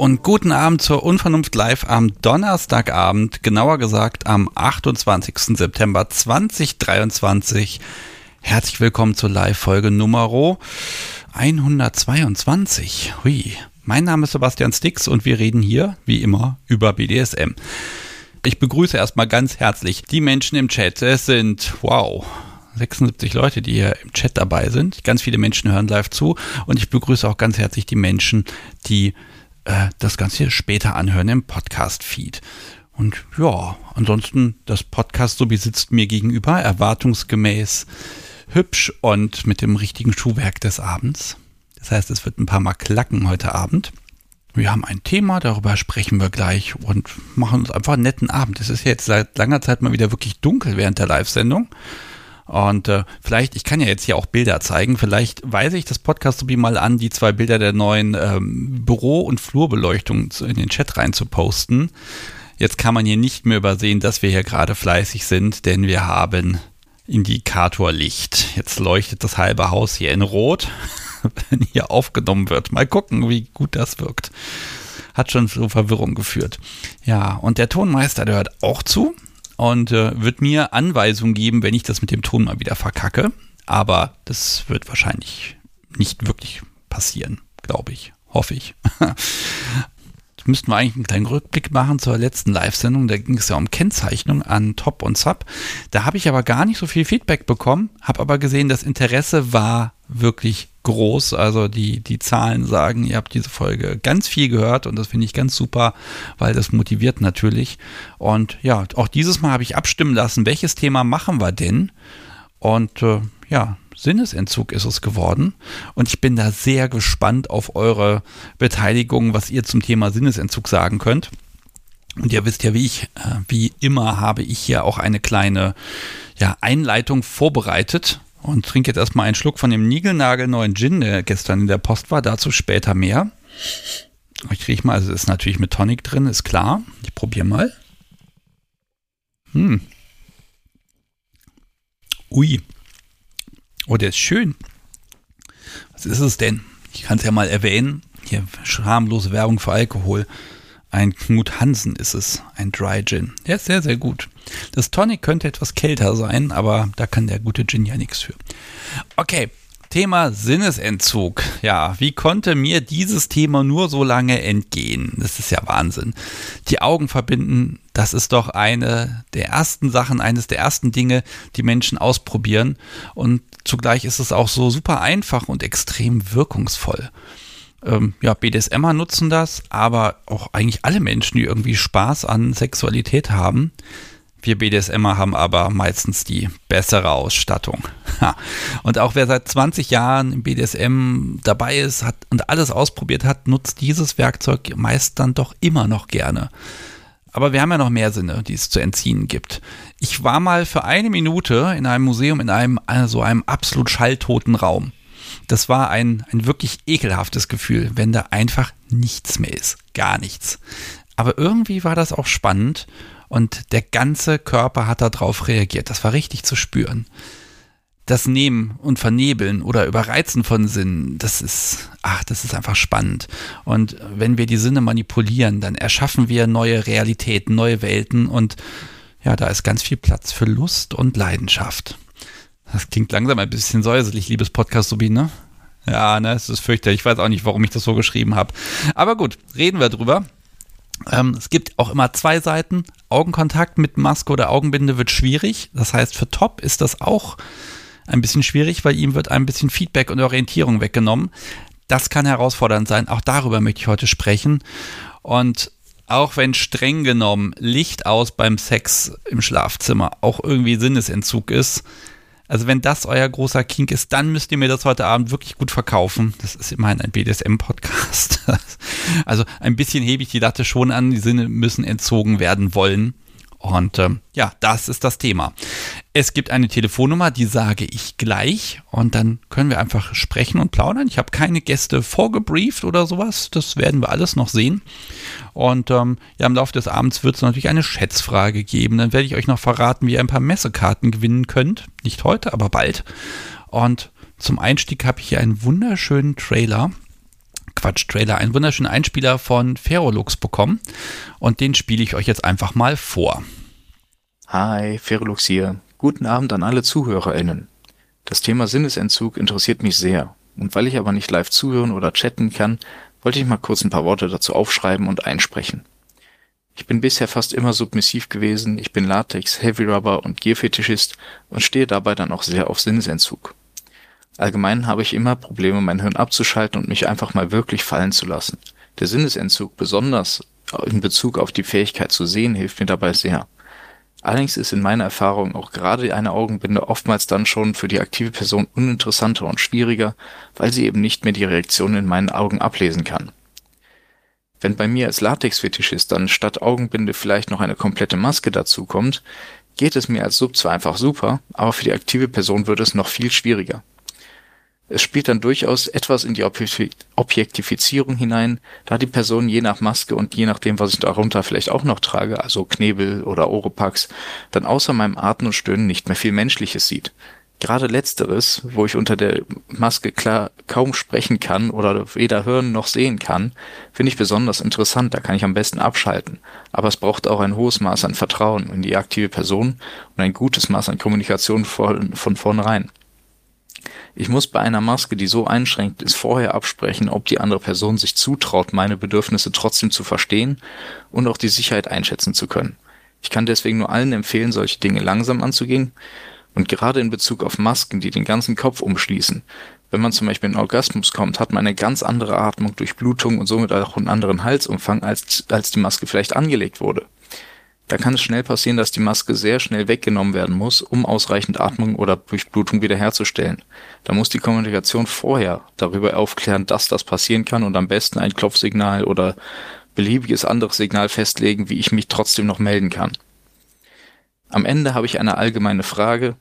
Und guten Abend zur Unvernunft Live am Donnerstagabend, genauer gesagt am 28. September 2023. Herzlich willkommen zur Live-Folge Nummer 122. Hui. Mein Name ist Sebastian Stix und wir reden hier, wie immer, über BDSM. Ich begrüße erstmal ganz herzlich die Menschen im Chat. Es sind, wow, 76 Leute, die hier im Chat dabei sind. Ganz viele Menschen hören live zu und ich begrüße auch ganz herzlich die Menschen, die äh, das Ganze später anhören im Podcast-Feed. Und ja, ansonsten, das Podcast so besitzt mir gegenüber, erwartungsgemäß hübsch und mit dem richtigen Schuhwerk des Abends. Das heißt, es wird ein paar Mal klacken heute Abend. Wir haben ein Thema, darüber sprechen wir gleich und machen uns einfach einen netten Abend. Es ist jetzt seit langer Zeit mal wieder wirklich dunkel während der Live-Sendung. Und äh, vielleicht, ich kann ja jetzt hier auch Bilder zeigen, vielleicht weise ich das Podcast sowie mal an, die zwei Bilder der neuen ähm, Büro- und Flurbeleuchtung in den Chat rein zu posten. Jetzt kann man hier nicht mehr übersehen, dass wir hier gerade fleißig sind, denn wir haben Indikatorlicht. Jetzt leuchtet das halbe Haus hier in Rot, wenn hier aufgenommen wird. Mal gucken, wie gut das wirkt. Hat schon zu Verwirrung geführt. Ja, und der Tonmeister, der hört auch zu und äh, wird mir Anweisungen geben, wenn ich das mit dem Ton mal wieder verkacke. Aber das wird wahrscheinlich nicht wirklich passieren, glaube ich. Hoffe ich. Müssten wir eigentlich einen kleinen Rückblick machen zur letzten Live-Sendung. Da ging es ja um Kennzeichnung an Top und Sub. Da habe ich aber gar nicht so viel Feedback bekommen, habe aber gesehen, das Interesse war wirklich groß. Also die, die Zahlen sagen, ihr habt diese Folge ganz viel gehört und das finde ich ganz super, weil das motiviert natürlich. Und ja, auch dieses Mal habe ich abstimmen lassen, welches Thema machen wir denn? Und äh, ja, Sinnesentzug ist es geworden. Und ich bin da sehr gespannt auf eure Beteiligung, was ihr zum Thema Sinnesentzug sagen könnt. Und ihr wisst ja, wie ich, äh, wie immer habe ich hier auch eine kleine ja, Einleitung vorbereitet und trinke jetzt erstmal einen Schluck von dem niegelnagelneuen Gin, der gestern in der Post war. Dazu später mehr. Ich rieche mal, also ist natürlich mit Tonic drin, ist klar. Ich probiere mal. Hm. Ui. Oh, der ist schön. Was ist es denn? Ich kann es ja mal erwähnen. Hier schamlose Werbung für Alkohol. Ein Knut Hansen ist es, ein Dry Gin. Der ist sehr, sehr gut. Das Tonic könnte etwas kälter sein, aber da kann der gute Gin ja nichts für. Okay, Thema Sinnesentzug. Ja, wie konnte mir dieses Thema nur so lange entgehen? Das ist ja Wahnsinn. Die Augen verbinden, das ist doch eine der ersten Sachen, eines der ersten Dinge, die Menschen ausprobieren. Und zugleich ist es auch so super einfach und extrem wirkungsvoll ähm, ja, BDSMer nutzen das, aber auch eigentlich alle Menschen, die irgendwie Spaß an Sexualität haben. Wir BDSMer haben aber meistens die bessere Ausstattung. und auch wer seit 20 Jahren im BDSM dabei ist hat und alles ausprobiert hat, nutzt dieses Werkzeug meist dann doch immer noch gerne. Aber wir haben ja noch mehr Sinne, die es zu entziehen gibt. Ich war mal für eine Minute in einem Museum in einem, also einem absolut schalltoten Raum das war ein, ein wirklich ekelhaftes Gefühl, wenn da einfach nichts mehr ist. Gar nichts. Aber irgendwie war das auch spannend und der ganze Körper hat darauf reagiert. Das war richtig zu spüren. Das Nehmen und Vernebeln oder Überreizen von Sinnen, das ist, ach, das ist einfach spannend. Und wenn wir die Sinne manipulieren, dann erschaffen wir neue Realitäten, neue Welten und ja, da ist ganz viel Platz für Lust und Leidenschaft. Das klingt langsam ein bisschen säuselig, liebes Podcast-Subi, ne? Ja, ne, es ist fürchterlich. Ich weiß auch nicht, warum ich das so geschrieben habe. Aber gut, reden wir drüber. Ähm, es gibt auch immer zwei Seiten. Augenkontakt mit Maske oder Augenbinde wird schwierig. Das heißt, für Top ist das auch ein bisschen schwierig, weil ihm wird ein bisschen Feedback und Orientierung weggenommen. Das kann herausfordernd sein. Auch darüber möchte ich heute sprechen. Und auch wenn streng genommen Licht aus beim Sex im Schlafzimmer auch irgendwie Sinnesentzug ist, also wenn das euer großer Kink ist, dann müsst ihr mir das heute Abend wirklich gut verkaufen. Das ist immerhin ein BDSM-Podcast. Also ein bisschen hebe ich die Latte schon an. Die Sinne müssen entzogen werden wollen. Und ähm, ja, das ist das Thema. Es gibt eine Telefonnummer, die sage ich gleich und dann können wir einfach sprechen und plaudern. Ich habe keine Gäste vorgebrieft oder sowas. Das werden wir alles noch sehen. Und ähm, ja, im Laufe des Abends wird es natürlich eine Schätzfrage geben. Dann werde ich euch noch verraten, wie ihr ein paar Messekarten gewinnen könnt. Nicht heute, aber bald. Und zum Einstieg habe ich hier einen wunderschönen Trailer Quatsch, Trailer, einen wunderschönen Einspieler von Ferolux bekommen und den spiele ich euch jetzt einfach mal vor. Hi, Ferolux hier. Guten Abend an alle ZuhörerInnen. Das Thema Sinnesentzug interessiert mich sehr und weil ich aber nicht live zuhören oder chatten kann, wollte ich mal kurz ein paar Worte dazu aufschreiben und einsprechen. Ich bin bisher fast immer submissiv gewesen, ich bin Latex, Heavy Rubber und Gear-Fetischist und stehe dabei dann auch sehr auf Sinnesentzug. Allgemein habe ich immer Probleme, mein Hirn abzuschalten und mich einfach mal wirklich fallen zu lassen. Der Sinnesentzug, besonders in Bezug auf die Fähigkeit zu sehen, hilft mir dabei sehr. Allerdings ist in meiner Erfahrung auch gerade eine Augenbinde oftmals dann schon für die aktive Person uninteressanter und schwieriger, weil sie eben nicht mehr die Reaktion in meinen Augen ablesen kann. Wenn bei mir als Latex-Fetischist dann statt Augenbinde vielleicht noch eine komplette Maske dazukommt, geht es mir als Sub zwar einfach super, aber für die aktive Person wird es noch viel schwieriger. Es spielt dann durchaus etwas in die Objektifizierung hinein, da die Person je nach Maske und je nachdem, was ich darunter vielleicht auch noch trage, also Knebel oder Oropax, dann außer meinem Atmen und Stöhnen nicht mehr viel Menschliches sieht. Gerade letzteres, wo ich unter der Maske klar kaum sprechen kann oder weder hören noch sehen kann, finde ich besonders interessant, da kann ich am besten abschalten. Aber es braucht auch ein hohes Maß an Vertrauen in die aktive Person und ein gutes Maß an Kommunikation von, von vornherein. Ich muss bei einer Maske, die so einschränkt ist, vorher absprechen, ob die andere Person sich zutraut, meine Bedürfnisse trotzdem zu verstehen und auch die Sicherheit einschätzen zu können. Ich kann deswegen nur allen empfehlen, solche Dinge langsam anzugehen und gerade in Bezug auf Masken, die den ganzen Kopf umschließen. Wenn man zum Beispiel in Orgasmus kommt, hat man eine ganz andere Atmung, Durchblutung und somit auch einen anderen Halsumfang, als, als die Maske vielleicht angelegt wurde. Da kann es schnell passieren, dass die Maske sehr schnell weggenommen werden muss, um ausreichend Atmung oder Durchblutung wiederherzustellen. Da muss die Kommunikation vorher darüber aufklären, dass das passieren kann und am besten ein Klopfsignal oder beliebiges anderes Signal festlegen, wie ich mich trotzdem noch melden kann. Am Ende habe ich eine allgemeine Frage.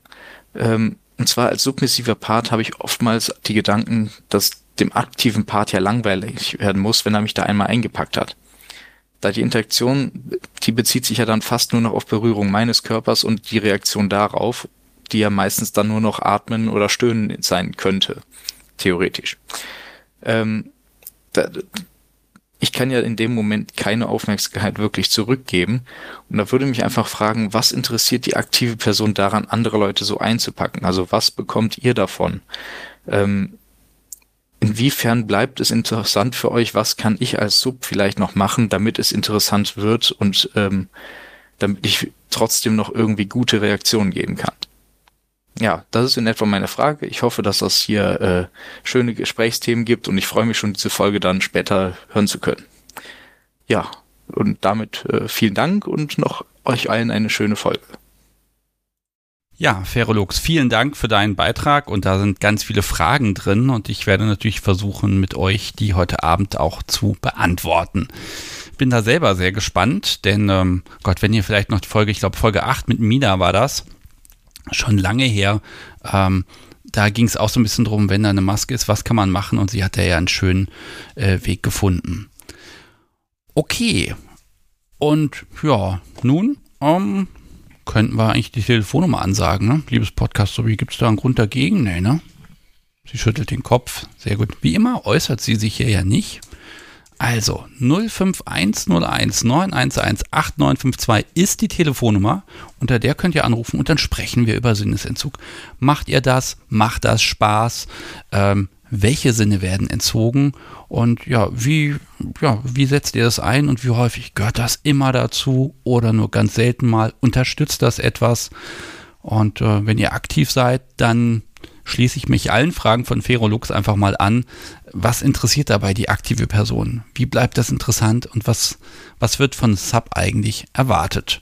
Ähm, und zwar als submissiver Part habe ich oftmals die Gedanken, dass dem aktiven Part ja langweilig werden muss, wenn er mich da einmal eingepackt hat da die Interaktion, die bezieht sich ja dann fast nur noch auf Berührung meines Körpers und die Reaktion darauf, die ja meistens dann nur noch Atmen oder Stöhnen sein könnte, theoretisch. Ähm, da, ich kann ja in dem Moment keine Aufmerksamkeit wirklich zurückgeben. Und da würde mich einfach fragen, was interessiert die aktive Person daran, andere Leute so einzupacken? Also was bekommt ihr davon? Ähm, Inwiefern bleibt es interessant für euch? Was kann ich als Sub vielleicht noch machen, damit es interessant wird und ähm, damit ich trotzdem noch irgendwie gute Reaktionen geben kann? Ja, das ist in etwa meine Frage. Ich hoffe, dass das hier äh, schöne Gesprächsthemen gibt und ich freue mich schon, diese Folge dann später hören zu können. Ja, und damit äh, vielen Dank und noch euch allen eine schöne Folge. Ja, Ferolux, vielen Dank für deinen Beitrag und da sind ganz viele Fragen drin und ich werde natürlich versuchen, mit euch die heute Abend auch zu beantworten. Bin da selber sehr gespannt, denn ähm, Gott, wenn ihr vielleicht noch die Folge, ich glaube Folge 8 mit Mina war das, schon lange her, ähm, da ging es auch so ein bisschen drum, wenn da eine Maske ist, was kann man machen und sie hat ja einen schönen äh, Weg gefunden. Okay, und ja, nun ähm, könnten wir eigentlich die Telefonnummer ansagen, ne? Liebes Podcast, so wie gibt es da einen Grund dagegen? Nee, ne? Sie schüttelt den Kopf. Sehr gut. Wie immer äußert sie sich hier ja nicht. Also 0510191118952 ist die Telefonnummer, unter der könnt ihr anrufen und dann sprechen wir über Sinnesentzug. Macht ihr das? Macht das Spaß? Ähm, welche Sinne werden entzogen und ja, wie, ja, wie setzt ihr das ein und wie häufig gehört das immer dazu oder nur ganz selten mal? Unterstützt das etwas? Und äh, wenn ihr aktiv seid, dann schließe ich mich allen Fragen von Ferolux einfach mal an. Was interessiert dabei die aktive Person? Wie bleibt das interessant und was, was wird von Sub eigentlich erwartet?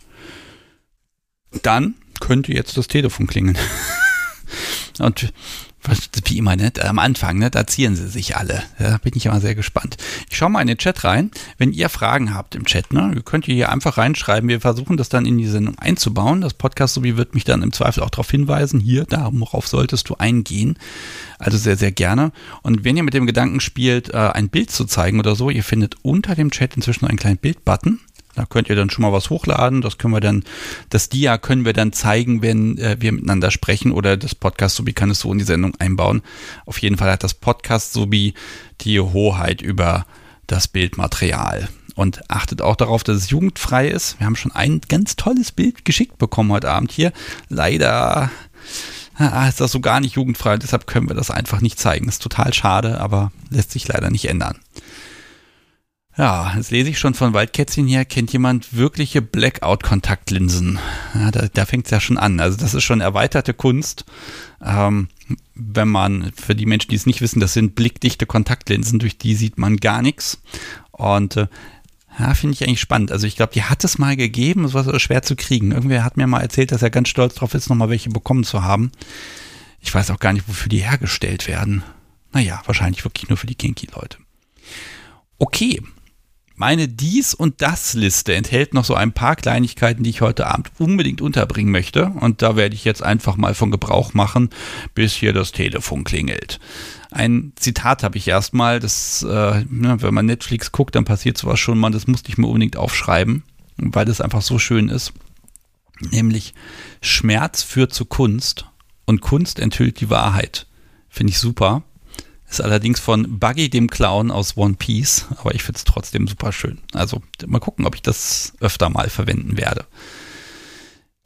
Dann könnte jetzt das Telefon klingeln. und wie immer, ne? am Anfang, ne? da zieren sie sich alle. Da bin ich immer sehr gespannt. Ich schaue mal in den Chat rein. Wenn ihr Fragen habt im Chat, ne, könnt ihr hier einfach reinschreiben. Wir versuchen das dann in die Sendung einzubauen. Das Podcast sowie wird mich dann im Zweifel auch darauf hinweisen. Hier, darauf solltest du eingehen. Also sehr, sehr gerne. Und wenn ihr mit dem Gedanken spielt, äh, ein Bild zu zeigen oder so, ihr findet unter dem Chat inzwischen einen kleinen Bildbutton Da könnt ihr dann schon mal was hochladen. Das können wir dann, das Dia können wir dann zeigen, wenn äh, wir miteinander sprechen oder das Podcast Sobi kann es so in die Sendung einbauen. Auf jeden Fall hat das Podcast Sobi die Hoheit über das Bildmaterial. Und achtet auch darauf, dass es jugendfrei ist. Wir haben schon ein ganz tolles Bild geschickt bekommen heute Abend hier. Leider ah, ist das so gar nicht jugendfrei, deshalb können wir das einfach nicht zeigen. Ist total schade, aber lässt sich leider nicht ändern. Ja, jetzt lese ich schon von Waldkätzchen hier, kennt jemand wirkliche Blackout-Kontaktlinsen? Ja, da, da fängt es ja schon an. Also das ist schon erweiterte Kunst. Ähm, wenn man, für die Menschen, die es nicht wissen, das sind blickdichte Kontaktlinsen, durch die sieht man gar nichts. Und äh, ja, finde ich eigentlich spannend. Also ich glaube, die hat es mal gegeben, es war schwer zu kriegen. Irgendwer hat mir mal erzählt, dass er ganz stolz drauf ist, nochmal welche bekommen zu haben. Ich weiß auch gar nicht, wofür die hergestellt werden. Naja, wahrscheinlich wirklich nur für die Kinky-Leute. Okay, meine Dies- und Das-Liste enthält noch so ein paar Kleinigkeiten, die ich heute Abend unbedingt unterbringen möchte. Und da werde ich jetzt einfach mal von Gebrauch machen, bis hier das Telefon klingelt. Ein Zitat habe ich erstmal, das, äh, ne, wenn man Netflix guckt, dann passiert sowas schon mal, das musste ich mir unbedingt aufschreiben, weil das einfach so schön ist. Nämlich Schmerz führt zu Kunst und Kunst enthüllt die Wahrheit. Finde ich super. Ist allerdings von Buggy dem Clown aus One Piece, aber ich finde es trotzdem super schön. Also mal gucken, ob ich das öfter mal verwenden werde.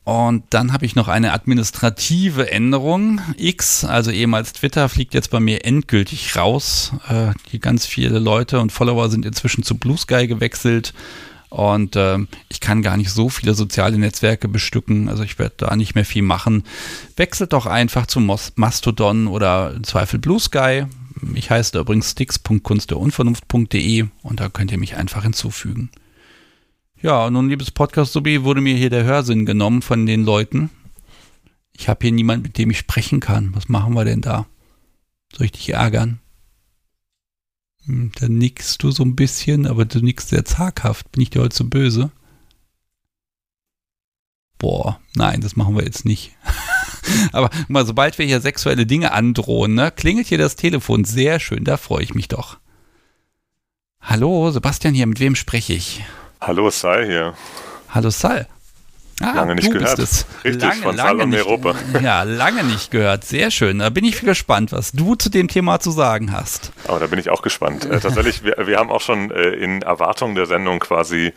Und dann habe ich noch eine administrative Änderung. X, also ehemals Twitter, fliegt jetzt bei mir endgültig raus. Äh, die ganz viele Leute und Follower sind inzwischen zu Blue Sky gewechselt. Und äh, ich kann gar nicht so viele soziale Netzwerke bestücken. Also ich werde da nicht mehr viel machen. Wechselt doch einfach zu Mastodon oder im Zweifel Blue Sky. Ich heiße da übrigens sticks.kunstderunvernunft.de und da könnt ihr mich einfach hinzufügen. Ja, nun, liebes Podcast-Subi, wurde mir hier der Hörsinn genommen von den Leuten. Ich habe hier niemanden, mit dem ich sprechen kann. Was machen wir denn da? Soll ich dich ärgern? Hm, dann nickst du so ein bisschen, aber du nickst sehr zaghaft. Bin ich dir heute so böse? Boah, nein, das machen wir jetzt nicht. Aber mal, sobald wir hier sexuelle Dinge androhen, ne, klingelt hier das Telefon. Sehr schön, da freue ich mich doch. Hallo, Sebastian hier, mit wem spreche ich? Hallo, Sal hier. Hallo, Sal. Ah, lange nicht gehört. Richtig, lange, von Sal und Europa. Ja, lange nicht gehört. Sehr schön. Da bin ich gespannt, was du zu dem Thema zu sagen hast. Aber da bin ich auch gespannt. Äh, tatsächlich, wir, wir haben auch schon äh, in Erwartung der Sendung quasi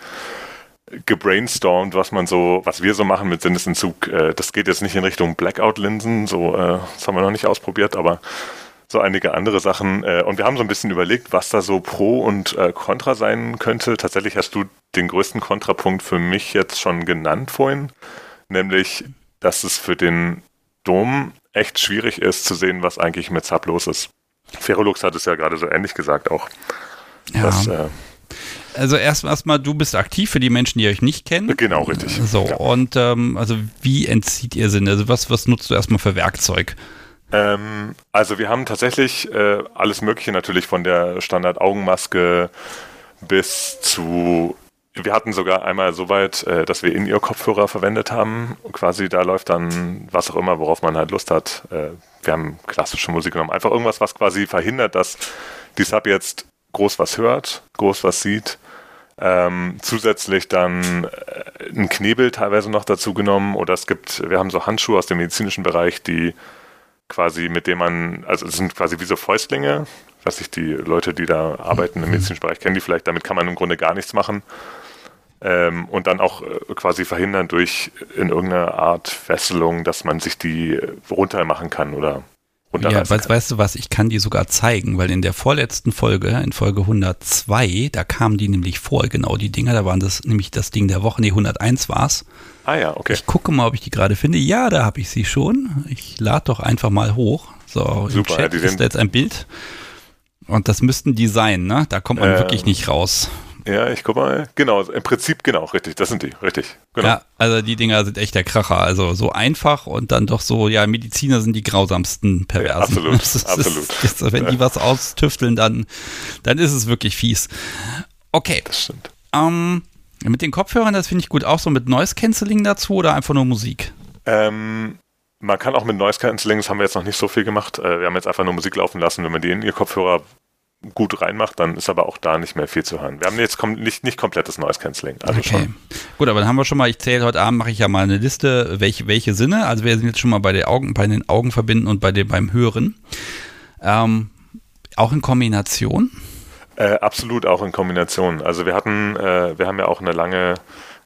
gebrainstormt, was man so, was wir so machen mit Sinnesentzug. Äh, das geht jetzt nicht in Richtung Blackout-Linsen, so, äh, das haben wir noch nicht ausprobiert, aber so einige andere Sachen. Äh, und wir haben so ein bisschen überlegt, was da so Pro und äh, Contra sein könnte. Tatsächlich hast du den größten Kontrapunkt für mich jetzt schon genannt vorhin, nämlich, dass es für den Dom echt schwierig ist zu sehen, was eigentlich mit Sub los ist. Ferolux hat es ja gerade so ähnlich gesagt auch. Ja. Dass, also erst erstmal, du bist aktiv für die Menschen, die euch nicht kennen. Genau, richtig. So, ja. und ähm, also wie entzieht ihr Sinn? Also was, was nutzt du erstmal für Werkzeug? Ähm, also wir haben tatsächlich äh, alles Mögliche natürlich von der Standard-Augenmaske bis zu wir hatten sogar einmal so weit, äh, dass wir in ihr Kopfhörer verwendet haben. Quasi da läuft dann was auch immer, worauf man halt Lust hat. Äh, wir haben klassische Musik genommen. Einfach irgendwas, was quasi verhindert, dass die Sub jetzt groß was hört, groß was sieht. Ähm, zusätzlich dann äh, ein Knebel teilweise noch dazu genommen oder es gibt, wir haben so Handschuhe aus dem medizinischen Bereich, die quasi mit dem man, also es sind quasi wie so Fäustlinge, was ich die Leute, die da arbeiten im mhm. medizinischen Bereich kennen, die vielleicht, damit kann man im Grunde gar nichts machen. Ähm, und dann auch äh, quasi verhindern durch in irgendeiner Art Fesselung, dass man sich die runter machen kann oder ja, weißt, weißt du was, ich kann die sogar zeigen, weil in der vorletzten Folge, in Folge 102, da kamen die nämlich vor, genau die Dinger, da waren das nämlich das Ding der Woche, nee, 101 war's. Ah ja, okay. Ich gucke mal, ob ich die gerade finde. Ja, da habe ich sie schon. Ich lade doch einfach mal hoch. So, Super, im Chat ja, ist da jetzt ein Bild. Und das müssten die sein, ne? Da kommt man äh, wirklich nicht raus. Ja, ich guck mal. Genau, im Prinzip genau, richtig. Das sind die, richtig. Genau. Ja, also die Dinger sind echt der Kracher. Also so einfach und dann doch so, ja, Mediziner sind die grausamsten Perversen. Ja, absolut, ist, absolut. Ist, wenn die was austüfteln, dann, dann ist es wirklich fies. Okay. Das stimmt. Ähm, mit den Kopfhörern, das finde ich gut, auch so mit Noise Cancelling dazu oder einfach nur Musik? Ähm, man kann auch mit Noise Cancelling, das haben wir jetzt noch nicht so viel gemacht. Äh, wir haben jetzt einfach nur Musik laufen lassen. Wenn man die in ihr Kopfhörer gut reinmacht, dann ist aber auch da nicht mehr viel zu hören. Wir haben jetzt kom nicht, nicht komplettes Noise Cancelling. Also okay. Schon. Gut, aber dann haben wir schon mal, ich zähle heute Abend, mache ich ja mal eine Liste, welche, welche Sinne. Also wir sind jetzt schon mal bei, den Augen, bei den Augen verbinden und bei dem, beim Hören. Ähm, auch in Kombination? Äh, absolut auch in Kombination. Also wir hatten, äh, wir haben ja auch eine lange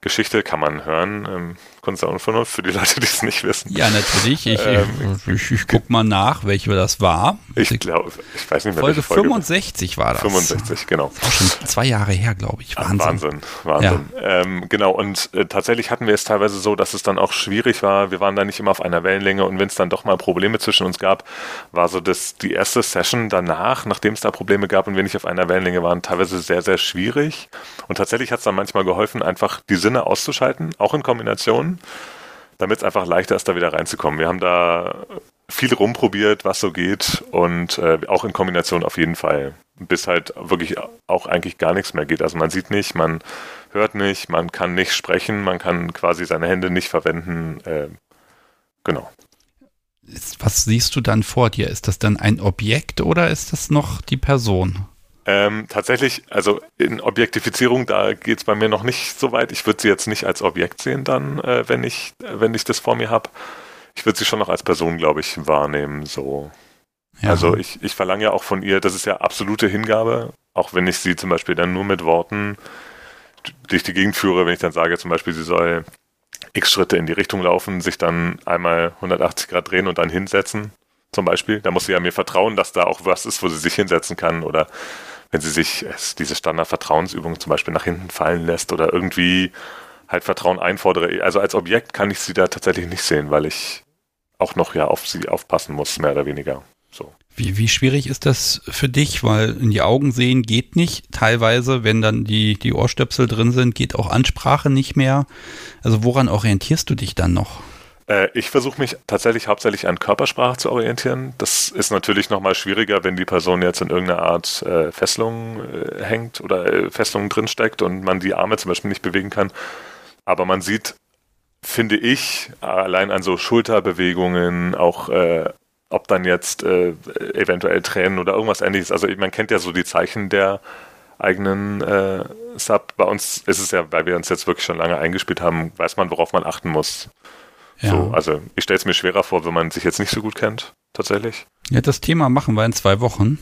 Geschichte, kann man hören. Ähm, Kunst der Unvernunft, für die Leute, die es nicht wissen. Ja, natürlich. Ich, ähm, ich, ich, guck mal nach, welche das war. Ich glaube, ich weiß nicht mehr, Folge, Folge 65 war das. 65, genau. Das auch schon zwei Jahre her, glaube ich. Wahnsinn. Wahnsinn, Wahnsinn. Ja. Ähm, genau, und äh, tatsächlich hatten wir es teilweise so, dass es dann auch schwierig war. Wir waren da nicht immer auf einer Wellenlänge und wenn es dann doch mal Probleme zwischen uns gab, war so das, die erste Session danach, nachdem es da Probleme gab und wir nicht auf einer Wellenlänge waren, teilweise sehr, sehr schwierig. Und tatsächlich hat es dann manchmal geholfen, einfach die Sinne auszuschalten, auch in Kombination damit es einfach leichter ist, da wieder reinzukommen. Wir haben da viel rumprobiert, was so geht und äh, auch in Kombination auf jeden Fall, bis halt wirklich auch eigentlich gar nichts mehr geht. Also man sieht nicht, man hört nicht, man kann nicht sprechen, man kann quasi seine Hände nicht verwenden. Äh, genau. Was siehst du dann vor dir? Ist das dann ein Objekt oder ist das noch die Person? Ähm, tatsächlich, also in Objektifizierung, da geht es bei mir noch nicht so weit. Ich würde sie jetzt nicht als Objekt sehen dann, äh, wenn ich, wenn ich das vor mir habe. Ich würde sie schon noch als Person, glaube ich, wahrnehmen. So. Ja. Also ich, ich verlange ja auch von ihr, das ist ja absolute Hingabe, auch wenn ich sie zum Beispiel dann nur mit Worten durch die Gegend führe, wenn ich dann sage, zum Beispiel, sie soll x Schritte in die Richtung laufen, sich dann einmal 180 Grad drehen und dann hinsetzen, zum Beispiel. Da muss sie ja mir vertrauen, dass da auch was ist, wo sie sich hinsetzen kann oder wenn sie sich diese Standard-Vertrauensübung zum Beispiel nach hinten fallen lässt oder irgendwie halt Vertrauen einfordere. Also als Objekt kann ich sie da tatsächlich nicht sehen, weil ich auch noch ja auf sie aufpassen muss, mehr oder weniger. So. Wie, wie schwierig ist das für dich? Weil in die Augen sehen geht nicht. Teilweise, wenn dann die, die Ohrstöpsel drin sind, geht auch Ansprache nicht mehr. Also woran orientierst du dich dann noch? Äh, ich versuche mich tatsächlich hauptsächlich an Körpersprache zu orientieren. Das ist natürlich nochmal schwieriger, wenn die Person jetzt in irgendeiner Art äh, Fesselung äh, hängt oder äh, Fesselung drinsteckt und man die Arme zum Beispiel nicht bewegen kann. Aber man sieht, finde ich, allein an so Schulterbewegungen, auch äh, ob dann jetzt äh, eventuell Tränen oder irgendwas ähnliches. Also man kennt ja so die Zeichen der eigenen äh, Sub. Bei uns ist es ja, weil wir uns jetzt wirklich schon lange eingespielt haben, weiß man, worauf man achten muss. Ja. So, also ich stelle es mir schwerer vor, wenn man sich jetzt nicht so gut kennt, tatsächlich. Ja, das Thema machen wir in zwei Wochen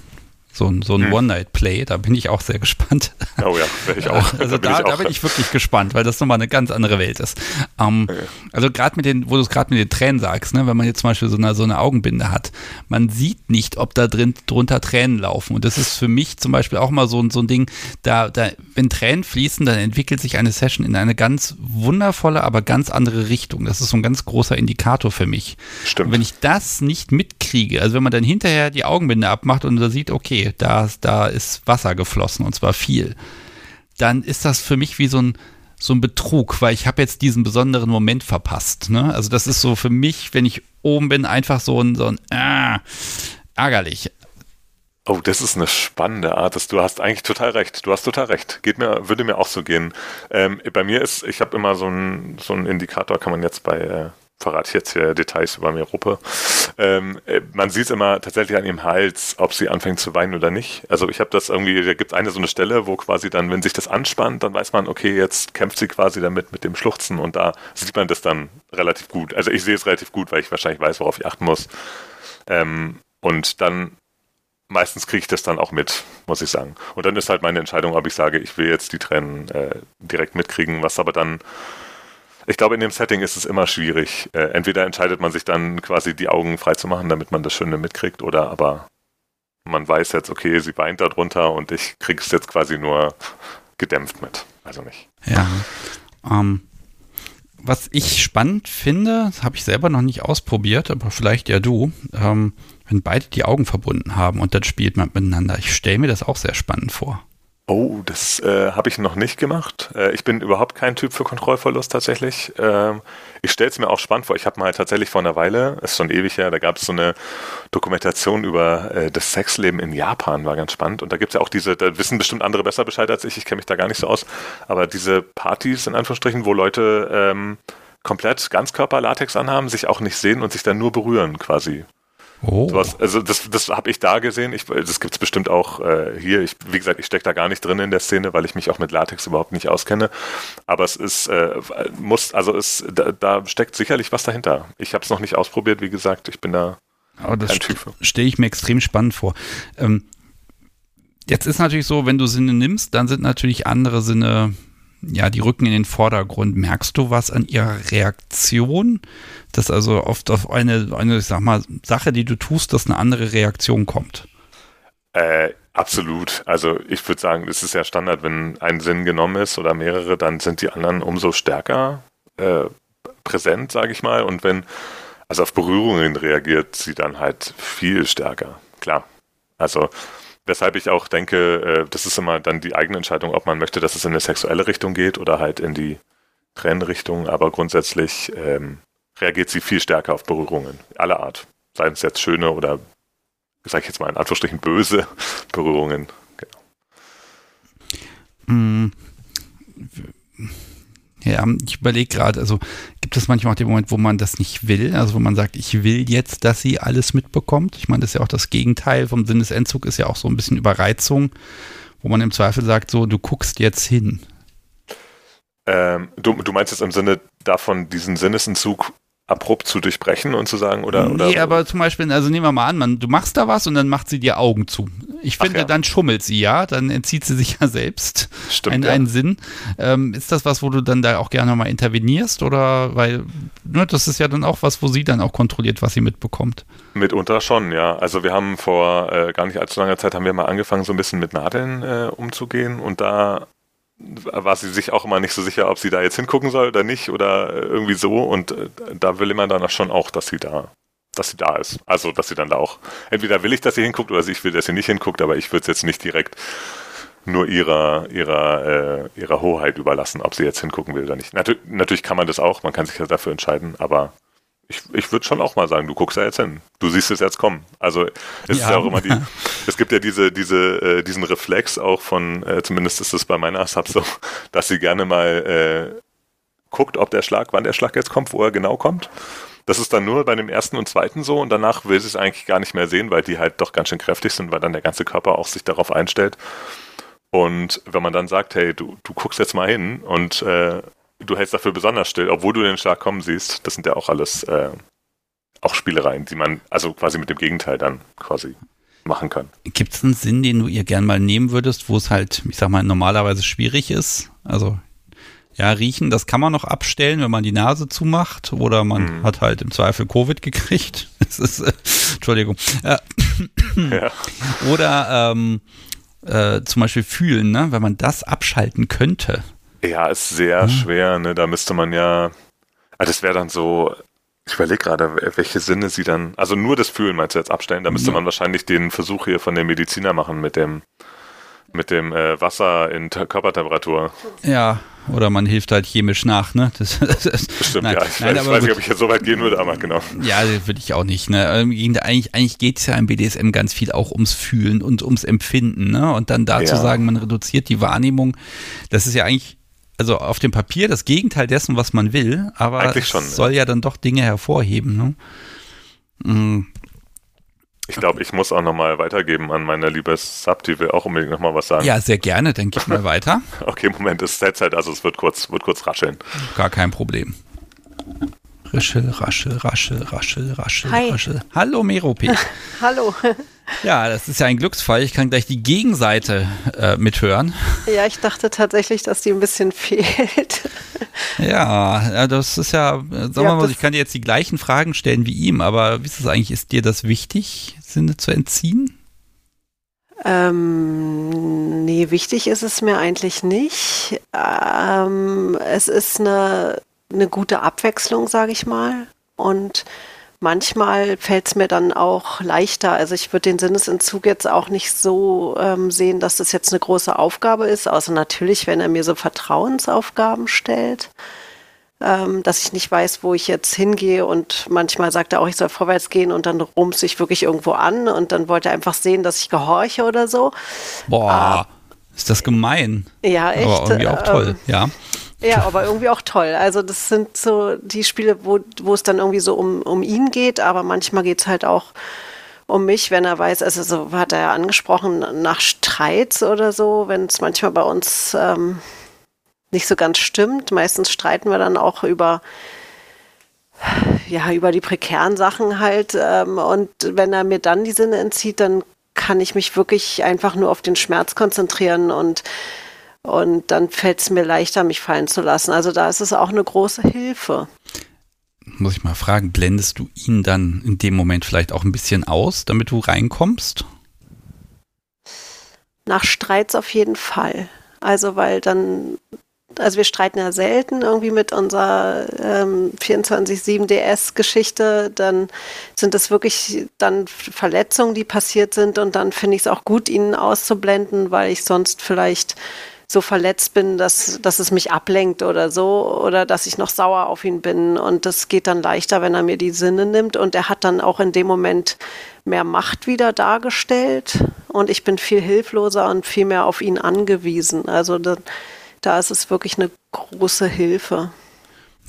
so ein, so ein hm. One-Night-Play, da bin ich auch sehr gespannt. Oh ja, wäre ich auch. Also da, da, bin, ich, da bin ich wirklich gespannt, weil das nochmal eine ganz andere Welt ist. Ähm, ja. Also gerade mit den, wo du es gerade mit den Tränen sagst, ne, wenn man jetzt zum Beispiel so eine, so eine Augenbinde hat, man sieht nicht, ob da drin drunter Tränen laufen. Und das ist für mich zum Beispiel auch mal so, so ein Ding, da, da, wenn Tränen fließen, dann entwickelt sich eine Session in eine ganz wundervolle, aber ganz andere Richtung. Das ist so ein ganz großer Indikator für mich. Stimmt. Und wenn ich das nicht mitkriege, also wenn man dann hinterher die Augenbinde abmacht und da sieht, okay, da, da ist Wasser geflossen und zwar viel, dann ist das für mich wie so ein, so ein Betrug, weil ich habe jetzt diesen besonderen Moment verpasst. Ne? Also das ist so für mich, wenn ich oben bin, einfach so ein, so ein äh, ärgerlich. Oh, das ist eine spannende Art. Du hast eigentlich total recht. Du hast total recht. Geht mir, würde mir auch so gehen. Ähm, bei mir ist, ich habe immer so einen so Indikator, kann man jetzt bei äh, verrate ich jetzt hier Details über Merope. Ähm, äh, man sieht immer tatsächlich an ihrem Hals, ob sie anfängt zu weinen oder nicht. Also ich habe das irgendwie, da gibt es eine so eine Stelle, wo quasi dann, wenn sich das anspannt, dann weiß man, okay, jetzt kämpft sie quasi damit mit dem Schluchzen und da sieht man das dann relativ gut. Also ich sehe es relativ gut, weil ich wahrscheinlich weiß, worauf ich achten muss. Ähm, und dann meistens kriege ich das dann auch mit, muss ich sagen. Und dann ist halt meine Entscheidung, ob ich sage, ich will jetzt die Tränen äh, direkt mitkriegen, was aber dann ich glaube, in dem Setting ist es immer schwierig. Äh, entweder entscheidet man sich dann quasi die Augen frei zu machen, damit man das Schöne mitkriegt, oder aber man weiß jetzt, okay, sie weint darunter und ich kriege es jetzt quasi nur gedämpft mit. Also nicht. Ja. Ähm, was ich spannend finde, habe ich selber noch nicht ausprobiert, aber vielleicht ja du, ähm, wenn beide die Augen verbunden haben und dann spielt man miteinander. Ich stelle mir das auch sehr spannend vor. Oh, das äh, habe ich noch nicht gemacht. Äh, ich bin überhaupt kein Typ für Kontrollverlust tatsächlich. Ähm, ich stelle es mir auch spannend vor. Ich habe mal tatsächlich vor einer Weile, ist schon ewig her, da gab es so eine Dokumentation über äh, das Sexleben in Japan, war ganz spannend. Und da gibt es ja auch diese, da wissen bestimmt andere besser Bescheid als ich, ich kenne mich da gar nicht so aus, aber diese Partys in Anführungsstrichen, wo Leute ähm, komplett Ganzkörper-Latex anhaben, sich auch nicht sehen und sich dann nur berühren quasi. Oh. Was, also das, das habe ich da gesehen. Ich, das gibt es bestimmt auch äh, hier. Ich, wie gesagt, ich stecke da gar nicht drin in der Szene, weil ich mich auch mit Latex überhaupt nicht auskenne. Aber es ist, äh, muss, also es, da, da steckt sicherlich was dahinter. Ich habe es noch nicht ausprobiert, wie gesagt. Ich bin da Aber das st stelle ich mir extrem spannend vor. Ähm, jetzt ist natürlich so, wenn du Sinne nimmst, dann sind natürlich andere Sinne ja, die rücken in den Vordergrund. Merkst du was an ihrer Reaktion? Dass also oft auf eine, eine, ich sag mal, Sache, die du tust, dass eine andere Reaktion kommt? Äh, absolut. Also ich würde sagen, es ist ja Standard, wenn ein Sinn genommen ist oder mehrere, dann sind die anderen umso stärker äh, präsent, sage ich mal. Und wenn, also auf Berührungen reagiert sie dann halt viel stärker. Klar. Also Weshalb ich auch denke, äh, das ist immer dann die eigene Entscheidung, ob man möchte, dass es in eine sexuelle Richtung geht oder halt in die Trennrichtung. Aber grundsätzlich ähm, reagiert sie viel stärker auf Berührungen aller Art. Seien es jetzt schöne oder, sag ich jetzt mal in Anführungsstrichen, böse Berührungen. Genau. Mm ja, ich überlege gerade, also gibt es manchmal auch den Moment, wo man das nicht will, also wo man sagt, ich will jetzt, dass sie alles mitbekommt. Ich meine, das ist ja auch das Gegenteil vom Sinnesentzug, ist ja auch so ein bisschen Überreizung, wo man im Zweifel sagt, so, du guckst jetzt hin. Ähm, du, du meinst jetzt im Sinne davon, diesen Sinnesentzug abrupt zu durchbrechen und zu sagen, oder? oder nee, aber zum Beispiel, also nehmen wir mal an, man, du machst da was und dann macht sie dir Augen zu. Ich finde, ja. dann schummelt sie ja, dann entzieht sie sich ja selbst Stimmt, einen, ja. einen Sinn. Ähm, ist das was, wo du dann da auch gerne mal intervenierst oder, weil, ne, das ist ja dann auch was, wo sie dann auch kontrolliert, was sie mitbekommt. Mitunter schon, ja. Also wir haben vor äh, gar nicht allzu langer Zeit haben wir mal angefangen, so ein bisschen mit Nadeln äh, umzugehen und da war sie sich auch immer nicht so sicher, ob sie da jetzt hingucken soll oder nicht oder irgendwie so. Und äh, da will man dann schon auch, dass sie da, dass sie da ist. Also, dass sie dann da auch, entweder will ich, dass sie hinguckt oder ich will, dass sie nicht hinguckt, aber ich würde es jetzt nicht direkt nur ihrer, ihrer, äh, ihrer Hoheit überlassen, ob sie jetzt hingucken will oder nicht. Natu natürlich kann man das auch, man kann sich ja dafür entscheiden, aber ich, ich würde schon auch mal sagen, du guckst ja jetzt hin. Du siehst es jetzt kommen. Also es ja. ist ja auch immer die, es gibt ja diese, diese, äh, diesen Reflex auch von, äh, zumindest ist es bei meiner Sub so, dass sie gerne mal äh, guckt, ob der Schlag, wann der Schlag jetzt kommt, wo er genau kommt. Das ist dann nur bei dem ersten und zweiten so und danach will sie es eigentlich gar nicht mehr sehen, weil die halt doch ganz schön kräftig sind, weil dann der ganze Körper auch sich darauf einstellt. Und wenn man dann sagt, hey, du, du guckst jetzt mal hin und äh, du hältst dafür besonders still, obwohl du den Schlag kommen siehst. Das sind ja auch alles äh, auch Spielereien, die man also quasi mit dem Gegenteil dann quasi machen kann. Gibt es einen Sinn, den du ihr gern mal nehmen würdest, wo es halt, ich sag mal, normalerweise schwierig ist? Also ja, riechen, das kann man noch abstellen, wenn man die Nase zumacht oder man mhm. hat halt im Zweifel Covid gekriegt. Das ist, äh, Entschuldigung. Äh, ja. Oder ähm, äh, zum Beispiel fühlen, ne? wenn man das abschalten könnte. Ja, ist sehr hm. schwer, ne? Da müsste man ja. Ah, das wäre dann so. Ich überlege gerade, welche Sinne sie dann. Also nur das Fühlen meinst du jetzt abstellen? Da müsste ja. man wahrscheinlich den Versuch hier von dem Mediziner machen mit dem mit dem äh, Wasser in Körpertemperatur. Ja, oder man hilft halt chemisch nach, ne? Das, das, Bestimmt, nein, ja. Ich nein, weiß, weiß nicht, ob ich jetzt so weit gehen würde, aber genau. Ja, würde ich auch nicht, ne? Eigentlich, eigentlich geht es ja im BDSM ganz viel auch ums Fühlen und ums Empfinden, ne? Und dann dazu ja. sagen, man reduziert die Wahrnehmung, das ist ja eigentlich also auf dem Papier das Gegenteil dessen, was man will, aber es schon, soll ja. ja dann doch Dinge hervorheben. Ne? Mhm. Ich glaube, ich muss auch nochmal weitergeben an meine liebe Sub, die will auch unbedingt nochmal was sagen. Ja, sehr gerne, denke ich mal weiter. okay, Moment, das Headset, also es wird kurz, wird kurz rascheln. Gar kein Problem. Rischel, raschel, raschel, raschel, raschel, Hi. raschel. Hallo Merope. Hallo. Ja, das ist ja ein Glücksfall. Ich kann gleich die Gegenseite äh, mithören. Ja, ich dachte tatsächlich, dass die ein bisschen fehlt. Ja, das ist ja, sagen wir mal, ich kann dir jetzt die gleichen Fragen stellen wie ihm, aber wie ist es eigentlich, ist dir das wichtig, Sinne zu entziehen? Ähm, nee, wichtig ist es mir eigentlich nicht. Ähm, es ist eine, eine gute Abwechslung, sage ich mal. Und manchmal fällt es mir dann auch leichter. Also ich würde den Sinnesentzug jetzt auch nicht so ähm, sehen, dass das jetzt eine große Aufgabe ist, außer natürlich, wenn er mir so Vertrauensaufgaben stellt. Ähm, dass ich nicht weiß, wo ich jetzt hingehe und manchmal sagt er auch, ich soll vorwärts gehen und dann rumst ich wirklich irgendwo an und dann wollte er einfach sehen, dass ich gehorche oder so. Boah, äh, ist das gemein. Ja, echt. Aber irgendwie auch toll, ähm, ja. Ja, aber irgendwie auch toll. Also das sind so die Spiele, wo, wo es dann irgendwie so um, um ihn geht, aber manchmal geht es halt auch um mich, wenn er weiß, also so hat er ja angesprochen, nach Streits oder so, wenn es manchmal bei uns ähm, nicht so ganz stimmt. Meistens streiten wir dann auch über ja, über die prekären Sachen halt. Ähm, und wenn er mir dann die Sinne entzieht, dann kann ich mich wirklich einfach nur auf den Schmerz konzentrieren und und dann fällt es mir leichter, mich fallen zu lassen. Also da ist es auch eine große Hilfe. Muss ich mal fragen, blendest du ihn dann in dem Moment vielleicht auch ein bisschen aus, damit du reinkommst? Nach Streits auf jeden Fall. Also weil dann also wir streiten ja selten irgendwie mit unserer ähm, 24-7 DS-Geschichte, dann sind das wirklich dann Verletzungen, die passiert sind und dann finde ich es auch gut, ihn auszublenden, weil ich sonst vielleicht so verletzt bin, dass, dass es mich ablenkt oder so oder dass ich noch sauer auf ihn bin und das geht dann leichter, wenn er mir die Sinne nimmt und er hat dann auch in dem Moment mehr Macht wieder dargestellt und ich bin viel hilfloser und viel mehr auf ihn angewiesen. Also dann da ist es wirklich eine große Hilfe.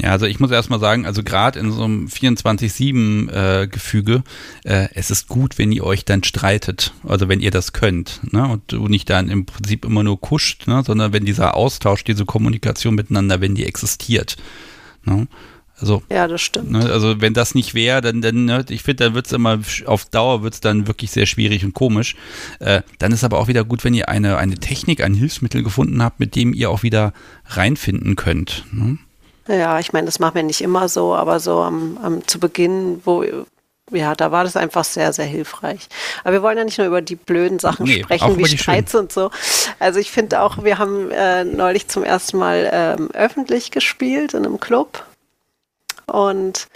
Ja, also ich muss erstmal sagen, also gerade in so einem 24-7-Gefüge, äh, äh, es ist gut, wenn ihr euch dann streitet, also wenn ihr das könnt, ne? Und du nicht dann im Prinzip immer nur kuscht, ne? sondern wenn dieser Austausch, diese Kommunikation miteinander, wenn die existiert. Ne? Also, ja, das stimmt. Ne, also wenn das nicht wäre, dann, dann ne, ich finde, dann wird es immer auf Dauer wird es dann wirklich sehr schwierig und komisch. Äh, dann ist aber auch wieder gut, wenn ihr eine, eine Technik, ein Hilfsmittel gefunden habt, mit dem ihr auch wieder reinfinden könnt. Ne? Ja, ich meine, das machen wir nicht immer so, aber so am, am zu Beginn, wo ja, da war das einfach sehr, sehr hilfreich. Aber wir wollen ja nicht nur über die blöden Sachen nee, sprechen, wie Streits und so. Also ich finde auch, wir haben äh, neulich zum ersten Mal ähm, öffentlich gespielt in einem Club und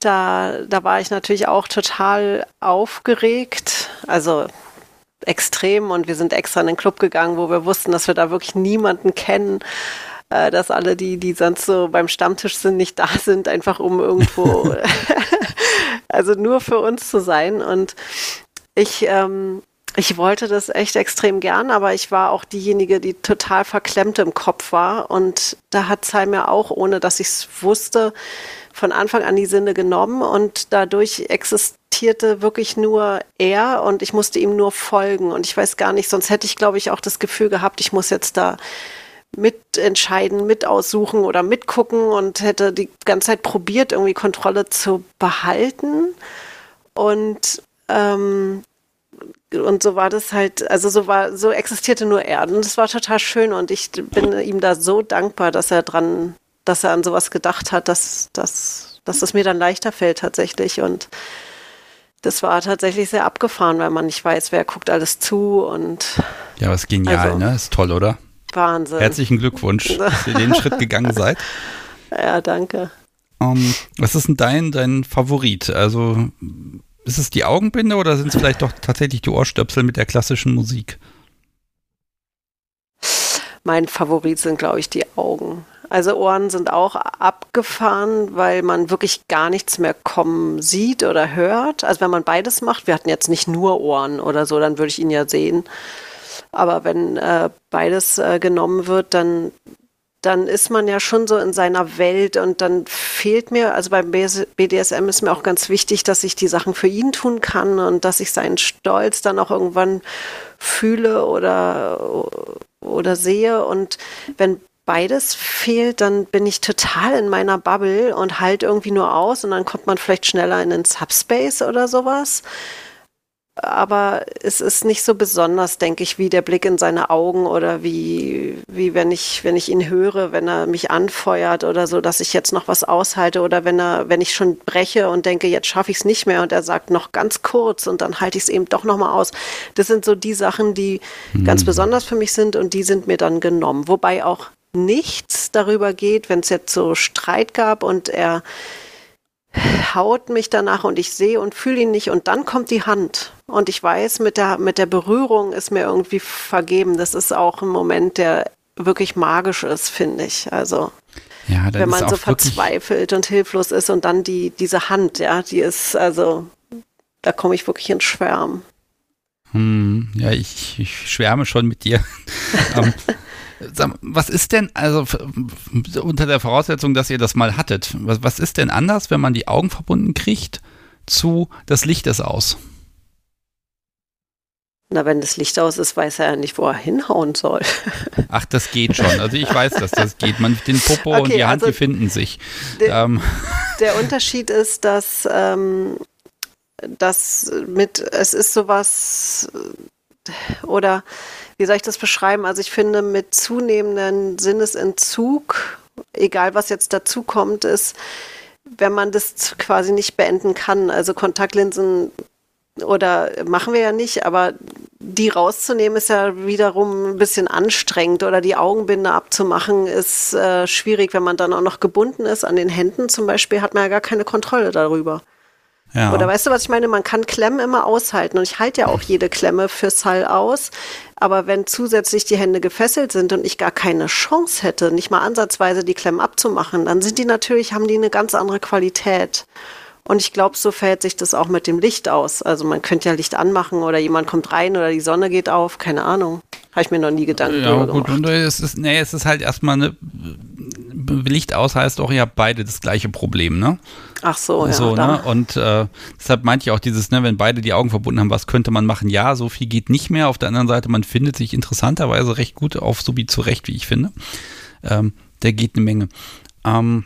da, da war ich natürlich auch total aufgeregt. Also extrem. Und wir sind extra in den Club gegangen, wo wir wussten, dass wir da wirklich niemanden kennen. Äh, dass alle, die, die sonst so beim Stammtisch sind, nicht da sind, einfach um irgendwo, also nur für uns zu sein. Und ich, ähm, ich wollte das echt extrem gern, aber ich war auch diejenige, die total verklemmt im Kopf war. Und da hat Sai mir auch, ohne dass ich es wusste, von Anfang an die Sinne genommen und dadurch existierte wirklich nur er und ich musste ihm nur folgen. Und ich weiß gar nicht, sonst hätte ich, glaube ich, auch das Gefühl gehabt, ich muss jetzt da mitentscheiden, mit aussuchen oder mitgucken und hätte die ganze Zeit probiert, irgendwie Kontrolle zu behalten. Und ähm, und so war das halt, also so war, so existierte nur er. Und das war total schön und ich bin ihm da so dankbar, dass er dran, dass er an sowas gedacht hat, dass, dass, dass es mir dann leichter fällt tatsächlich. Und das war tatsächlich sehr abgefahren, weil man nicht weiß, wer guckt alles zu und. Ja, was genial, also, ne? Ist toll, oder? Wahnsinn. Herzlichen Glückwunsch, dass ihr den Schritt gegangen seid. Ja, danke. Um, ähm, was ist denn dein, dein Favorit? Also ist es die Augenbinde oder sind es vielleicht doch tatsächlich die Ohrstöpsel mit der klassischen Musik? Mein Favorit sind, glaube ich, die Augen. Also Ohren sind auch abgefahren, weil man wirklich gar nichts mehr kommen sieht oder hört. Also wenn man beides macht, wir hatten jetzt nicht nur Ohren oder so, dann würde ich ihn ja sehen. Aber wenn äh, beides äh, genommen wird, dann dann ist man ja schon so in seiner Welt und dann fehlt mir, also beim BDSM ist mir auch ganz wichtig, dass ich die Sachen für ihn tun kann und dass ich seinen Stolz dann auch irgendwann fühle oder, oder sehe. Und wenn beides fehlt, dann bin ich total in meiner Bubble und halt irgendwie nur aus und dann kommt man vielleicht schneller in den Subspace oder sowas aber es ist nicht so besonders, denke ich, wie der Blick in seine Augen oder wie, wie wenn ich, wenn ich ihn höre, wenn er mich anfeuert oder so, dass ich jetzt noch was aushalte oder wenn er, wenn ich schon breche und denke, jetzt schaffe ich es nicht mehr und er sagt noch ganz kurz und dann halte ich es eben doch nochmal aus. Das sind so die Sachen, die mhm. ganz besonders für mich sind und die sind mir dann genommen. Wobei auch nichts darüber geht, wenn es jetzt so Streit gab und er haut mich danach und ich sehe und fühle ihn nicht und dann kommt die Hand und ich weiß, mit der, mit der Berührung ist mir irgendwie vergeben. Das ist auch ein Moment, der wirklich magisch ist, finde ich. Also ja, wenn man so verzweifelt und hilflos ist und dann die, diese Hand, ja, die ist, also da komme ich wirklich ins Schwärmen. Hm, ja, ich, ich schwärme schon mit dir. um, Was ist denn, also unter der Voraussetzung, dass ihr das mal hattet, was, was ist denn anders, wenn man die Augen verbunden kriegt zu das Licht ist aus? Na, wenn das Licht aus ist, weiß er ja nicht, wo er hinhauen soll. Ach, das geht schon. Also ich weiß, dass das geht. Man den Popo okay, und die Hand, also die finden sich. Der, ähm. der Unterschied ist, dass ähm, das mit, es ist sowas oder wie soll ich das beschreiben? Also ich finde, mit zunehmendem Sinnesentzug, egal was jetzt dazu kommt, ist, wenn man das quasi nicht beenden kann. Also Kontaktlinsen oder machen wir ja nicht, aber die rauszunehmen ist ja wiederum ein bisschen anstrengend oder die Augenbinde abzumachen ist äh, schwierig, wenn man dann auch noch gebunden ist an den Händen zum Beispiel, hat man ja gar keine Kontrolle darüber. Ja. Oder weißt du, was ich meine? Man kann Klemmen immer aushalten und ich halte ja auch jede Klemme für Sal aus. Aber wenn zusätzlich die Hände gefesselt sind und ich gar keine Chance hätte, nicht mal ansatzweise die Klemmen abzumachen, dann sind die natürlich, haben die eine ganz andere Qualität. Und ich glaube, so verhält sich das auch mit dem Licht aus. Also man könnte ja Licht anmachen oder jemand kommt rein oder die Sonne geht auf, keine Ahnung. Habe ich mir noch nie Gedanken ja, gut, gemacht. Und es ist, nee, es ist halt erstmal eine Licht aus heißt auch, ihr habt beide das gleiche Problem, ne? Ach so, ja. So, ne? Und äh, deshalb meinte ich auch dieses, ne, wenn beide die Augen verbunden haben, was könnte man machen? Ja, so viel geht nicht mehr. Auf der anderen Seite, man findet sich interessanterweise recht gut auf Subi zurecht, wie ich finde. Ähm, der geht eine Menge. Ähm,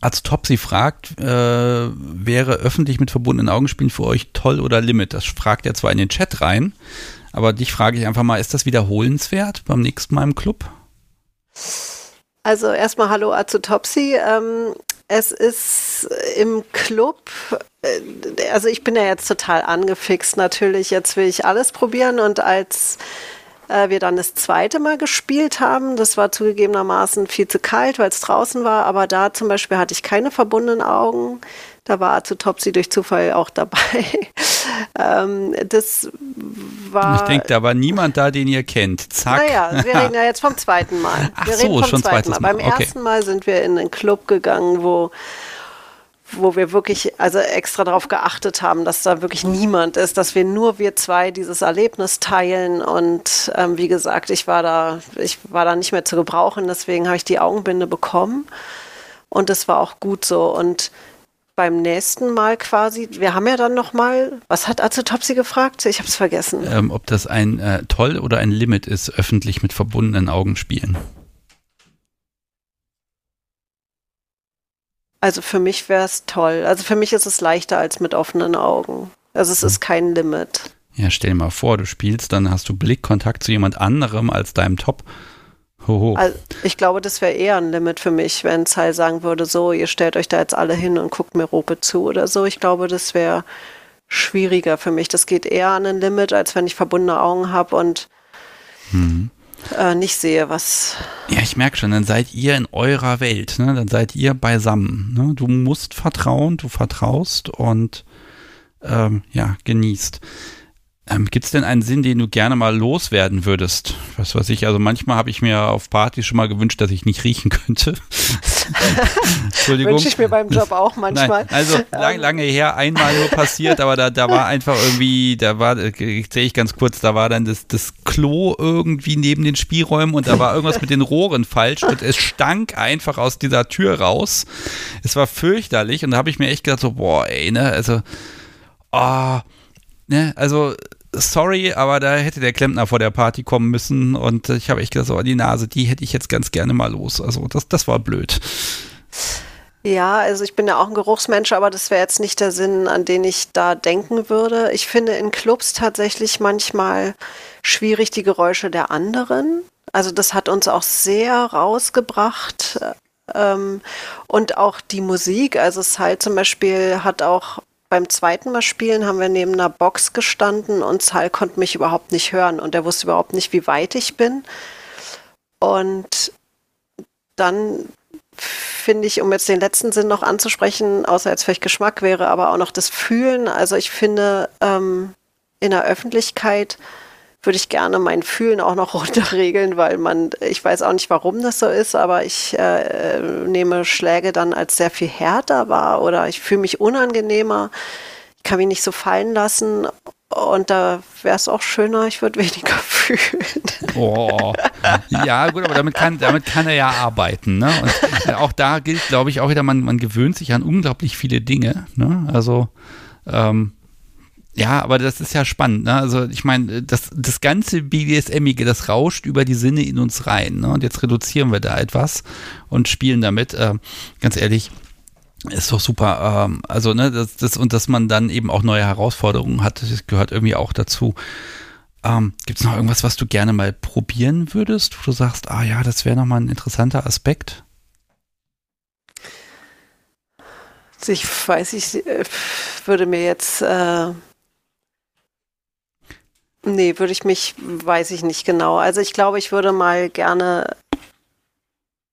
als Topsy fragt, äh, wäre öffentlich mit verbundenen Augenspielen für euch toll oder Limit? Das fragt er zwar in den Chat rein, aber dich frage ich einfach mal, ist das wiederholenswert beim nächsten Mal im Club? Also erstmal Hallo Azutopsy. Ähm, es ist im Club, äh, also ich bin ja jetzt total angefixt natürlich. Jetzt will ich alles probieren und als äh, wir dann das zweite Mal gespielt haben. Das war zugegebenermaßen viel zu kalt, weil es draußen war, aber da zum Beispiel hatte ich keine verbundenen Augen. Da war zu Topsy durch Zufall auch dabei. ähm, das war. Ich denke, da war niemand da, den ihr kennt. Zack. Naja, wir reden ja jetzt vom zweiten Mal. Ach wir so, reden vom schon zweiten Mal. Mal. Beim okay. ersten Mal sind wir in einen Club gegangen, wo wo wir wirklich also extra darauf geachtet haben, dass da wirklich niemand ist, dass wir nur wir zwei dieses Erlebnis teilen. Und ähm, wie gesagt, ich war da, ich war da nicht mehr zu gebrauchen, deswegen habe ich die Augenbinde bekommen. Und das war auch gut so. Und beim nächsten Mal quasi, wir haben ja dann noch mal, was hat Azotopsy gefragt? Ich habe es vergessen. Ähm, ob das ein äh, Toll oder ein Limit ist, öffentlich mit verbundenen Augen spielen. Also für mich wäre es toll. Also für mich ist es leichter als mit offenen Augen. Also es ist kein Limit. Ja, stell dir mal vor, du spielst, dann hast du Blickkontakt zu jemand anderem als deinem Top. Hoho. Also ich glaube, das wäre eher ein Limit für mich, wenn Zai sagen würde, so, ihr stellt euch da jetzt alle hin und guckt mir Rope zu oder so. Ich glaube, das wäre schwieriger für mich. Das geht eher an ein Limit, als wenn ich verbundene Augen habe und mhm äh, nicht sehe, was. Ja, ich merke schon, dann seid ihr in eurer Welt, ne? dann seid ihr beisammen. Ne? Du musst vertrauen, du vertraust und ähm, ja, genießt. Ähm, Gibt es denn einen Sinn, den du gerne mal loswerden würdest? Was weiß ich, also manchmal habe ich mir auf Partys schon mal gewünscht, dass ich nicht riechen könnte. Entschuldigung. Wünsche ich mir beim Job auch manchmal. Nein, also lang, ähm. lange her, einmal nur passiert, aber da, da war einfach irgendwie, da war, sehe ich ganz kurz, da war dann das, das Klo irgendwie neben den Spielräumen und da war irgendwas mit den Rohren falsch und es stank einfach aus dieser Tür raus. Es war fürchterlich und da habe ich mir echt gedacht, so, boah, ey, ne, also, ah, oh, ne, also sorry, aber da hätte der Klempner vor der Party kommen müssen und ich habe echt gesagt, oh, die Nase, die hätte ich jetzt ganz gerne mal los. Also das, das war blöd. Ja, also ich bin ja auch ein Geruchsmensch, aber das wäre jetzt nicht der Sinn, an den ich da denken würde. Ich finde in Clubs tatsächlich manchmal schwierig die Geräusche der anderen. Also das hat uns auch sehr rausgebracht. Ähm, und auch die Musik, also es halt zum Beispiel hat auch beim zweiten Mal spielen haben wir neben einer Box gestanden und Sal konnte mich überhaupt nicht hören und er wusste überhaupt nicht, wie weit ich bin. Und dann finde ich, um jetzt den letzten Sinn noch anzusprechen, außer jetzt vielleicht Geschmack wäre, aber auch noch das Fühlen. Also ich finde, ähm, in der Öffentlichkeit würde ich gerne mein Fühlen auch noch runterregeln, weil man, ich weiß auch nicht, warum das so ist, aber ich äh, nehme Schläge dann als sehr viel härter wahr oder ich fühle mich unangenehmer. Ich kann mich nicht so fallen lassen und da wäre es auch schöner, ich würde weniger fühlen. Oh, Ja, gut, aber damit kann, damit kann er ja arbeiten. Ne? Und auch da gilt, glaube ich, auch wieder, man, man gewöhnt sich an unglaublich viele Dinge. Ne? Also, ähm, ja, aber das ist ja spannend. Ne? Also, ich meine, das, das ganze BDSMige, das rauscht über die Sinne in uns rein. Ne? Und jetzt reduzieren wir da etwas und spielen damit. Äh, ganz ehrlich, ist doch super. Ähm, also, ne, das, das, und dass man dann eben auch neue Herausforderungen hat, das gehört irgendwie auch dazu. Ähm, Gibt es noch irgendwas, was du gerne mal probieren würdest, wo du sagst, ah ja, das wäre nochmal ein interessanter Aspekt? Ich weiß, ich äh, würde mir jetzt. Äh nee, würde ich mich, weiß ich nicht genau. Also ich glaube, ich würde mal gerne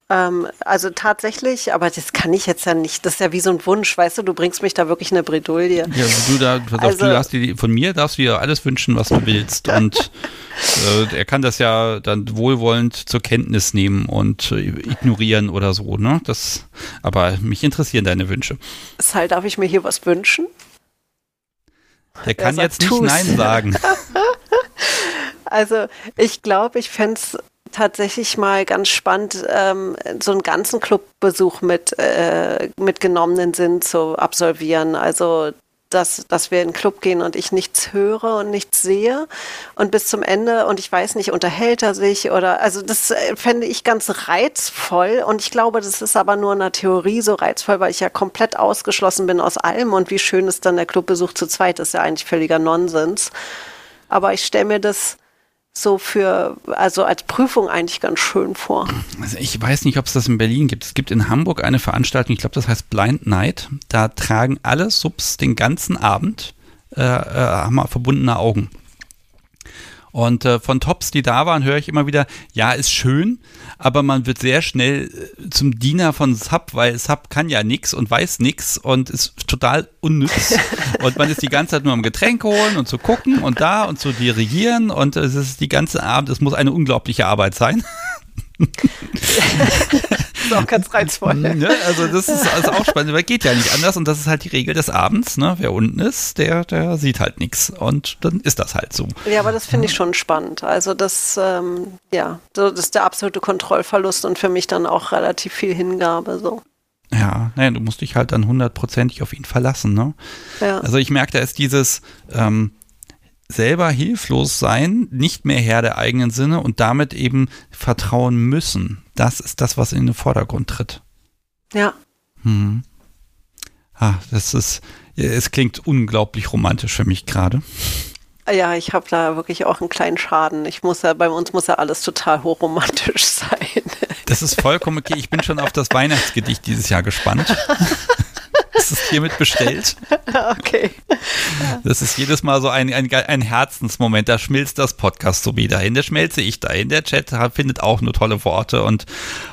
ähm, also tatsächlich, aber das kann ich jetzt ja nicht. Das ist ja wie so ein Wunsch, weißt du, du bringst mich da wirklich eine Bredouille. Ja, du, da, pass also, du darfst dir, von mir darfst du dir alles wünschen, was du willst. Und äh, er kann das ja dann wohlwollend zur Kenntnis nehmen und äh, ignorieren oder so, ne? Das, aber mich interessieren deine Wünsche. Sal, darf ich mir hier was wünschen? Der kann jetzt nicht Nein sagen. also ich glaube, ich fände es tatsächlich mal ganz spannend, ähm, so einen ganzen Clubbesuch mit, äh, mit genommenen Sinn zu absolvieren. Also dass, dass wir in den Club gehen und ich nichts höre und nichts sehe. Und bis zum Ende und ich weiß nicht, unterhält er sich oder, also das äh, fände ich ganz reizvoll. Und ich glaube, das ist aber nur in der Theorie so reizvoll, weil ich ja komplett ausgeschlossen bin aus allem. Und wie schön ist dann der Clubbesuch zu zweit, ist ja eigentlich völliger Nonsens. Aber ich stelle mir das so für, also als Prüfung eigentlich ganz schön vor. Also ich weiß nicht, ob es das in Berlin gibt. Es gibt in Hamburg eine Veranstaltung, ich glaube, das heißt Blind Night. Da tragen alle Subs den ganzen Abend äh, äh, haben verbundene Augen. Und äh, von Tops, die da waren, höre ich immer wieder, ja, ist schön, aber man wird sehr schnell äh, zum Diener von Sub, weil Sub kann ja nichts und weiß nichts und ist total unnütz. und man ist die ganze Zeit nur am Getränk holen und zu gucken und da und zu dirigieren und es ist die ganze Abend, es muss eine unglaubliche Arbeit sein. ist auch ganz reizvoll. Ne? Also das ist also auch spannend, weil geht ja nicht anders und das ist halt die Regel des Abends. Ne? Wer unten ist, der, der sieht halt nichts und dann ist das halt so. Ja, aber das finde ich schon spannend. Also das, ähm, ja, so, das ist der absolute Kontrollverlust und für mich dann auch relativ viel Hingabe so. Ja, naja, du musst dich halt dann hundertprozentig auf ihn verlassen, ne? Ja. Also ich merke, da ist dieses, ähm, selber hilflos sein, nicht mehr Herr der eigenen Sinne und damit eben vertrauen müssen. Das ist das, was in den Vordergrund tritt. Ja. Hm. Ah, das ist, es klingt unglaublich romantisch für mich gerade. Ja, ich habe da wirklich auch einen kleinen Schaden. Ich muss ja, bei uns muss ja alles total hochromantisch sein. Das ist vollkommen okay. Ich bin schon auf das Weihnachtsgedicht dieses Jahr gespannt. Das ist hiermit bestellt. Okay. Das ist jedes Mal so ein, ein, ein Herzensmoment. Da schmilzt das Podcast so wieder hin. Da schmelze ich dahin. Der Chat findet auch nur tolle Worte und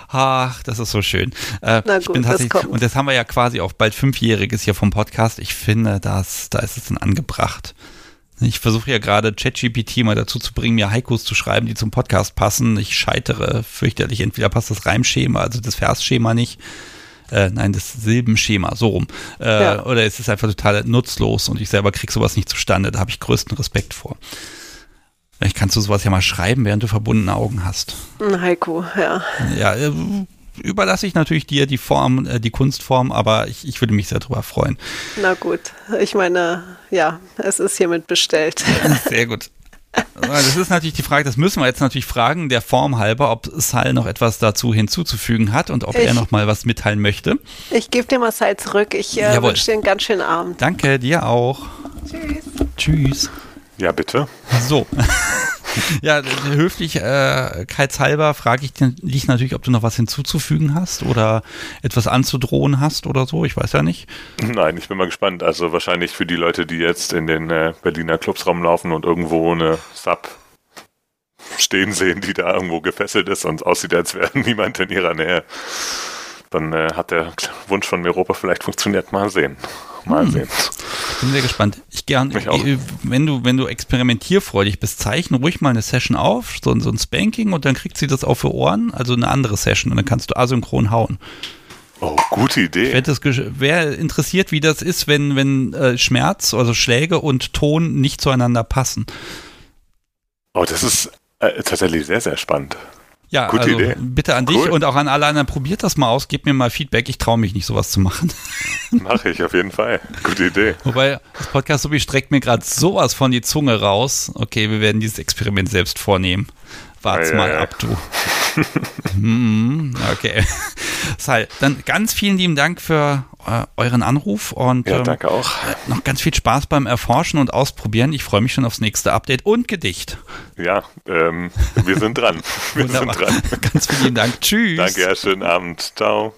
ach, das ist so schön. Äh, Na gut, das kommt. Und das haben wir ja quasi auch bald Fünfjähriges hier vom Podcast. Ich finde, das, da ist es dann angebracht. Ich versuche ja gerade ChatGPT mal dazu zu bringen, mir Haikus zu schreiben, die zum Podcast passen. Ich scheitere fürchterlich. Entweder passt das Reimschema, also das Versschema nicht äh, nein, das Silbenschema, so rum. Äh, ja. Oder es ist einfach total nutzlos und ich selber krieg sowas nicht zustande. Da habe ich größten Respekt vor. Vielleicht kannst du sowas ja mal schreiben, während du verbundene Augen hast. Haiku, ja. Ja, äh, überlasse ich natürlich dir die Form, äh, die Kunstform, aber ich, ich würde mich sehr darüber freuen. Na gut, ich meine, ja, es ist hiermit bestellt. Sehr gut. Das ist natürlich die Frage, das müssen wir jetzt natürlich fragen, der Form halber, ob Sal noch etwas dazu hinzuzuzufügen hat und ob ich, er noch mal was mitteilen möchte. Ich gebe dir mal Sal zurück. Ich äh, wünsche dir einen ganz schönen Abend. Danke, dir auch. Tschüss. Tschüss. Ja, bitte. So. ja, höflichkeitshalber frage ich dich natürlich, ob du noch was hinzuzufügen hast oder etwas anzudrohen hast oder so. Ich weiß ja nicht. Nein, ich bin mal gespannt. Also wahrscheinlich für die Leute, die jetzt in den äh, Berliner Clubs rumlaufen und irgendwo eine Sub stehen sehen, die da irgendwo gefesselt ist und aussieht, als wäre niemand in ihrer Nähe. Dann äh, hat der Wunsch von Europa vielleicht funktioniert. Mal sehen. Mal hm. sehen. Ich bin sehr gespannt. Ich gern, wenn du, wenn du experimentierfreudig bist, zeichne ruhig mal eine Session auf, so, so ein Spanking und dann kriegt sie das auch für Ohren, also eine andere Session und dann kannst du asynchron hauen. Oh, gute Idee. Wer interessiert, wie das ist, wenn, wenn äh, Schmerz, also Schläge und Ton nicht zueinander passen? Oh, das ist äh, tatsächlich sehr, sehr spannend. Ja, Gute also Idee. bitte an dich Cool. und auch an alle anderen, probiert das mal aus, gebt mir mal Feedback. Ich traue mich nicht, sowas zu machen. Mache ich auf jeden Fall. Gute Idee. Wobei das Podcast Subi streckt mir gerade sowas von die Zunge raus. Okay, wir werden dieses Experiment selbst vornehmen. Wart's Ei, mal ei, ei. ab, du. Hm, okay. Sal, dann ganz vielen lieben Dank für äh, euren Anruf und Ja, ähm, danke auch. noch ganz viel Spaß beim Erforschen und Ausprobieren. Ich freue mich schon aufs nächste Update und Gedicht. Ja, ähm, wir sind dran. Wir sind dran. Ganz vielen Dank. Tschüss. Danke, ja, schönen Abend. Ciao.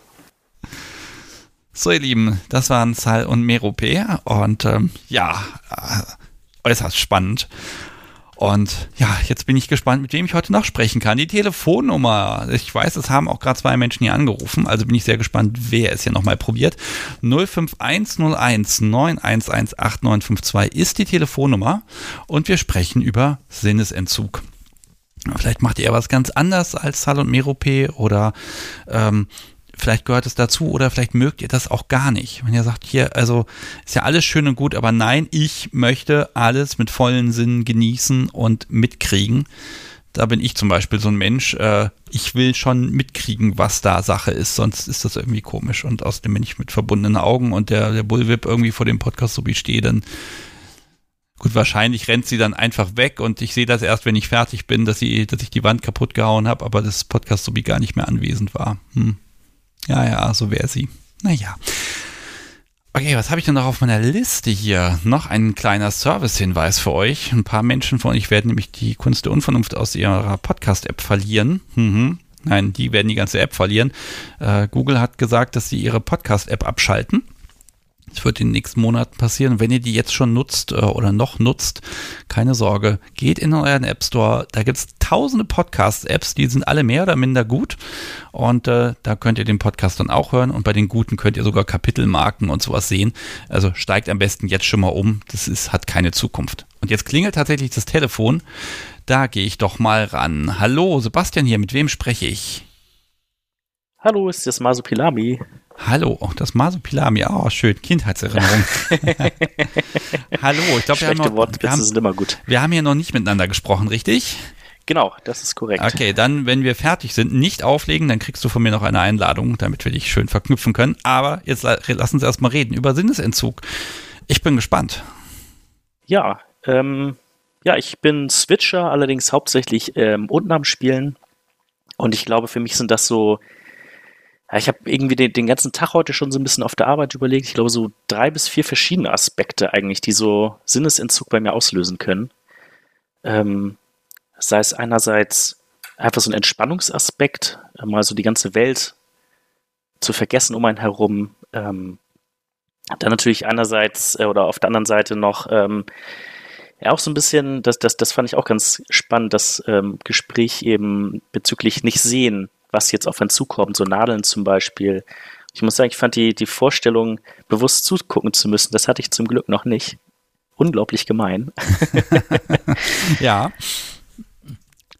So, ihr Lieben, das waren Sal und Merope und ähm, ja, äh, äußerst spannend. Und ja, jetzt bin ich gespannt, mit wem ich heute noch sprechen kann. Die Telefonnummer, ich weiß, es haben auch gerade zwei Menschen hier angerufen, also bin ich sehr gespannt, wer es hier nochmal probiert. 05101 911 8952 ist die Telefonnummer und wir sprechen über Sinnesentzug. Vielleicht macht ihr was ganz anders als Sal und Merope oder ähm, vielleicht gehört es dazu oder vielleicht mögt ihr das auch gar nicht. Wenn ihr sagt, hier, also ist ja alles schön und gut, aber nein, ich möchte alles mit vollen Sinnen genießen und mitkriegen. Da bin ich zum Beispiel so ein Mensch, äh, ich will schon mitkriegen, was da Sache ist, sonst ist das irgendwie komisch. Und außerdem, wenn ich mit verbundenen Augen und der, der Bullwhip irgendwie vor dem Podcast so wie stehe, dann Gut, wahrscheinlich rennt sie dann einfach weg und ich sehe das erst, wenn ich fertig bin, dass, sie, dass ich die Wand kaputt gehauen habe, aber das Podcast so wie gar nicht mehr anwesend war. Hm. Ja, ja, so wäre sie. Naja. Okay, was habe ich denn noch auf meiner Liste hier? Noch ein kleiner Service-Hinweis für euch. Ein paar Menschen von euch werden nämlich die Kunst der Unvernunft aus ihrer Podcast-App verlieren. Mhm. Nein, die werden die ganze App verlieren. Äh, Google hat gesagt, dass sie ihre Podcast-App abschalten. Das wird in den nächsten Monaten passieren. Wenn ihr die jetzt schon nutzt äh, oder noch nutzt, keine Sorge, geht in euren App Store. Da gibt es tausende Podcast-Apps, die sind alle mehr oder minder gut. Und äh, da könnt ihr den Podcast dann auch hören. Und bei den guten könnt ihr sogar Kapitelmarken und sowas sehen. Also steigt am besten jetzt schon mal um. Das ist, hat keine Zukunft. Und jetzt klingelt tatsächlich das Telefon. Da gehe ich doch mal ran. Hallo, Sebastian hier. Mit wem spreche ich? Hallo, ist das Masupilami? Hallo, oh, das Masupilami, oh schön, Kindheitserinnerung. Hallo, ich glaube, wir, haben noch- wir, haben, wir haben hier noch nicht miteinander gesprochen, richtig? Genau, das ist korrekt. Okay, dann, wenn wir fertig sind, nicht auflegen, dann kriegst du von mir noch eine Einladung, damit wir dich schön verknüpfen können. Aber jetzt la- lass uns erstmal reden über Sinnesentzug. Ich bin gespannt. Ja, ähm, ja, ich bin Switcher, allerdings hauptsächlich ähm, unten am Spielen. Und ich glaube, für mich sind das so, ja, ich habe irgendwie den, den ganzen Tag heute schon so ein bisschen auf der Arbeit überlegt. Ich glaube, so drei bis vier verschiedene Aspekte eigentlich, die so Sinnesentzug bei mir auslösen können. Ähm, sei es einerseits einfach so ein Entspannungsaspekt, äh, mal so die ganze Welt zu vergessen um einen herum. Ähm, dann natürlich einerseits äh, oder auf der anderen Seite noch ähm, ja auch so ein bisschen, das, das, das fand ich auch ganz spannend, das ähm, Gespräch eben bezüglich nicht sehen, was jetzt auf einen zukommt, so Nadeln zum Beispiel. Ich muss sagen, ich fand die, die Vorstellung, bewusst zugucken zu müssen, das hatte ich zum Glück noch nicht. Unglaublich gemein. Ja,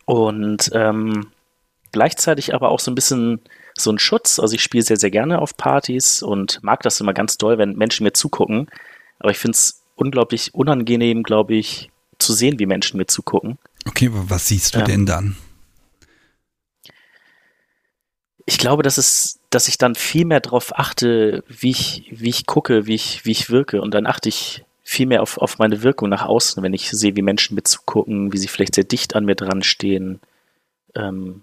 Und ähm, gleichzeitig aber auch so ein bisschen so ein Schutz. Also ich spiele sehr, sehr gerne auf Partys und mag das immer ganz doll, wenn Menschen mir zugucken. Aber ich finde es unglaublich unangenehm, glaube ich, zu sehen, wie Menschen mir zugucken. okay, aber was siehst du Ja. denn dann? Ich glaube, dass es, dass ich dann viel mehr darauf achte, wie ich, wie ich gucke, wie ich, wie ich wirke. Und dann achte ich viel mehr auf, auf meine Wirkung nach außen, wenn ich sehe, wie Menschen mir zugucken, wie sie vielleicht sehr dicht an mir dran stehen. Ähm,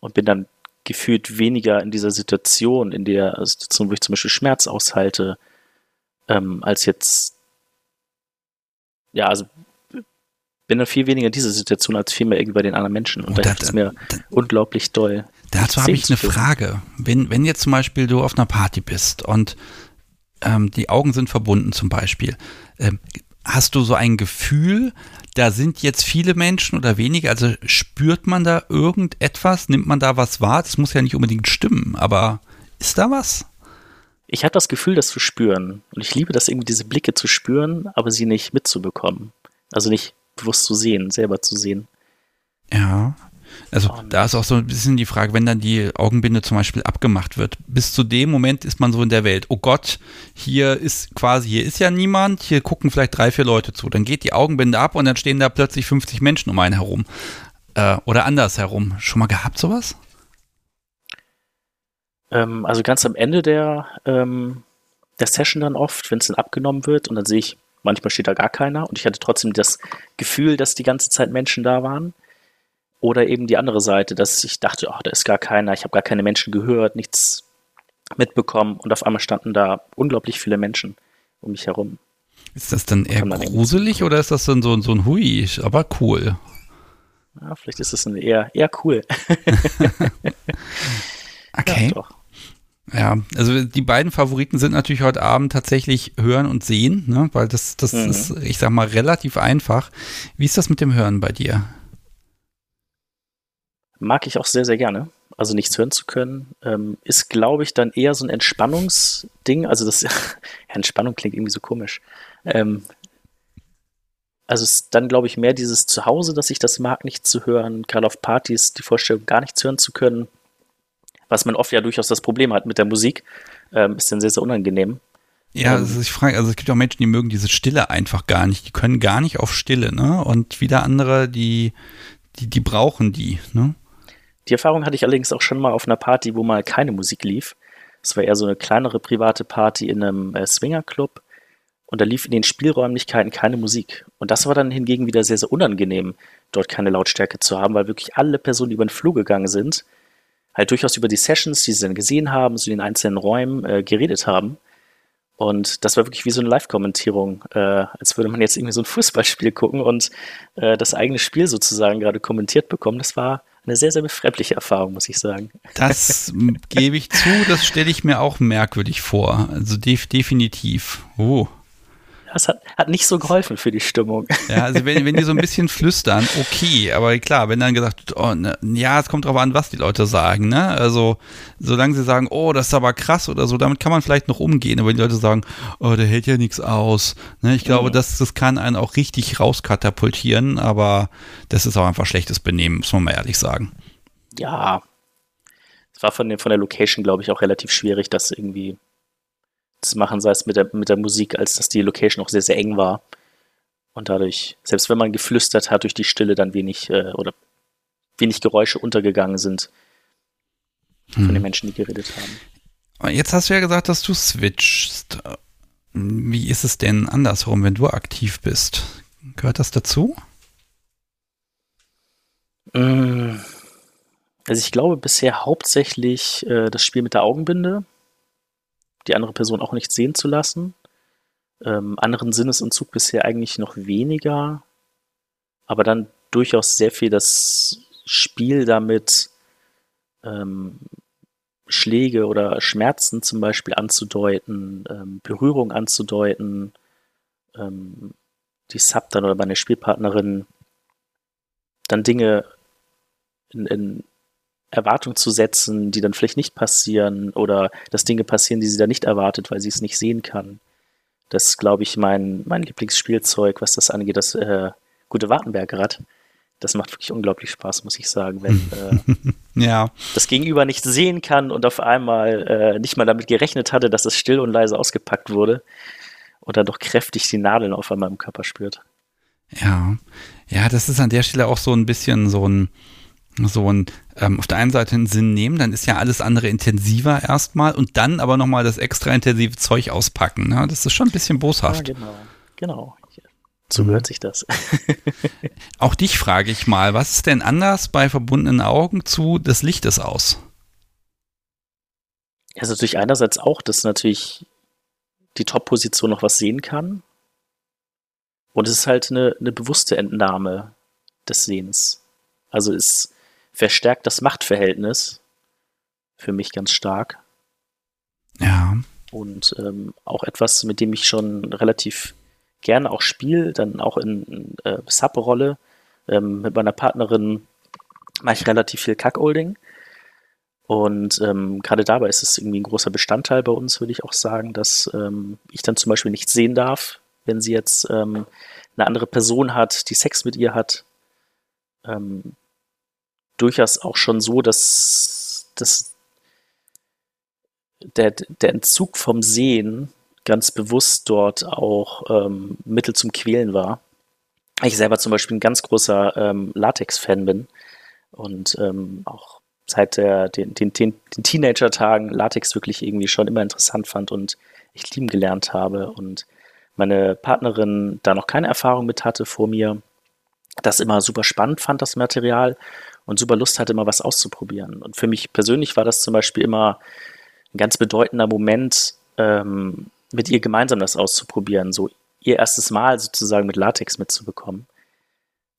und bin dann gefühlt weniger in dieser Situation, in der Situation, wo ich zum Beispiel Schmerz aushalte, ähm, als jetzt, ja, also bin dann viel weniger in dieser Situation als viel mehr irgendwie bei den anderen Menschen. Und Oh, da es mir da- unglaublich doll. Dazu habe ich eine. Frage. Wenn, wenn jetzt zum Beispiel du auf einer Party bist und ähm, die Augen sind verbunden zum Beispiel, ähm, hast du so ein Gefühl, da sind jetzt viele Menschen oder wenige? Also spürt man da irgendetwas? Nimmt man da was wahr? Das muss ja nicht unbedingt stimmen, aber ist da was? Ich habe das Gefühl, das zu spüren. Und ich liebe das irgendwie, diese Blicke zu spüren, aber sie nicht mitzubekommen. Also nicht bewusst zu sehen, selber zu sehen. Ja. Also Und- da ist auch so ein bisschen die Frage, wenn dann die Augenbinde zum Beispiel abgemacht wird. Bis zu dem Moment ist man so in der Welt. Oh Gott, hier ist quasi, hier ist ja niemand, hier gucken vielleicht drei, vier Leute zu. Dann geht die Augenbinde ab und dann stehen da plötzlich 50 Menschen um einen herum. Äh, oder andersherum. Schon mal gehabt sowas? Ähm, also ganz am Ende der, ähm, der Session dann oft, wenn es dann abgenommen wird und dann sehe ich, manchmal steht da gar keiner und ich hatte trotzdem das Gefühl, dass die ganze Zeit Menschen da waren. Oder eben die andere Seite, dass ich dachte, ach, da ist gar keiner, ich habe gar keine Menschen gehört, nichts mitbekommen und auf einmal standen da unglaublich viele Menschen um mich herum. Ist das dann eher gruselig oder ist das dann so, so ein Hui, aber cool? Ja, vielleicht ist es eher, eher cool. okay. Ja. Ja, also die beiden Favoriten sind natürlich heute Abend tatsächlich Hören und Sehen, ne? weil das, das mhm. ist, ich sag mal, relativ einfach. Wie ist das mit dem Hören bei dir? Mag ich auch sehr, sehr gerne. Also nichts hören zu können, ähm, ist, glaube ich, dann eher so ein Entspannungsding. Also das, ja, Entspannung klingt irgendwie so komisch. Ähm, also ist dann, glaube ich, mehr dieses Zuhause, dass ich das mag, nicht zu hören, gerade auf Partys die Vorstellung, gar nichts hören zu können was man oft ja durchaus das Problem hat mit der Musik, ähm, ist dann sehr, sehr unangenehm. Ja, ähm, also ich frage, also es gibt auch Menschen, die mögen diese Stille einfach gar nicht. Die können gar nicht auf Stille, ne? Und wieder andere, die, die, die brauchen die, ne? Die Erfahrung hatte ich allerdings auch schon mal auf einer Party, wo mal keine Musik lief. Es war eher so eine kleinere private Party in einem äh, Swingerclub und da lief in den Spielräumlichkeiten keine Musik. Und das war dann hingegen wieder sehr, sehr unangenehm, dort keine Lautstärke zu haben, weil wirklich alle Personen, die über den Flur gegangen sind, halt durchaus über die Sessions, die sie dann gesehen haben, in den einzelnen Räumen äh, geredet haben. Und das war wirklich wie so eine Live-Kommentierung, äh, als würde man jetzt irgendwie so ein Fußballspiel gucken und äh, das eigene Spiel sozusagen gerade kommentiert bekommen. Das war eine sehr, sehr befremdliche Erfahrung, muss ich sagen. Das gebe ich zu, das stelle ich mir auch merkwürdig vor. Also def definitiv. Oh. Das hat, hat nicht so geholfen für die Stimmung. Ja, also wenn, wenn die so ein bisschen flüstern, okay, aber klar, wenn dann gesagt oh, ne, ja, es kommt drauf an, was die Leute sagen, ne? Also, solange sie sagen, oh, das ist aber krass oder so, damit kann man vielleicht noch umgehen, aber wenn die Leute sagen, oh, der hält ja nichts aus, ne? Ich glaube, mhm. das, das kann einen auch richtig rauskatapultieren, aber das ist auch einfach schlechtes Benehmen, muss man mal ehrlich sagen. Ja. Es war von, der, von der Location, glaube ich, auch relativ schwierig, das irgendwie zu machen, sei es mit der, mit der Musik, als dass die Location auch sehr, sehr eng war. Und dadurch, selbst wenn man geflüstert hat, durch die Stille dann wenig äh, oder wenig Geräusche untergegangen sind von hm. den Menschen, die geredet haben. Jetzt hast du ja gesagt, dass du switchst. Wie ist es denn andersherum, wenn du aktiv bist? Gehört das dazu? Mm. Also ich glaube bisher hauptsächlich äh, das Spiel mit der Augenbinde die andere Person auch nicht sehen zu lassen. Ähm, anderen Sinnesentzug bisher eigentlich noch weniger, aber dann durchaus sehr viel das Spiel damit, ähm, Schläge oder Schmerzen zum Beispiel anzudeuten, ähm, Berührung anzudeuten, ähm, die Sub dann oder meine Spielpartnerin dann Dinge in, in Erwartung zu setzen, die dann vielleicht nicht passieren oder dass Dinge passieren, die sie da nicht erwartet, weil sie es nicht sehen kann. Das ist, glaube ich, mein, mein Lieblingsspielzeug, was das angeht, das äh, gute Wartenbergrad. Das macht wirklich unglaublich Spaß, muss ich sagen, wenn äh, ja. das Gegenüber nicht sehen kann und auf einmal äh, nicht mal damit gerechnet hatte, dass es still und leise ausgepackt wurde und dann doch kräftig die Nadeln auf einmal im Körper spürt. Ja, ja, das ist an der Stelle auch so ein bisschen so ein, so ein ähm, auf der einen Seite einen Sinn nehmen, dann ist ja alles andere intensiver erstmal und dann aber nochmal das extra intensive Zeug auspacken. Ne? Das ist schon ein bisschen boshaft. Ja, genau, genau. So gehört sich das. Auch dich frage ich mal, was ist denn anders bei verbundenen Augen zu des Lichtes aus? Also natürlich einerseits auch, dass natürlich die Top-Position noch was sehen kann. Und es ist halt eine, eine bewusste Entnahme des Sehens. Also es verstärkt das Machtverhältnis für mich ganz stark. Ja. Und ähm, auch etwas, mit dem ich schon relativ gerne auch spiele, dann auch in äh, Sub-Rolle. Ähm, mit meiner Partnerin mache ich relativ viel Cuckolding. Und ähm, gerade dabei ist es irgendwie ein großer Bestandteil bei uns, würde ich auch sagen, dass ähm, ich dann zum Beispiel nicht sehen darf, wenn sie jetzt ähm, eine andere Person hat, die Sex mit ihr hat. Ähm, durchaus auch schon so, dass, dass der, der Entzug vom Sehen ganz bewusst dort auch ähm, Mittel zum Quälen war. ich selber zum Beispiel ein ganz großer ähm, Latex-Fan bin und ähm, auch seit der, den, den, den, den Teenager-Tagen Latex wirklich irgendwie schon immer interessant fand und ich lieben gelernt habe und meine Partnerin da noch keine Erfahrung mit hatte vor mir, das immer super spannend fand, das Material und super Lust hatte, immer was auszuprobieren. Und für mich persönlich war das zum Beispiel immer ein ganz bedeutender Moment, ähm, mit ihr gemeinsam das auszuprobieren, so ihr erstes Mal sozusagen mit Latex mitzubekommen.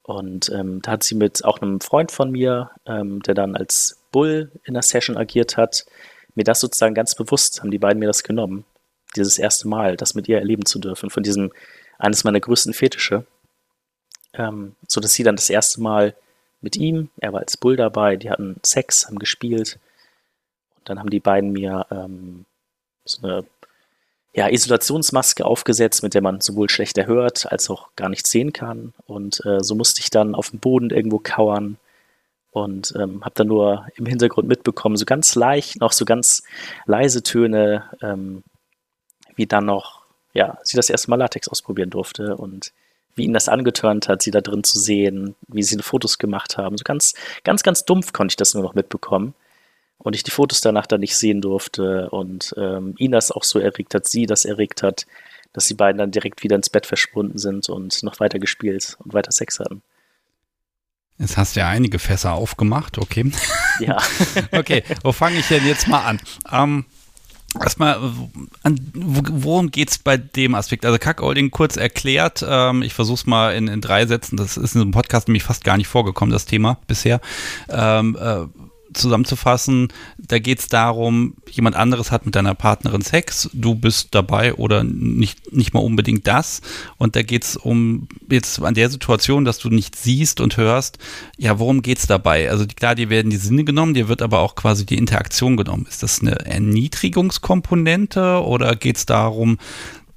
Und ähm, da hat sie mit auch einem Freund von mir, ähm, der dann als Bull in der Session agiert hat, mir das sozusagen ganz bewusst, haben die beiden mir das genommen. Dieses erste Mal, das mit ihr erleben zu dürfen, von diesem, eines meiner größten Fetische. Ähm, so dass sie dann das erste Mal mit ihm, er war als Bull dabei, die hatten Sex, haben gespielt. Und dann haben die beiden mir ähm, so eine ja, Isolationsmaske aufgesetzt, mit der man sowohl schlechter hört als auch gar nichts sehen kann. Und äh, so musste ich dann auf dem Boden irgendwo kauern und ähm, habe dann nur im Hintergrund mitbekommen, so ganz leicht, noch so ganz leise Töne, ähm, wie dann noch, ja, sie das erste Mal Latex ausprobieren durfte und wie ihn das angetörnt hat, sie da drin zu sehen, wie sie Fotos gemacht haben. So ganz, ganz, ganz dumpf konnte ich das nur noch mitbekommen und ich die Fotos danach dann nicht sehen durfte und ähm, ihn das auch so erregt hat, sie das erregt hat, dass die beiden dann direkt wieder ins Bett verschwunden sind und noch weiter gespielt und weiter Sex hatten. Jetzt hast du ja einige Fässer aufgemacht, okay. Ja. okay, wo fange ich denn jetzt mal an? Ähm, Erstmal, worum geht es bei dem Aspekt? Also Kackolding kurz erklärt, ähm, ich versuche es mal in, in, drei Sätzen, das ist in so einem Podcast nämlich fast gar nicht vorgekommen, das Thema bisher. Ähm, äh, zusammenzufassen, da geht es darum, jemand anderes hat mit deiner Partnerin Sex, du bist dabei oder nicht, nicht mal unbedingt das. Und da geht es um jetzt an der Situation, dass du nicht siehst und hörst, ja, worum geht es dabei? Also klar, dir werden die Sinne genommen, dir wird aber auch quasi die Interaktion genommen. Ist das eine Erniedrigungskomponente oder geht es darum,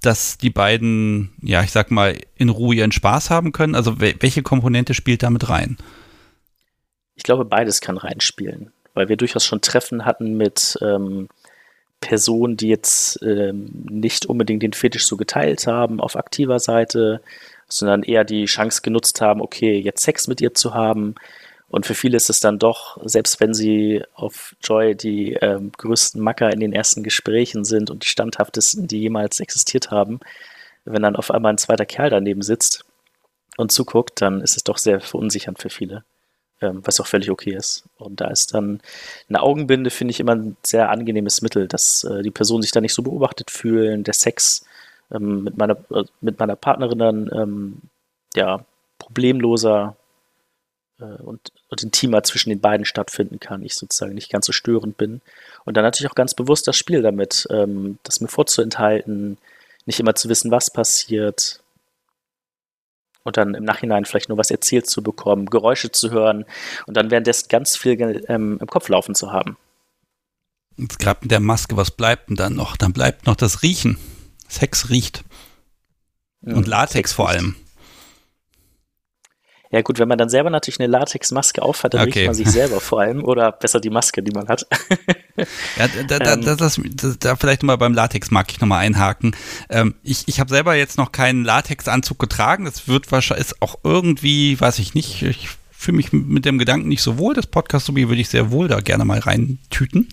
dass die beiden, ja, ich sag mal, in Ruhe ihren Spaß haben können? Also welche Komponente spielt damit rein? Ich glaube, beides kann reinspielen, weil wir durchaus schon Treffen hatten mit ähm, Personen, die jetzt ähm, nicht unbedingt den Fetisch so geteilt haben auf aktiver Seite, sondern eher die Chance genutzt haben, okay, jetzt Sex mit ihr zu haben. Und für viele ist es dann doch, selbst wenn sie auf Joy die ähm, größten Macker in den ersten Gesprächen sind und die standhaftesten, die jemals existiert haben, wenn dann auf einmal ein zweiter Kerl daneben sitzt und zuguckt, dann ist es doch sehr verunsichernd für viele was auch völlig okay ist. Und da ist dann eine Augenbinde, finde ich, immer ein sehr angenehmes Mittel, dass äh, die Personen sich da nicht so beobachtet fühlen, der Sex ähm, mit, meiner, äh, mit meiner Partnerin dann ähm, ja, problemloser äh, und, und intimer zwischen den beiden stattfinden kann, ich sozusagen nicht ganz so störend bin. Und dann natürlich auch ganz bewusst das Spiel damit, ähm, das mir vorzuenthalten, nicht immer zu wissen, was passiert, und dann im Nachhinein vielleicht nur was erzählt zu bekommen, Geräusche zu hören und dann währenddessen ganz viel ähm, im Kopf laufen zu haben. Jetzt gerade mit der Maske, was bleibt denn dann noch? Dann bleibt noch das Riechen. Sex riecht. Und Latex vor allem. Ja gut, wenn man dann selber natürlich eine Latexmaske aufhat, dann okay. riecht man sich selber vor allem oder besser die Maske, die man hat. ja, da, da, ähm. das, das, da vielleicht mal beim Latex mag ich nochmal einhaken. Ähm, ich ich habe selber jetzt noch keinen Latexanzug getragen. Das wird wahrscheinlich ist auch irgendwie, weiß ich nicht, ich fühle mich mit dem Gedanken nicht so wohl. Das Podcast sowie würde ich sehr wohl da gerne mal reintüten.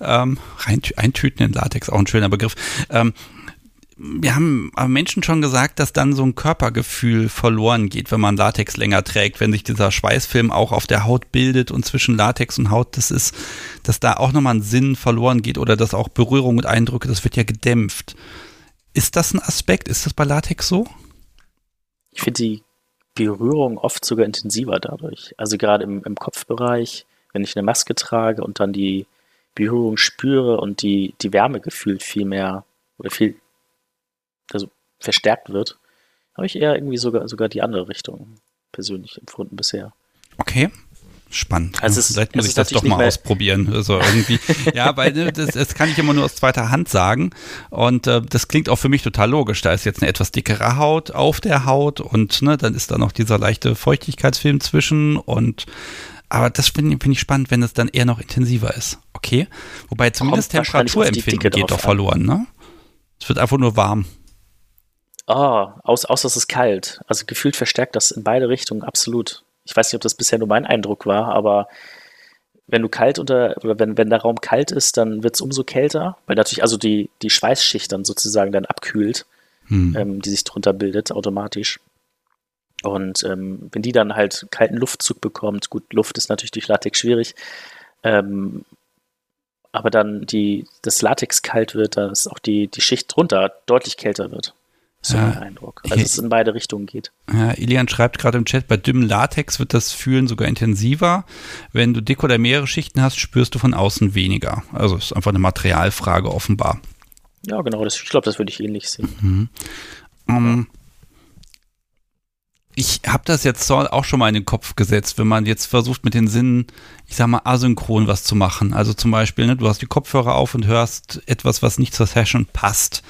Ähm, rein, eintüten in Latex, auch ein schöner Begriff. Ähm, wir haben Menschen schon gesagt, dass dann so ein Körpergefühl verloren geht, wenn man Latex länger trägt, wenn sich dieser Schweißfilm auch auf der Haut bildet und zwischen Latex und Haut, das ist, dass da auch nochmal ein Sinn verloren geht oder dass auch Berührung und Eindrücke, das wird ja gedämpft. Ist das ein Aspekt? Ist das bei Latex so? Ich finde die Berührung oft sogar intensiver dadurch. Also gerade im, im Kopfbereich, wenn ich eine Maske trage und dann die Berührung spüre und die, die Wärme gefühlt viel mehr oder viel also verstärkt wird, habe ich eher irgendwie sogar, sogar die andere Richtung persönlich empfunden bisher. Okay. Spannend. Also es, Vielleicht muss ich das doch mal ausprobieren. Also irgendwie, ja, weil ne, das, das kann ich immer nur aus zweiter Hand sagen. Und äh, das klingt auch für mich total logisch. Da ist jetzt eine etwas dickere Haut auf der Haut und ne, dann ist da noch dieser leichte Feuchtigkeitsfilm zwischen und aber das finde find ich spannend, wenn es dann eher noch intensiver ist. Okay. Wobei zumindest Temperaturempfinden geht doch verloren, ne? Es wird einfach nur warm. Oh, aus, außer es ist kalt. Also gefühlt verstärkt das in beide Richtungen absolut. Ich weiß nicht, ob das bisher nur mein Eindruck war, aber wenn du kalt unter, oder wenn, wenn der Raum kalt ist, dann wird es umso kälter, weil natürlich also die, die Schweißschicht dann sozusagen dann abkühlt, hm. ähm, die sich drunter bildet, automatisch. Und ähm, wenn die dann halt kalten Luftzug bekommt, gut, Luft ist natürlich durch Latex schwierig, ähm, aber dann die, das Latex kalt wird, dass auch die, die Schicht drunter deutlich kälter wird. So ja. mein Eindruck. Also es in beide Richtungen geht. Ja, Ilian schreibt gerade im Chat, bei dünnem Latex wird das Fühlen sogar intensiver. Wenn du dick oder mehrere Schichten hast, spürst du von außen weniger. Also es ist einfach eine Materialfrage offenbar. Ja, genau. Das, ich glaube, das würde ich ähnlich sehen. Mhm. Um, ich habe das jetzt auch schon mal in den Kopf gesetzt, wenn man jetzt versucht mit den Sinnen, ich sag mal, asynchron was zu machen. Also zum Beispiel, ne, du hast die Kopfhörer auf und hörst etwas, was nicht zur Session passt.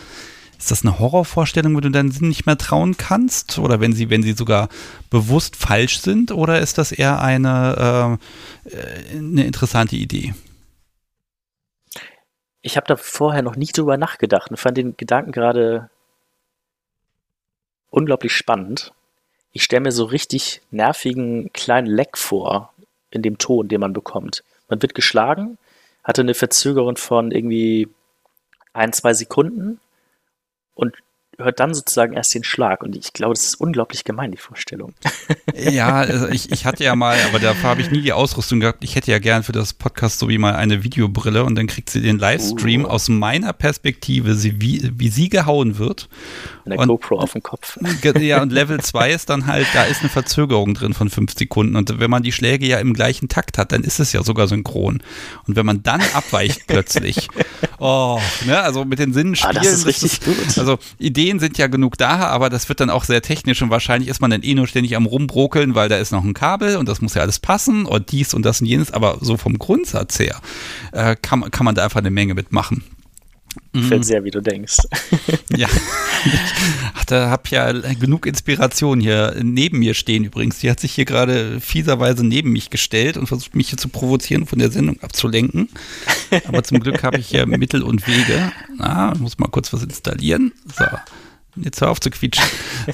Ist das eine Horrorvorstellung, wo du deinen Sinn nicht mehr trauen kannst? Oder wenn sie, wenn sie sogar bewusst falsch sind? Oder ist das eher eine, äh, eine interessante Idee? Ich habe da vorher noch nie drüber nachgedacht und fand den Gedanken gerade unglaublich spannend ich stelle mir so richtig nervigen kleinen Leck vor in dem Ton, den man bekommt. Man wird geschlagen, hatte eine Verzögerung von irgendwie ein, zwei Sekunden und hört dann sozusagen erst den Schlag. Und ich glaube, das ist unglaublich gemein, die Vorstellung. Ja, also ich, ich hatte ja mal, aber dafür habe ich nie die Ausrüstung gehabt. Ich hätte ja gern für das Podcast so wie mal eine Videobrille und dann kriegt sie den Livestream uh. aus meiner Perspektive, sie, wie, wie sie gehauen wird. Eine und, GoPro auf dem Kopf. Ja, und Level 2 ist dann halt, da ist eine Verzögerung drin von fünf Sekunden. Und wenn man die Schläge ja im gleichen Takt hat, dann ist es ja sogar synchron. Und wenn man dann abweicht plötzlich, oh, ne, also mit den Sinnen spielen. Ah, das ist richtig das gut. Also Ideen sind ja genug da, aber das wird dann auch sehr technisch und wahrscheinlich ist man dann eh nur ständig am Rumbrokeln, weil da ist noch ein Kabel und das muss ja alles passen und dies und das und jenes. Aber so vom Grundsatz her äh, kann, kann man da einfach eine Menge mitmachen. Mhm. sehr, wie du denkst. ja. Ach, da hab ja genug Inspiration hier neben mir stehen übrigens. Die hat sich hier gerade fieserweise neben mich gestellt und versucht mich hier zu provozieren, von der Sendung abzulenken. Aber zum Glück habe ich hier Mittel und Wege. Na, muss mal kurz was installieren. So. Jetzt hör auf zu quietschen.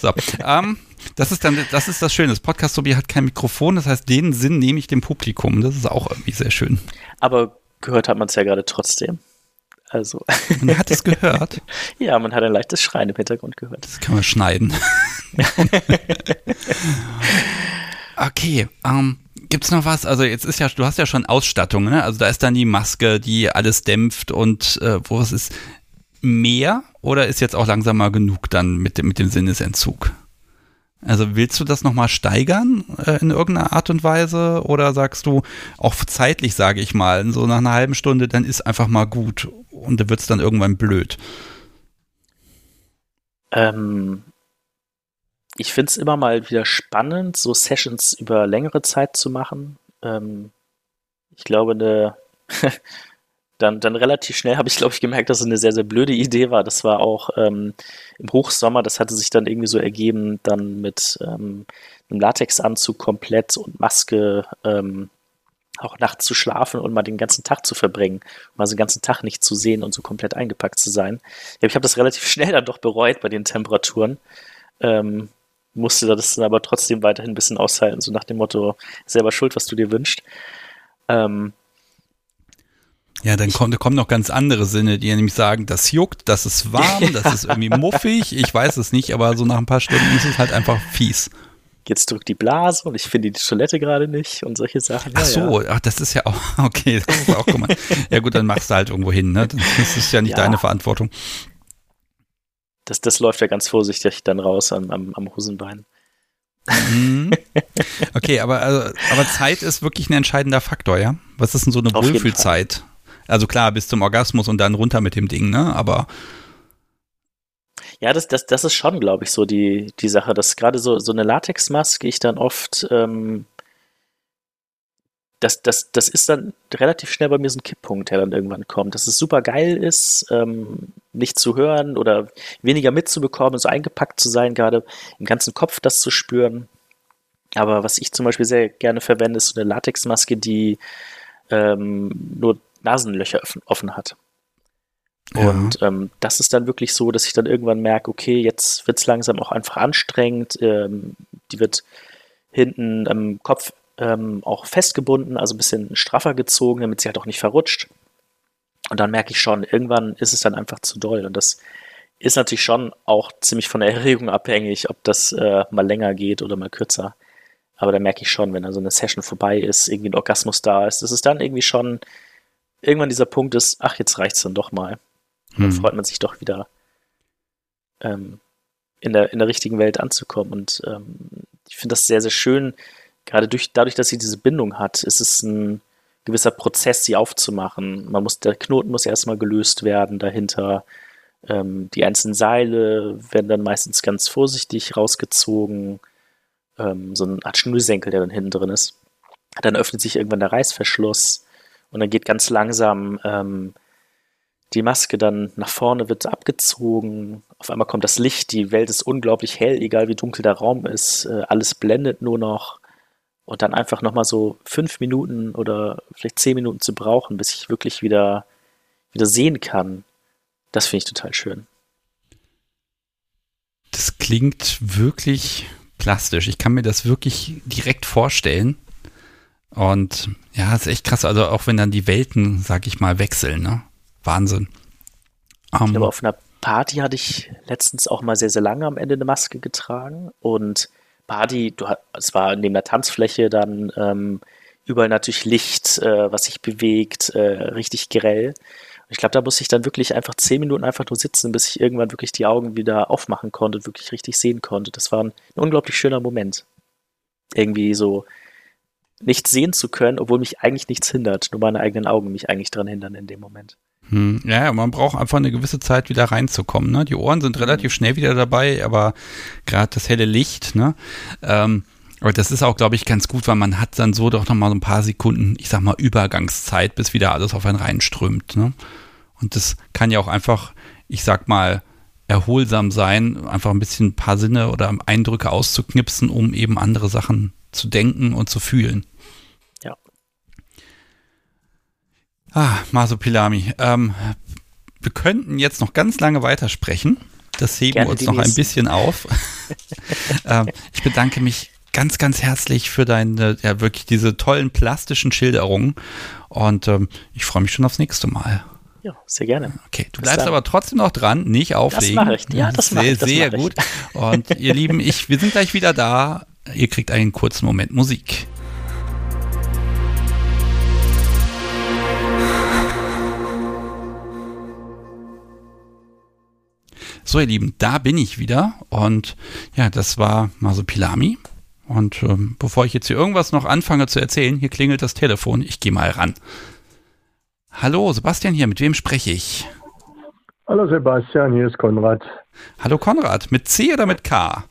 So. Ähm, das ist dann, das ist das Schöne. Das Podcast Sobi hat kein Mikrofon, das heißt, den Sinn nehme ich dem Publikum. Das ist auch irgendwie sehr schön. Aber gehört hat man es ja gerade trotzdem. Also. Man hat es gehört. ja, man hat ein leichtes Schreien im Hintergrund gehört. Das kann man schneiden. okay, ähm, gibt's noch was? Also jetzt ist ja, du hast ja schon Ausstattung, ne? Also da ist dann die Maske, die alles dämpft und äh, wo es ist mehr oder ist jetzt auch langsam mal genug dann mit dem, mit dem Sinnesentzug? Also willst du das nochmal steigern äh, in irgendeiner Art und Weise oder sagst du, auch zeitlich sage ich mal, so nach einer halben Stunde, dann ist einfach mal gut und da wird es dann irgendwann blöd? Ähm, ich finde es immer mal wieder spannend, so Sessions über längere Zeit zu machen. Ähm, ich glaube, eine dann, dann relativ schnell habe ich, glaube ich, gemerkt, dass es eine sehr, sehr blöde Idee war. Das war auch ähm, im Hochsommer, das hatte sich dann irgendwie so ergeben, dann mit ähm, einem Latexanzug komplett und Maske ähm, auch nachts zu schlafen und mal den ganzen Tag zu verbringen, mal den ganzen Tag nicht zu sehen und so komplett eingepackt zu sein. Ich habe das relativ schnell dann doch bereut bei den Temperaturen. Ähm, musste das dann aber trotzdem weiterhin ein bisschen aushalten, so nach dem Motto, selber schuld, was du dir wünschst. Ähm, ja, dann kommt, kommen noch ganz andere Sinne, die nämlich sagen, das juckt, das ist warm, das ist irgendwie muffig, ich weiß es nicht, aber so nach ein paar Stunden ist es halt einfach fies. Jetzt drückt die Blase und ich finde die Toilette gerade nicht und solche Sachen. Ach so, ja. ach, das ist ja auch, okay, das ist auch gemein. ja gut, dann machst du halt irgendwo hin, ne? Das ist ja nicht ja. deine Verantwortung. Das, das läuft ja ganz vorsichtig dann raus am, am, am Hosenbein. Mhm. Okay, aber, also, aber Zeit ist wirklich ein entscheidender Faktor, ja? Was ist denn so eine Wohlfühlzeit? Also klar, bis zum Orgasmus und dann runter mit dem Ding, ne? Aber. Ja, das, das, das ist schon, glaube ich, so die, die Sache, dass gerade so, so eine Latexmaske ich dann oft, ähm, das, das, das ist dann relativ schnell bei mir so ein Kipppunkt, der dann irgendwann kommt. Dass es super geil ist, ähm, nicht zu hören oder weniger mitzubekommen, so eingepackt zu sein, gerade im ganzen Kopf das zu spüren. Aber was ich zum Beispiel sehr gerne verwende, ist so eine Latexmaske, die ähm, nur Nasenlöcher offen hat. Ja. Und ähm, das ist dann wirklich so, dass ich dann irgendwann merke, okay, jetzt wird es langsam auch einfach anstrengend. Ähm, die wird hinten am Kopf ähm, auch festgebunden, also ein bisschen straffer gezogen, damit sie halt auch nicht verrutscht. Und dann merke ich schon, irgendwann ist es dann einfach zu doll. Und das ist natürlich schon auch ziemlich von der Erregung abhängig, ob das äh, mal länger geht oder mal kürzer. Aber da merke ich schon, wenn da so eine Session vorbei ist, irgendwie ein Orgasmus da ist, dass es dann irgendwie schon irgendwann dieser Punkt ist, ach, jetzt reicht es dann doch mal. Hm. Dann freut man sich doch wieder ähm, in, der, in der richtigen Welt anzukommen. Und ähm, ich finde das sehr, sehr schön. Gerade durch, dadurch, dass sie diese Bindung hat, ist es ein gewisser Prozess, sie aufzumachen. Man muss, der Knoten muss erstmal gelöst werden dahinter. Ähm, die einzelnen Seile werden dann meistens ganz vorsichtig rausgezogen ähm, so eine Art Schnürsenkel, der dann hinten drin ist. Dann öffnet sich irgendwann der Reißverschluss und dann geht ganz langsam ähm, die Maske dann nach vorne, wird abgezogen. Auf einmal kommt das Licht, die Welt ist unglaublich hell, egal wie dunkel der Raum ist. Äh, alles blendet nur noch. Und dann einfach nochmal so fünf Minuten oder vielleicht zehn Minuten zu brauchen, bis ich wirklich wieder, wieder sehen kann, das finde ich total schön. Das klingt wirklich plastisch. Ich kann mir das wirklich direkt vorstellen. Und ja, ist echt krass. Also auch wenn dann die Welten, sag ich mal, wechseln, ne? Wahnsinn. Um, ich glaube, auf einer Party hatte ich letztens auch mal sehr, sehr lange am Ende eine Maske getragen. Und Party, du, es war neben der Tanzfläche dann ähm, überall natürlich Licht, äh, was sich bewegt, äh, richtig grell. Ich glaube, da musste ich dann wirklich einfach zehn Minuten einfach nur sitzen, bis ich irgendwann wirklich die Augen wieder aufmachen konnte, wirklich richtig sehen konnte. Das war ein, ein unglaublich schöner Moment. Irgendwie so nichts sehen zu können, obwohl mich eigentlich nichts hindert. Nur meine eigenen Augen mich eigentlich daran hindern in dem Moment. Hm, ja, man braucht einfach eine gewisse Zeit, wieder reinzukommen. Ne? Die Ohren sind relativ schnell wieder dabei, aber gerade das helle Licht, ne? Ähm, aber das ist auch, glaube ich, ganz gut, weil man hat dann so doch nochmal so ein paar Sekunden, ich sag mal, Übergangszeit, bis wieder alles auf einen reinströmt. Ne? Und das kann ja auch einfach, ich sag mal, erholsam sein, einfach ein bisschen ein paar Sinne oder Eindrücke auszuknipsen, um eben andere Sachen zu denken und zu fühlen. Ja. Ah, Masopilami. Ähm, wir könnten jetzt noch ganz lange weitersprechen. Das heben Gerne wir uns noch nächsten. ein bisschen auf. ähm, ich bedanke mich ganz, ganz herzlich für deine, ja, wirklich diese tollen plastischen Schilderungen. Und ähm, ich freue mich schon aufs nächste Mal. Ja, sehr gerne. Okay, du Bis bleibst dann. aber trotzdem noch dran, nicht auflegen. Das mache ich. Ja, das mache ich. Das sehr, sehr gut. Und ihr Lieben, ich, wir sind gleich wieder da. Ihr kriegt einen kurzen Moment Musik. So, ihr Lieben, da bin ich wieder. Und ja, das war Masopilami. Und ähm, bevor ich jetzt hier irgendwas noch anfange zu erzählen, hier klingelt das Telefon. Ich gehe mal ran. Hallo, Sebastian hier. Mit wem spreche ich? Hallo Sebastian, hier ist Konrad. Hallo Konrad. Mit C oder mit K?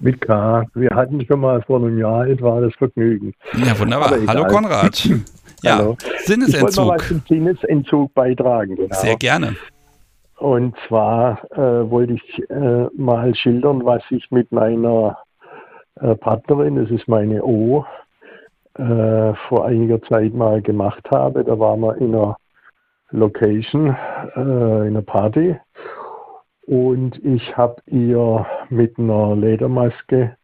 Mit K. Wir hatten schon mal vor einem Jahr etwa das Vergnügen. Ja, wunderbar. Hallo Konrad. ja, Hallo. Sinnesentzug. Ich wollte mal was zum Sinnesentzug beitragen. Genau. Sehr gerne. Und zwar äh, wollte ich äh, mal schildern, was ich mit meiner äh, Partnerin, das ist meine O, äh, vor einiger Zeit mal gemacht habe. Da waren wir in einer Location, äh, in einer Party. Und ich habe ihr mit einer Ledermaske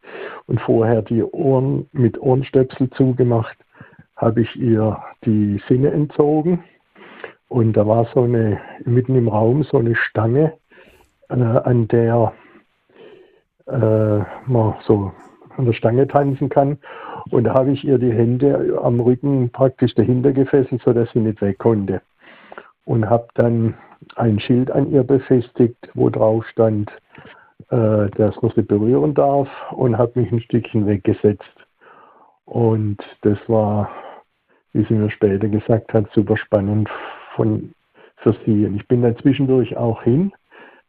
und vorher die Ohren mit Ohrenstöpsel zugemacht, habe ich ihr die Sinne entzogen. Und da war so eine, mitten im Raum so eine Stange, äh, an der äh, man so an der Stange tanzen kann. Und da habe ich ihr die Hände am Rücken praktisch dahinter gefesselt, sodass sie nicht weg konnte. Und habe dann ein Schild an ihr befestigt, wo drauf stand, äh, dass man sie berühren darf und habe mich ein Stückchen weggesetzt. Und das war, wie sie mir später gesagt hat, super spannend von, für sie. Und ich bin dann zwischendurch auch hin,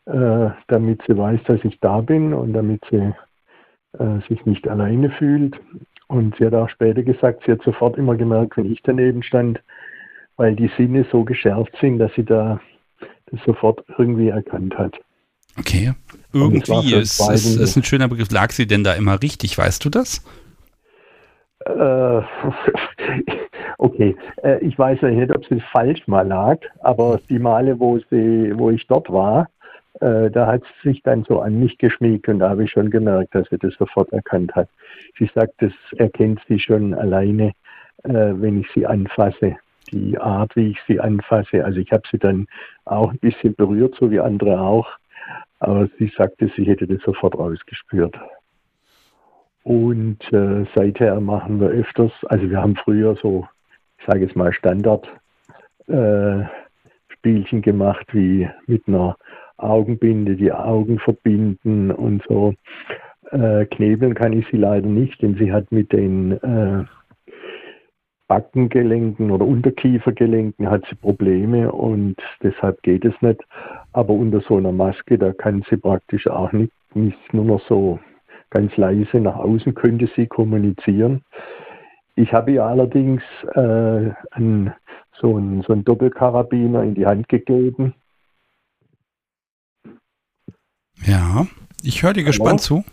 äh, damit sie weiß, dass ich da bin und damit sie äh, sich nicht alleine fühlt. Und sie hat auch später gesagt, sie hat sofort immer gemerkt, wenn ich daneben stand, weil die Sinne so geschärft sind, dass sie da das sofort irgendwie erkannt hat. Okay. Irgendwie ist, ist, ist ein schöner Begriff. Lag sie denn da immer richtig? Weißt du das? Äh, okay, äh, ich weiß ja nicht, ob es falsch mal lag, aber die Male, wo, sie, wo ich dort war, äh, da hat sie sich dann so an mich geschmiegt und da habe ich schon gemerkt, dass sie das sofort erkannt hat. Sie sagt, das erkennt sie schon alleine, wenn ich sie anfasse. Die Art, wie ich sie anfasse. Also ich habe sie dann auch ein bisschen berührt, so wie andere auch. Aber sie sagte, sie hätte das sofort rausgespürt. Und äh, seither machen wir öfters, also wir haben früher so, ich sage jetzt mal Standard äh, Spielchen gemacht, wie mit einer Augenbinde die Augen verbinden und so. Äh, knebeln kann ich sie leider nicht, denn sie hat mit den äh, Backengelenken oder Unterkiefergelenken hat sie Probleme und deshalb geht es nicht. Aber unter so einer Maske, da kann sie praktisch auch nicht, nicht nur noch so ganz leise nach außen könnte sie kommunizieren. Ich habe ihr allerdings äh, ein, so einen so Doppelkarabiner in die Hand gegeben. Ja, ich höre dir gespannt zu.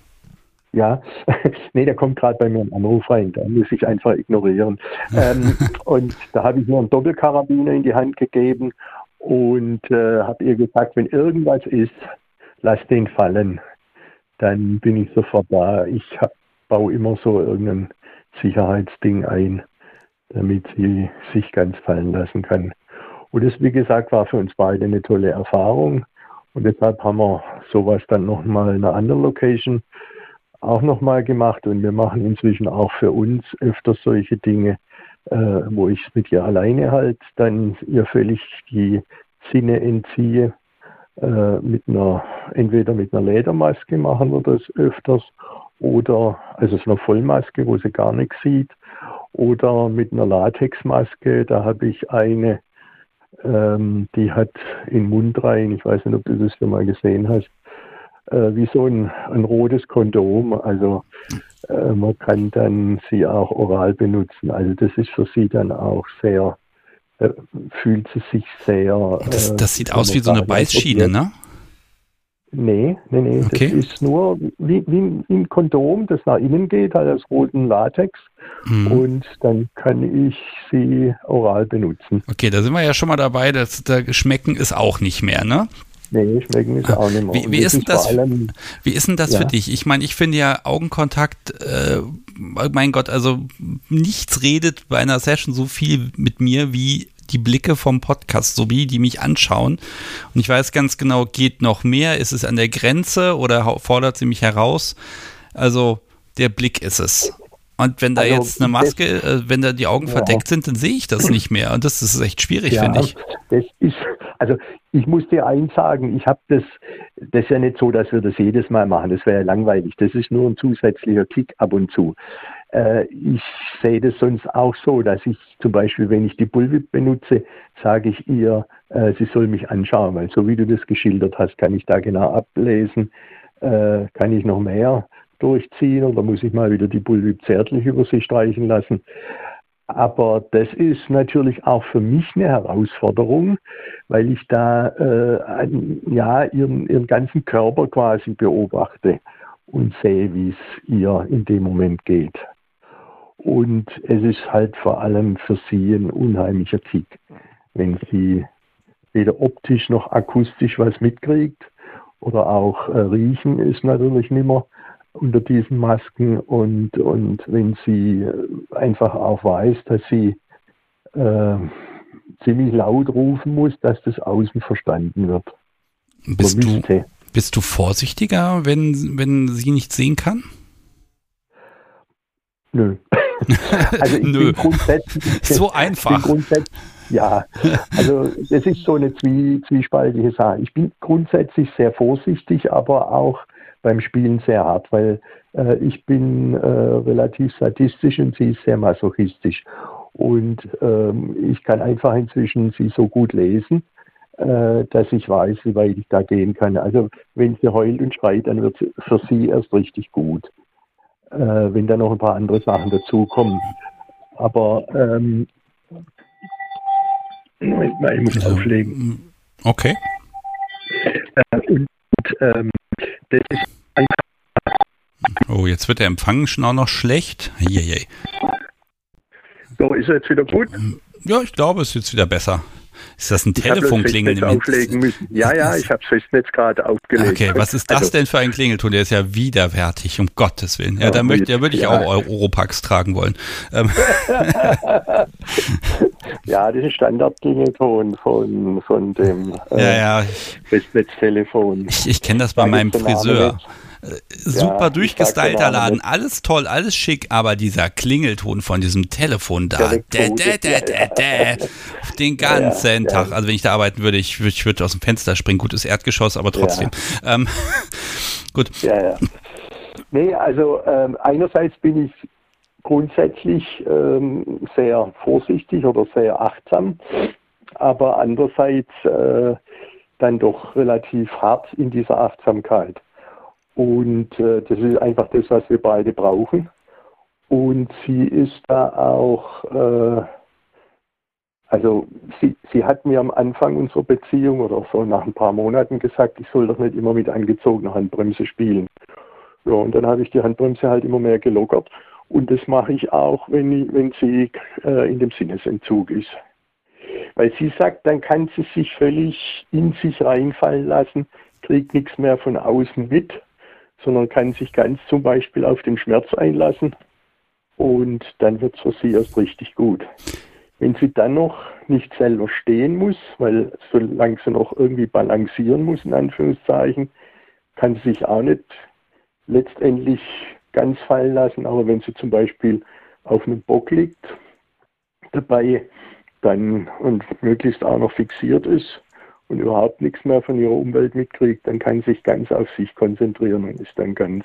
Ja, nee, der kommt gerade bei mir im Anruf rein, da muss ich einfach ignorieren. ähm, und da habe ich mir einen Doppelkarabiner in die Hand gegeben und äh, habe ihr gesagt, wenn irgendwas ist, lass den fallen dann bin ich sofort da. Ich baue immer so irgendein Sicherheitsding ein, damit sie sich ganz fallen lassen kann. Und das, wie gesagt, war für uns beide eine tolle Erfahrung. Und deshalb haben wir sowas dann nochmal in einer anderen Location auch nochmal gemacht. Und wir machen inzwischen auch für uns öfters solche Dinge, äh, wo ich mit ihr alleine halt dann ihr völlig die Sinne entziehe äh, mit einer, entweder mit einer Ledermaske machen wir das öfters oder, also so einer Vollmaske, wo sie gar nichts sieht, oder mit einer Latexmaske, da habe ich eine, ähm, die hat in Mund rein, ich weiß nicht, ob du das schon mal gesehen hast, äh, wie so ein, ein rotes Kondom. Also äh, man kann dann sie auch oral benutzen. Also das ist für sie dann auch sehr äh, fühlt sie sich sehr. Das, äh, das sieht aus wie so eine Beißschiene, ne? Nee, nee, nee. Okay. Das ist nur wie, wie, ein Kondom, das nach innen geht, halt aus roten Latex. Mhm. Und dann kann ich sie oral benutzen. Okay, da sind wir ja schon mal dabei. Das, da Schmecken ist auch nicht mehr, ne? Nee, schmecken ist auch nicht mehr. Wie, wie ist, ist das, allem, wie ist denn das ja. für dich? Ich meine, ich finde ja Augenkontakt, äh, mein Gott, also nichts redet bei einer Session so viel mit mir wie die Blicke vom Podcast sowie die mich anschauen. Und ich weiß ganz genau, geht noch mehr? Ist es an der Grenze oder fordert sie mich heraus? Also der Blick ist es. Und wenn da also, jetzt eine Maske, äh, wenn da die Augen ja. verdeckt sind, dann sehe ich das nicht mehr. Und das ist echt schwierig, ja, finde ich. Das ist, also ich muss dir eins sagen, ich habe das, das ist ja nicht so, dass wir das jedes Mal machen. Das wäre ja langweilig. Das ist nur ein zusätzlicher Kick ab und zu. Äh, ich sehe das sonst auch so, dass ich zum Beispiel, wenn ich die Bullwhip benutze, sage ich ihr, äh, sie soll mich anschauen, weil so wie du das geschildert hast, kann ich da genau ablesen, äh, kann ich noch mehr durchziehen oder muss ich mal wieder die Bullwhip zärtlich über sie streichen lassen. Aber das ist natürlich auch für mich eine Herausforderung, weil ich da äh, ja, ihren, ihren ganzen Körper quasi beobachte und sehe, wie es ihr in dem Moment geht. Und es ist halt vor allem für sie ein unheimlicher Kick, wenn sie weder optisch noch akustisch was mitkriegt oder auch äh, riechen ist natürlich nimmer unter diesen Masken und, und wenn sie äh, einfach auch weiß, dass sie äh, ziemlich laut rufen muss, dass das außen verstanden wird. Bist du, bist du vorsichtiger, wenn, wenn sie nicht sehen kann? Nö. also ich Nö. bin grundsätzlich. So einfach. ja, also das ist so eine zwie, zwiespaltige Sache. Ich bin grundsätzlich sehr vorsichtig, aber auch beim Spielen sehr hart, weil äh, ich bin äh, relativ sadistisch und sie ist sehr masochistisch. Und ähm, ich kann einfach inzwischen sie so gut lesen, äh, dass ich weiß, wie weit ich da gehen kann. Also wenn sie heult und schreit, dann wird es für sie erst richtig gut äh, wenn da noch ein paar andere Sachen dazukommen. Aber ähm, Moment mal, ich muss also, auflegen. Okay. Äh, und ähm, das ist Oh, jetzt wird der Empfang schon auch noch schlecht. Eieiei. So, ist jetzt wieder gut? Ja, ich glaube, es ist jetzt wieder besser. Ist das ein müssen. Ja, ja, ich habe das Festnetz gerade aufgelegt. Okay, was ist das Also, denn für ein Klingelton? Der ist ja widerwärtig, um Gottes Willen. Ja, Ja, da möchte, da würde ich ja. auch Europax tragen wollen. Ähm, Ja, das ist Standardklingelton von, von dem ja, äh, ja, Festnetztelefon. ich, ich kenne das bei Da meinem Friseur. nicht. Äh, Super Ja, durchgestylter Laden, alles toll, alles schick, aber dieser Klingelton von diesem Telefon da, dä, dä, dä, den ganzen Ja, ja. Tag. Also wenn ich da arbeiten würde, ich, ich würde aus dem Fenster springen. Gutes Erdgeschoss, aber trotzdem. Ähm, gut, Ja, ja. Nee, also ähm, einerseits bin ich grundsätzlich ähm, sehr vorsichtig oder sehr achtsam, aber andererseits äh, dann doch relativ hart in dieser Achtsamkeit. Und äh, das ist einfach das, was wir beide brauchen. Und sie ist da auch, äh, also sie, sie hat mir am Anfang unserer Beziehung oder so nach ein paar Monaten gesagt, ich soll doch nicht immer mit angezogener Handbremse spielen. Ja, und dann habe ich die Handbremse halt immer mehr gelockert. Und das mache ich auch, wenn, wenn sie äh, in dem Sinnesentzug ist. Weil sie sagt, dann kann sie sich völlig in sich reinfallen lassen, kriegt nichts mehr von außen mit, sondern kann sich ganz zum Beispiel auf den Schmerz einlassen. Und dann wird es für sie erst richtig gut. Wenn sie dann noch nicht selber stehen muss, weil solange sie noch irgendwie balancieren muss, in Anführungszeichen, kann sie sich auch nicht letztendlich ganz fallen lassen. Aber wenn sie zum Beispiel auf einem Bock liegt, dabei dann und möglichst auch noch fixiert ist und überhaupt nichts mehr von ihrer Umwelt mitkriegt, dann kann sie sich ganz auf sich konzentrieren und ist dann ganz,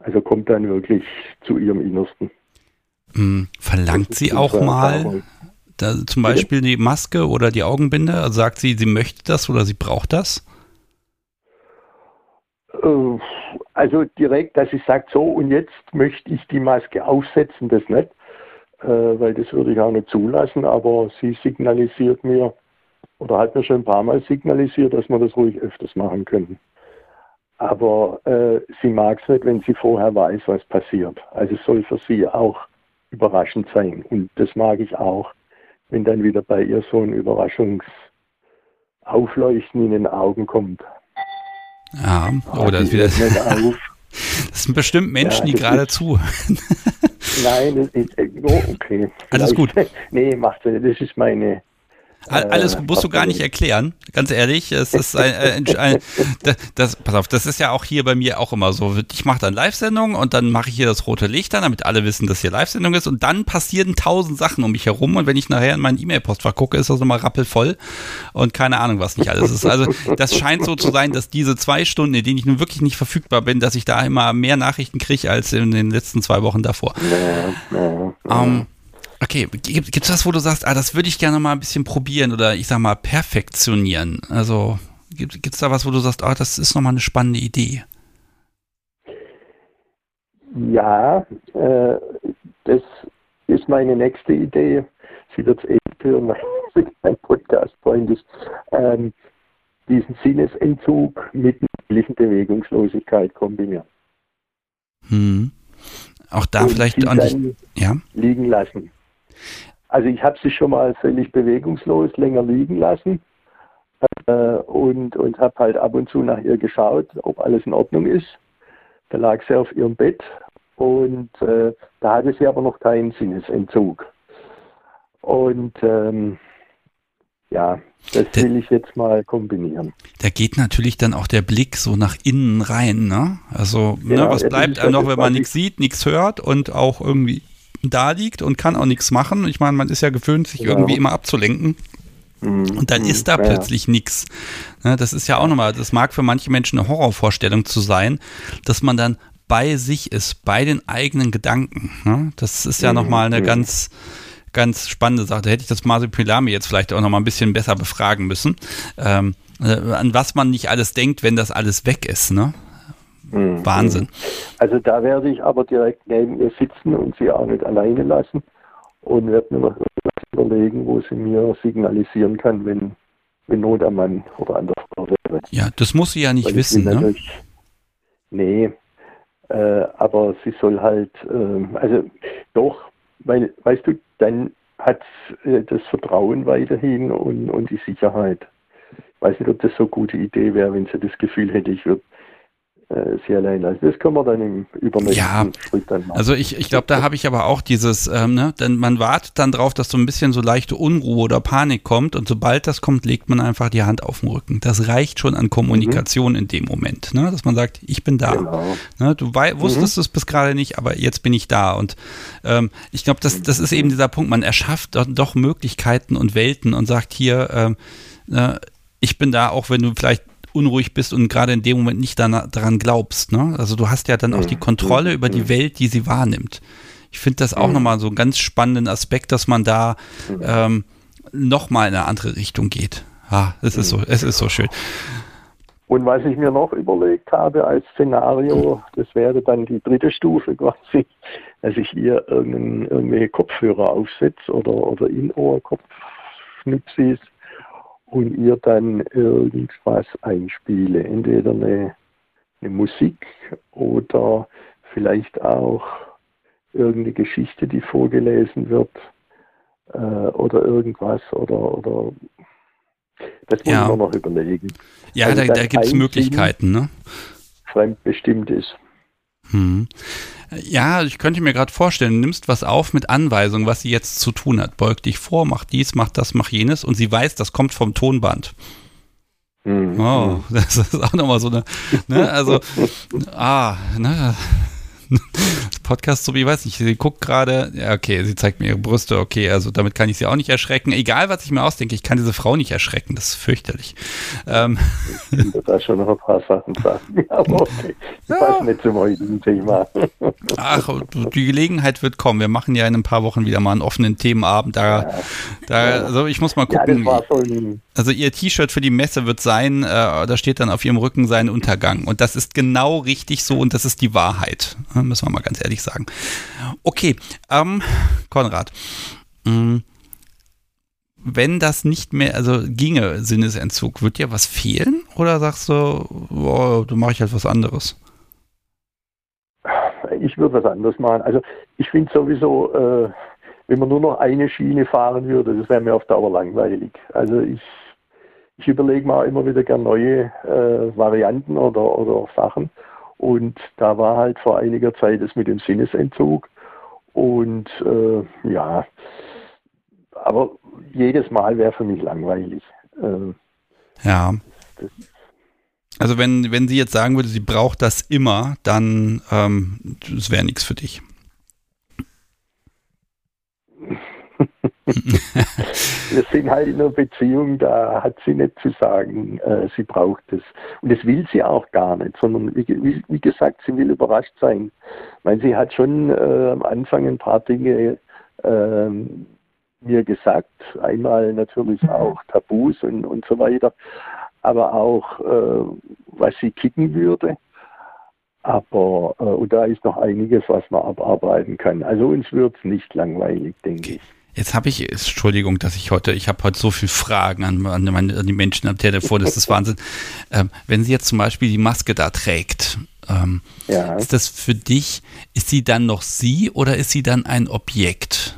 also kommt dann wirklich zu ihrem Innersten. mh, verlangt sie auch mal da, zum Beispiel die Maske oder die Augenbinde? Also sagt sie, sie möchte das oder sie braucht das? Äh, Also direkt, dass ich sage, so und jetzt möchte ich die Maske aufsetzen, das nicht, äh, weil das würde ich auch nicht zulassen, aber sie signalisiert mir oder hat mir schon ein paar Mal signalisiert, dass wir das ruhig öfters machen können. Aber äh, sie mag es nicht, wenn sie vorher weiß, was passiert. Also es soll für sie auch überraschend sein. Und das mag ich auch, wenn dann wieder bei ihr so ein Überraschungsaufleuchten in den Augen kommt. Ja, oh, das ist Die wieder. Das sind bestimmt Menschen, Ja, die das gerade zuhören. Nein, das ist, äh, oh, okay. Alles Vielleicht- Nee, macht. Das ist meine. All- Alles Äh, musst du gar nicht erklären, ganz ehrlich. Es ist ein, ein, ein das, pass auf, das ist ja auch hier bei mir auch immer so. Ich mache dann Live-Sendung und dann mache ich hier das rote Licht an, damit alle wissen, dass hier Live-Sendung ist. Und dann passieren tausend Sachen um mich herum. Und wenn ich nachher in meinen E-Mail-Postfach gucke, ist das nochmal rappelvoll und keine Ahnung, was nicht alles ist. Also das scheint so zu sein, dass diese zwei Stunden, in denen ich nun wirklich nicht verfügbar bin, dass ich da immer mehr Nachrichten kriege als in den letzten zwei Wochen davor. Ja, ja, Ähm, okay, gibt gibt's was, wo du sagst, ah, das würde ich gerne mal ein bisschen probieren oder ich sag mal perfektionieren? Also gibt gibt's da was, wo du sagst, ah, das ist nochmal eine spannende Idee? ja äh, das ist meine nächste Idee. Sie wird es eh hören, weil sie kein Podcast-Freund ist. Ähm, diesen Sinnesentzug mit natürlichen Bewegungslosigkeit kombinieren. Hm. Auch da Und vielleicht nicht, dann ja. liegen lassen. Also ich habe sie schon mal völlig bewegungslos länger liegen lassen äh, und, und habe halt ab und zu nach ihr geschaut, ob alles in Ordnung ist. Da lag sie auf ihrem Bett und äh, da hatte sie aber noch keinen Sinnesentzug. Und ähm, ja, das Der- will ich jetzt mal kombinieren. Da geht natürlich dann auch der Blick so nach innen rein, ne? Also, ne, Genau, was ja, das bleibt einem noch, wenn man was nichts sieht, nichts hört und auch irgendwie da liegt und kann auch nichts machen. Ich meine, man ist ja gewöhnt, sich Genau. irgendwie immer abzulenken. Mhm. Und dann Mhm. ist da Ja, plötzlich nichts. Ne, das ist ja auch nochmal, das mag für manche Menschen eine Horrorvorstellung zu sein, dass man dann bei sich ist, bei den eigenen Gedanken. Ne? Das ist ja Mhm, nochmal eine ganz, ganz spannende Sache. Da hätte ich das Masipilami jetzt vielleicht auch nochmal ein bisschen besser befragen müssen. Ähm, äh, an was man nicht alles denkt, wenn das alles weg ist. Ne? Mhm. Wahnsinn. Also da werde ich aber direkt neben ihr sitzen und sie auch nicht alleine lassen und werde mir überlegen, wo sie mir signalisieren kann, wenn, wenn Not am Mann oder an der Frau wäre. Ja, das muss sie ja nicht wissen. Ne? Nee, äh, aber sie soll halt, ähm, also doch, weil, weißt du, dann hat äh, das Vertrauen weiterhin und, und die Sicherheit. Ich weiß nicht, ob das so eine gute Idee wäre, wenn sie das Gefühl hätte, ich würde äh, sie allein lassen. Das können wir dann im übernächsten ja, Schritt dann machen. Also ich, ich glaube, da habe ich aber auch dieses, ähm, ne, denn man wartet dann drauf, dass so ein bisschen so leichte Unruhe oder Panik kommt und sobald das kommt, legt man einfach die Hand auf den Rücken. Das reicht schon an Kommunikation mhm. in dem Moment, ne, dass man sagt, ich bin da. Genau. Ne, du wusstest mhm. es bis gerade nicht, aber jetzt bin ich da und ähm, ich glaube, das, das ist eben dieser Punkt, man erschafft doch, doch Möglichkeiten und Welten und sagt hier, ähm, äh, ich bin da, auch wenn du vielleicht unruhig bist und gerade in dem Moment nicht daran glaubst. Ne? Also du hast ja dann auch die Kontrolle über die Welt, die sie wahrnimmt. Ich finde das auch mhm. nochmal so einen ganz spannenden Aspekt, dass man da ähm, nochmal in eine andere Richtung geht. Ah, es ist so, es ist so schön. Und was ich mir noch überlegt habe als Szenario, das wäre dann die dritte Stufe quasi, dass ich ihr irgendwelche Kopfhörer aufsetze oder, oder In-Ohr-Kopfschnipsis und ihr dann irgendwas einspiele. Entweder eine, eine Musik oder vielleicht auch irgendeine Geschichte, die vorgelesen wird äh, oder irgendwas oder, oder das muss ja. man noch überlegen. Ja, also da, da gibt es Möglichkeiten, ne? Fremdbestimmt ist. Hm. Ja, ich könnte mir gerade vorstellen, du nimmst was auf mit Anweisungen, was sie jetzt zu tun hat. Beug dich vor, mach dies, mach das, mach jenes und sie weiß, das kommt vom Tonband. Mhm. Oh, das ist auch nochmal so eine, ne, also, ah, ne, Podcast, so wie ich weiß nicht, sie guckt gerade, ja, okay, sie zeigt mir ihre Brüste, okay, also damit kann ich sie auch nicht erschrecken. Egal, was ich mir ausdenke, ich kann diese Frau nicht erschrecken, das ist fürchterlich. Ähm. Ich könnte da schon noch ein paar Sachen sagen, aber okay, das ja. passt nicht zum heutigen Thema. Ach, die Gelegenheit wird kommen. Wir machen ja in ein paar Wochen wieder mal einen offenen Themenabend. Da, ja. da also ich muss mal gucken. Also ihr T-Shirt für die Messe wird sein, äh, da steht dann auf ihrem Rücken sein Untergang. Und das ist genau richtig so und das ist die Wahrheit. Müssen wir mal ganz ehrlich sagen. Okay, ähm, Konrad. Mh, mm, wenn das nicht mehr, also ginge Sinnesentzug, wird dir was fehlen? Oder sagst du, boah, du mache ich halt was anderes? Ich würde was anderes machen. Also ich finde sowieso, äh, wenn man nur noch eine Schiene fahren würde, das wäre mir auf Dauer langweilig. Also ich, ich überlege mal immer wieder gerne neue äh, Varianten oder, oder Sachen. Und da war halt vor einiger Zeit das mit dem Sinnesentzug. Und äh, ja, aber jedes Mal wäre für mich langweilig. Äh, ja. also wenn, wenn sie jetzt sagen würde, sie braucht das immer, dann ähm, das wäre nichts für dich. Wir sind halt in einer Beziehung, da hat sie nicht zu sagen, äh, sie braucht es. Und das will sie auch gar nicht, sondern wie, wie gesagt, sie will überrascht sein. Ich meine, sie hat schon äh, am Anfang ein paar Dinge äh, mir gesagt, einmal natürlich auch Tabus und, und so weiter, aber auch, äh, was sie kicken würde. Aber äh, und da ist noch einiges, was man abarbeiten kann. Also uns wird es nicht langweilig, denke ich. Jetzt habe ich, Entschuldigung, dass ich heute, ich habe heute so viele Fragen an, an, meine, an die Menschen am Telefon, das ist Wahnsinn. Ähm, wenn sie jetzt zum Beispiel die Maske da trägt, ähm, ja. ist das für dich, ist sie dann noch sie oder ist sie dann ein Objekt?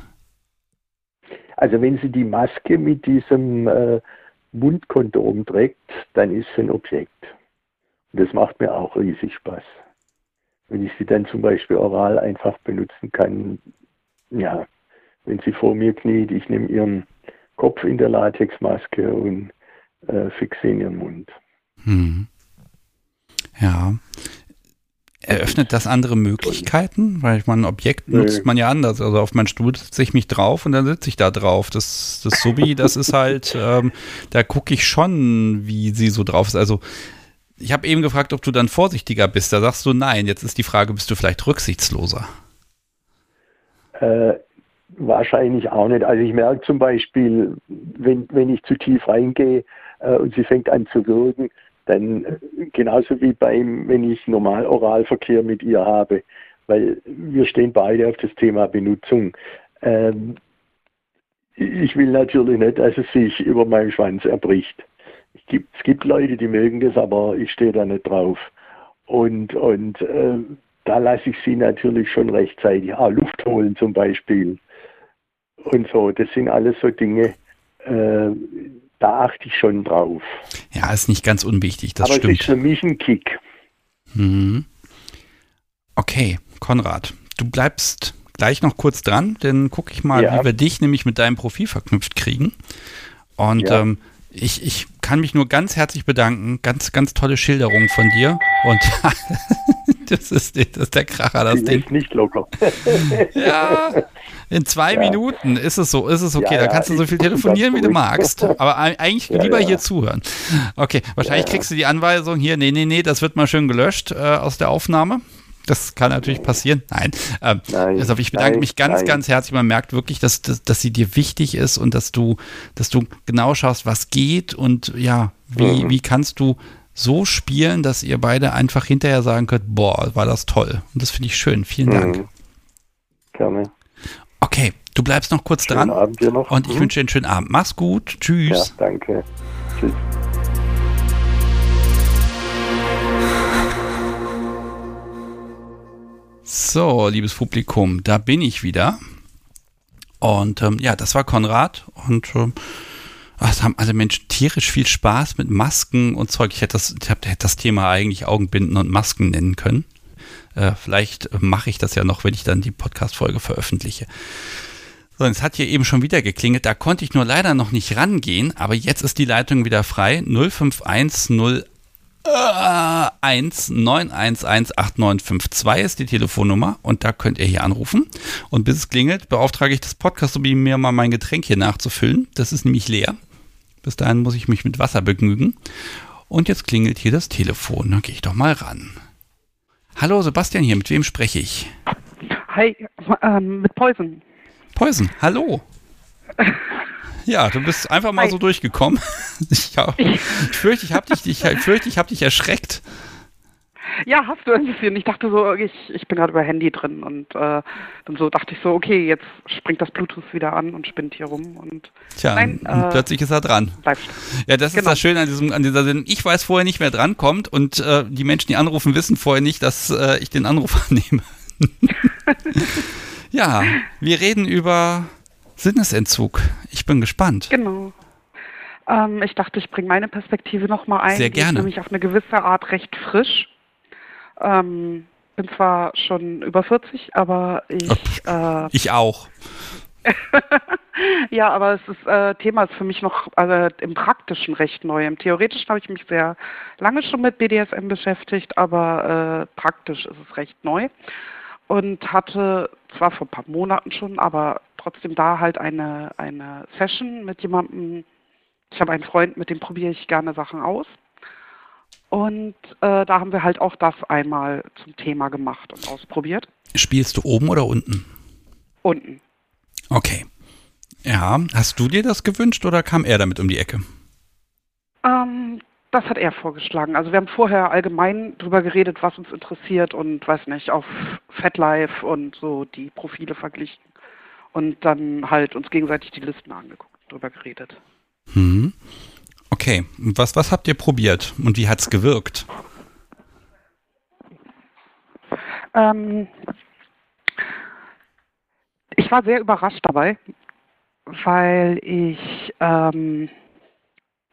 Also wenn sie die Maske mit diesem äh, Mundkondom trägt, dann ist sie ein Objekt. Und das macht mir auch riesig Spaß. Wenn ich sie dann zum Beispiel oral einfach benutzen kann, ja, wenn sie vor mir kniet, ich nehme ihren Kopf in der Latexmaske und äh, fixe in ihren Mund. Hm. Ja. Eröffnet das andere Möglichkeiten? Weil ich meine, ein Objekt Nö. nutzt man ja anders. Also auf meinen Stuhl setze ich mich drauf und dann sitze ich da drauf. Das, das Subi, das ist halt, ähm, da gucke ich schon, wie sie so drauf ist. Also ich habe eben gefragt, ob du dann vorsichtiger bist. Da sagst du nein. Jetzt ist die Frage, bist du vielleicht rücksichtsloser? Äh, Wahrscheinlich auch nicht. Also ich merke zum Beispiel, wenn, wenn ich zu tief reingehe äh, und sie fängt an zu wirken, dann äh, genauso wie beim, wenn ich normal Oralverkehr mit ihr habe, weil wir stehen beide auf das Thema Benutzung. Ähm, ich will natürlich nicht, dass es sich über meinen Schwanz erbricht. Es gibt, es gibt Leute, die mögen das, aber ich stehe da nicht drauf. Und, und äh, da lasse ich sie natürlich schon rechtzeitig, ah, Luft holen zum Beispiel und so. Das sind alles so Dinge, äh, da achte ich schon drauf. Ja, ist nicht ganz unwichtig, das Aber stimmt. es ist für mich ein Kick. Mhm. Okay, Konrad, du bleibst gleich noch kurz dran, dann gucke ich mal, Ja. wie wir dich nämlich mit deinem Profil verknüpft kriegen. Und Ja. ähm, ich, ich kann mich nur ganz herzlich bedanken. Ganz, ganz tolle Schilderung von dir. Und das, ist, das ist der Kracher, das Die Ding. ist nicht locker. Ja, in zwei Ja. Minuten ist es so, ist es okay. Ja, da kannst du so viel telefonieren, wie du magst. Aber ei- eigentlich Ja, lieber hier zuhören. Okay, wahrscheinlich kriegst du die Anweisung hier, nee, nee, nee, das wird mal schön gelöscht äh, aus der Aufnahme. Das kann natürlich passieren. Nein. Ähm, Nein, also ich bedanke nein, mich ganz, nein. ganz herzlich. Man merkt wirklich, dass, dass, dass sie dir wichtig ist und dass du, dass du genau schaust, was geht und ja, wie, Mhm. wie kannst du so spielen, dass ihr beide einfach hinterher sagen könnt, boah, war das toll. Und das finde ich schön. Vielen Dank. Mhm. Gerne. Okay, du bleibst noch kurz Schönen dran. Abend dir noch. Und ich Mhm. wünsche dir einen schönen Abend. Mach's gut. Ja, Tschüss. danke. Tschüss. So, liebes Publikum, da bin ich wieder. Und ähm, ja, das war Konrad. Und ähm, haben alle Menschen tierisch viel Spaß mit Masken und Zeug. Ich hätte das, ich hab, hätte das Thema eigentlich Augenbinden und Masken nennen können. Äh, vielleicht mache ich das ja noch, wenn ich dann die Podcast-Folge veröffentliche. So, es hat hier eben schon wieder geklingelt. Da konnte ich nur leider noch nicht rangehen, aber jetzt ist die Leitung wieder frei. 0510 1 911 8952 ist die Telefonnummer und da könnt ihr hier anrufen. Und bis es klingelt, beauftrage ich das Podcast, um mir mal mein Getränk hier nachzufüllen. Das ist nämlich leer. Bis dahin muss ich mich mit Wasser begnügen. Und jetzt klingelt hier das Telefon. Dann gehe ich doch mal ran. Hallo Sebastian hier, mit wem spreche ich? Hi, ähm, mit Poison. Poison, hallo. Ja, du bist einfach mal Hi. so durchgekommen. Ich, hab, ich fürchte, ich habe dich, ich, ich fürchte, ich habe dich erschreckt. Ja, hast du ein bisschen. Ich dachte so, ich, ich bin gerade über Handy drin und äh, dann so dachte ich so, okay, jetzt springt das Bluetooth wieder an und spinnt hier rum und Tja, Nein, und äh, plötzlich ist er dran. bleibt. Ja, das ist Genau. das Schöne an, diesem, an dieser Sendung. Ich weiß vorher nicht, wer drankommt und äh, die Menschen, die anrufen, wissen vorher nicht, dass äh, ich den Anruf annehme. ja, wir reden über Sinnesentzug. Ich bin gespannt. Genau. Ähm, ich dachte, ich bringe meine Perspektive nochmal ein. Sehr Die ist gerne. nämlich auf eine gewisse Art recht frisch. Ähm, bin zwar schon über 40, aber ich äh, Ich auch. Ja, aber es ist äh, Thema ist für mich noch also im Praktischen recht neu. Im Theoretischen habe ich mich sehr lange schon mit BDSM beschäftigt, aber äh, praktisch ist es recht neu und hatte zwar vor ein paar Monaten schon, aber trotzdem da halt eine eine Session mit jemandem. Ich habe einen Freund, mit dem probiere ich gerne Sachen aus. Und äh, da haben wir halt auch das einmal zum Thema gemacht und ausprobiert. Spielst du oben oder unten? Unten. Okay. Ja, hast du dir das gewünscht oder kam er damit um die Ecke? Ähm, das hat er vorgeschlagen. Also wir haben vorher allgemein drüber geredet, was uns interessiert und weiß nicht, auf FatLife und so die Profile verglichen. Und dann halt uns gegenseitig die Listen angeguckt, drüber geredet. Hm. Okay, was, was habt ihr probiert und wie hat's gewirkt? Ähm, ich war sehr überrascht dabei, weil ich, ähm,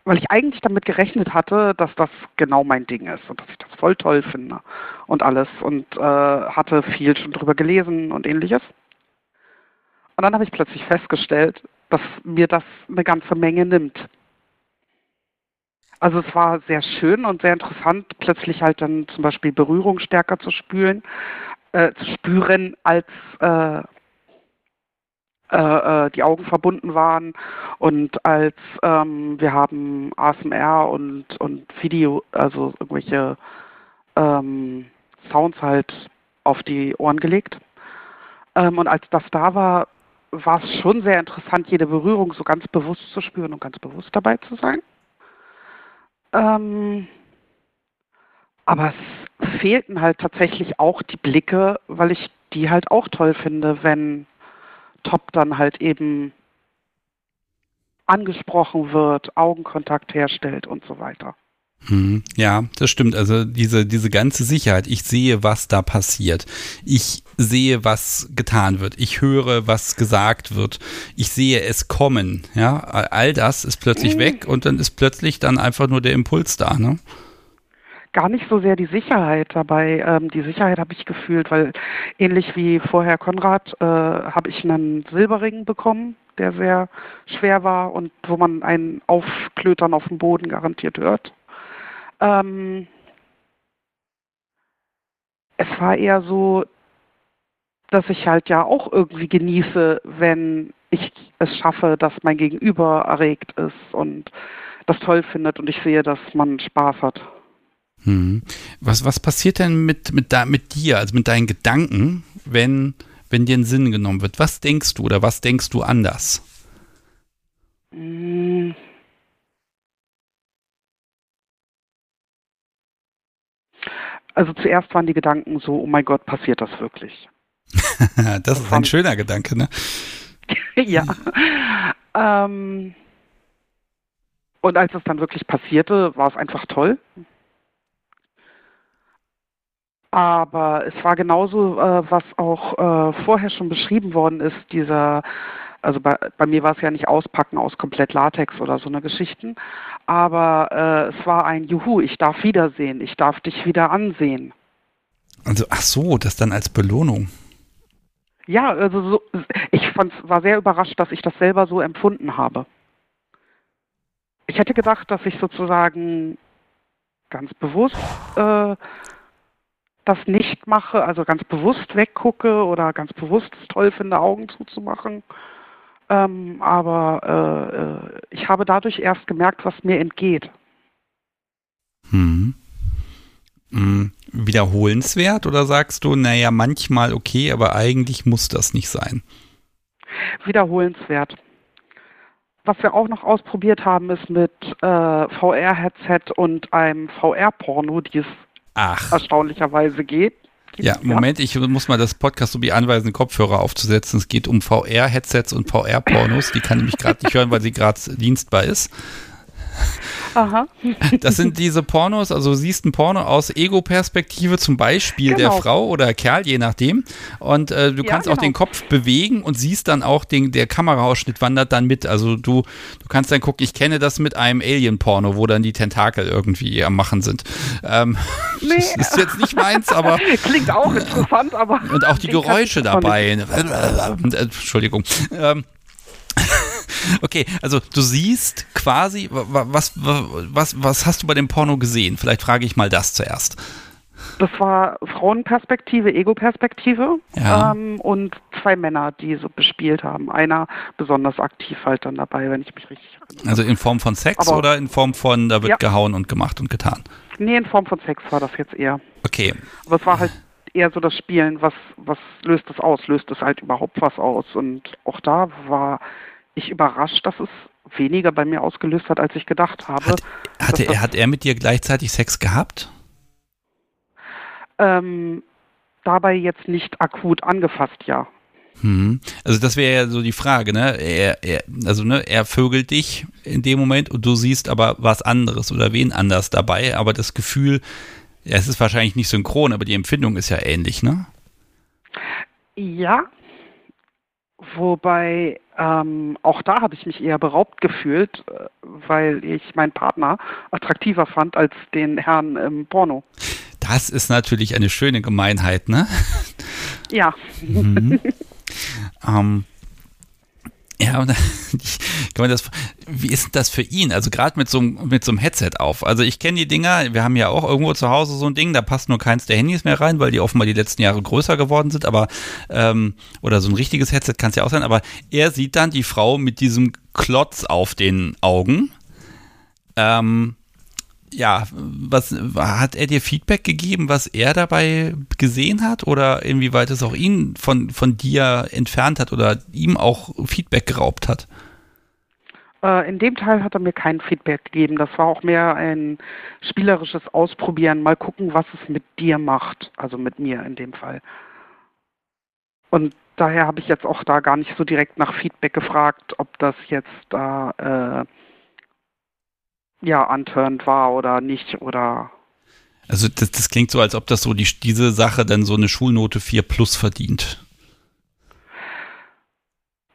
weil ich eigentlich damit gerechnet hatte, dass das genau mein Ding ist und dass ich das voll toll finde und alles und äh, hatte viel schon drüber gelesen und ähnliches. Und dann habe ich plötzlich festgestellt, dass mir das eine ganze Menge nimmt. Also es war sehr schön und sehr interessant, plötzlich halt dann zum Beispiel Berührung stärker zu spüren, äh, zu spüren, als äh, äh, äh, die Augen verbunden waren und als ähm, wir haben ASMR und, und Video, also irgendwelche ähm, Sounds halt auf die Ohren gelegt. Ähm, und als das da war, war es schon sehr interessant, jede Berührung so ganz bewusst zu spüren und ganz bewusst dabei zu sein. Ähm, aber es fehlten halt tatsächlich auch die Blicke, weil ich die halt auch toll finde, wenn Top dann halt eben angesprochen wird, Augenkontakt herstellt und so weiter. Hm, ja, das stimmt. Also diese, diese ganze Sicherheit. Ich sehe, was da passiert. Ich sehe, was getan wird. Ich höre, was gesagt wird. Ich sehe es kommen. Ja, all das ist plötzlich mhm. weg und dann ist plötzlich dann einfach nur der Impuls da. Ne? gar nicht so sehr die Sicherheit dabei. Ähm, die Sicherheit habe ich gefühlt, weil ähnlich wie vorher Konrad äh, habe ich einen Silberring bekommen, der sehr schwer war und wo man einen Aufklötern auf dem Boden garantiert hört. Ähm, es war eher so, dass ich halt ja auch irgendwie genieße, wenn ich es schaffe, dass mein Gegenüber erregt ist und das toll findet und ich sehe, dass man Spaß hat. Hm. Was, was passiert denn mit, mit, da, mit dir, also mit deinen Gedanken, wenn, wenn dir ein Sinn genommen wird? Was denkst du oder was denkst du anders? Hm. Also zuerst waren die Gedanken so, oh mein Gott, passiert das wirklich? das, das ist ein schöner Gedanke, ne? ja. ähm, und als es dann wirklich passierte, war es einfach toll. Aber es war genauso, äh, was auch äh, vorher schon beschrieben worden ist, dieser, also bei, bei mir war es ja nicht Auspacken aus komplett Latex oder so eine Geschichten, aber äh, es war ein Juhu, ich darf wiedersehen, ich darf dich wieder ansehen. Also, ach so, das dann als Belohnung. Ja, also so, ich fand, war sehr überrascht, dass ich das selber so empfunden habe. Ich hätte gedacht, dass ich sozusagen ganz bewusst äh, das nicht mache, also ganz bewusst weggucke oder ganz bewusst es toll finde, Augen zuzumachen. Ähm, aber äh, äh, ich habe dadurch erst gemerkt, was mir entgeht. Hm. Hm. Wiederholenswert oder sagst du, naja, manchmal okay, aber eigentlich muss das nicht sein? Wiederholenswert. Was wir auch noch ausprobiert haben, ist mit äh, VR-Headset und einem VR-Porno, die es Ach. erstaunlicherweise geht. Ja, Moment, ich muss mal das Podcast so wie anweisen, Kopfhörer aufzusetzen. Es geht um VR-Headsets und VR-Pornos. Die kann ich mich gerade nicht hören, weil sie gerade dienstbar ist. Aha. Das sind diese Pornos, also du siehst ein Porno aus Ego-Perspektive, zum Beispiel genau. der Frau oder Kerl, je nachdem. Und äh, du ja, kannst genau. auch den Kopf bewegen und siehst dann auch, den, der Kameraausschnitt wandert dann mit. Also du, du kannst dann gucken, ich kenne das mit einem Alien-Porno, wo dann die Tentakel irgendwie am Machen sind. Ähm, nee. Das ist jetzt nicht meins, aber. Klingt auch interessant, aber. Und auch die Geräusche dabei. Entschuldigung. Ähm, Okay, also du siehst quasi, was, was, was hast du bei dem Porno gesehen? Vielleicht frage ich mal das zuerst. Das war Frauenperspektive, Ego-Perspektive ja. ähm, und zwei Männer, die so bespielt haben. Einer besonders aktiv halt dann dabei, wenn ich mich richtig erinnere. Also in Form von Sex Aber, oder in Form von, da wird ja. gehauen und gemacht und getan? Nee, in Form von Sex war das jetzt eher. Okay. Aber es war halt eher so das Spielen, was, was löst das aus? Löst es halt überhaupt was aus? Und auch da war ich überrascht, dass es weniger bei mir ausgelöst hat, als ich gedacht habe. Hat, hatte er, hat er mit dir gleichzeitig Sex gehabt? Ähm, dabei jetzt nicht akut angefasst, ja. Hm. Also das wäre ja so die Frage, ne? Er, er, also ne, er vögelt dich in dem Moment und du siehst aber was anderes oder wen anders dabei, aber das Gefühl, ja, es ist wahrscheinlich nicht synchron, aber die Empfindung ist ja ähnlich, ne? Ja, Wobei ähm, auch da habe ich mich eher beraubt gefühlt, äh, weil ich meinen Partner attraktiver fand als den Herrn im Porno. Das ist natürlich eine schöne Gemeinheit, ne? Ja. Mhm. ähm, ja, kann man das, wie ist das für ihn? Also gerade mit so, mit so einem Headset auf. Also ich kenne die Dinger, wir haben ja auch irgendwo zu Hause so ein Ding, da passt nur keins der Handys mehr rein, weil die offenbar die letzten Jahre größer geworden sind, aber ähm, oder so ein richtiges Headset kann es ja auch sein, aber er sieht dann die Frau mit diesem Klotz auf den Augen. Ähm, ja, was hat er dir Feedback gegeben, was er dabei gesehen hat oder inwieweit es auch ihn von, von dir entfernt hat oder ihm auch Feedback geraubt hat? Äh, in dem Teil hat er mir kein Feedback gegeben. Das war auch mehr ein spielerisches Ausprobieren, mal gucken, was es mit dir macht, also mit mir in dem Fall. Und daher habe ich jetzt auch da gar nicht so direkt nach Feedback gefragt, ob das jetzt da äh, ja antörend war oder nicht oder Also das, das klingt so, als ob das so die, diese Sache dann so eine Schulnote 4 plus verdient.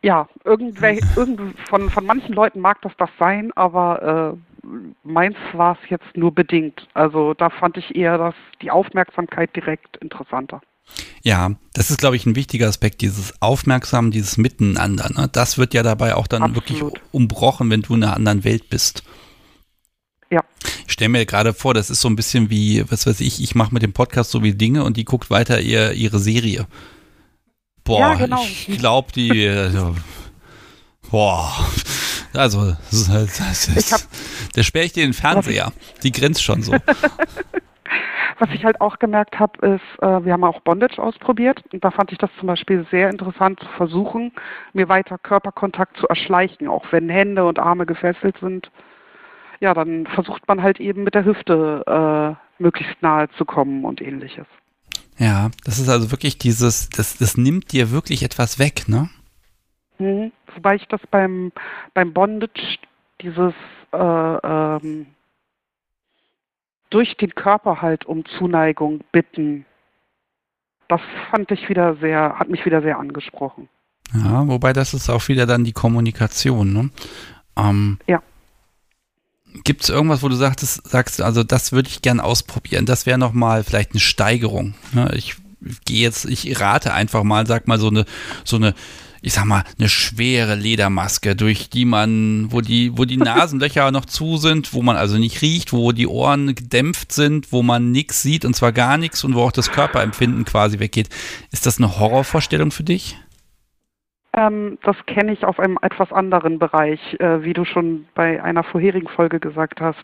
ja, irgendwel, irgend, von, von manchen Leuten mag das das sein, aber äh, meins war es jetzt nur bedingt. Also da fand ich eher das, die Aufmerksamkeit direkt interessanter. Ja, das ist, glaube ich, ein wichtiger Aspekt, dieses Aufmerksam, dieses Miteinander. Ne? Das wird ja dabei auch dann Absolut. wirklich umbrochen, wenn du in einer anderen Welt bist. Ja. Ich stelle mir gerade vor, das ist so ein bisschen wie, was weiß ich, ich mache mit dem Podcast so wie Dinge und die guckt weiter ihr, ihre Serie. Boah, Ja, genau. ich glaube, die. Also, boah. Also, das ist, halt- das hab- der sperre ich dir den Fernseher. Die grenzt schon so. Was ich halt auch gemerkt habe, ist, äh, wir haben auch Bondage ausprobiert und da fand ich das zum Beispiel sehr interessant zu versuchen, mir weiter Körperkontakt zu erschleichen, auch wenn Hände und Arme gefesselt sind. Ja, dann versucht man halt eben mit der Hüfte äh, möglichst nahe zu kommen und ähnliches. Ja, das ist also wirklich dieses, das, das nimmt dir wirklich etwas weg, ne? Mhm. Wobei ich das beim, beim Bondage, dieses äh, ähm, durch den Körper halt um Zuneigung bitten, das fand ich wieder sehr, hat mich wieder sehr angesprochen. Ja, wobei das ist auch wieder dann die Kommunikation, ne? Ähm, Ja. Gibt es irgendwas, wo du sagtest, sagst, also das würde ich gern ausprobieren? Das wäre nochmal vielleicht eine Steigerung. Ne? Ich gehe jetzt, ich rate einfach mal, sag mal so eine, so eine, ich sag mal, eine schwere Ledermaske, durch die man, wo die, wo die Nasenlöcher noch zu sind, wo man also nicht riecht, wo die Ohren gedämpft sind, wo man nichts sieht und zwar gar nichts und wo auch das Körperempfinden quasi weggeht. Ist das eine Horrorvorstellung für dich? Ähm, das kenne ich auf einem etwas anderen Bereich, äh, wie du schon bei einer vorherigen Folge gesagt hast.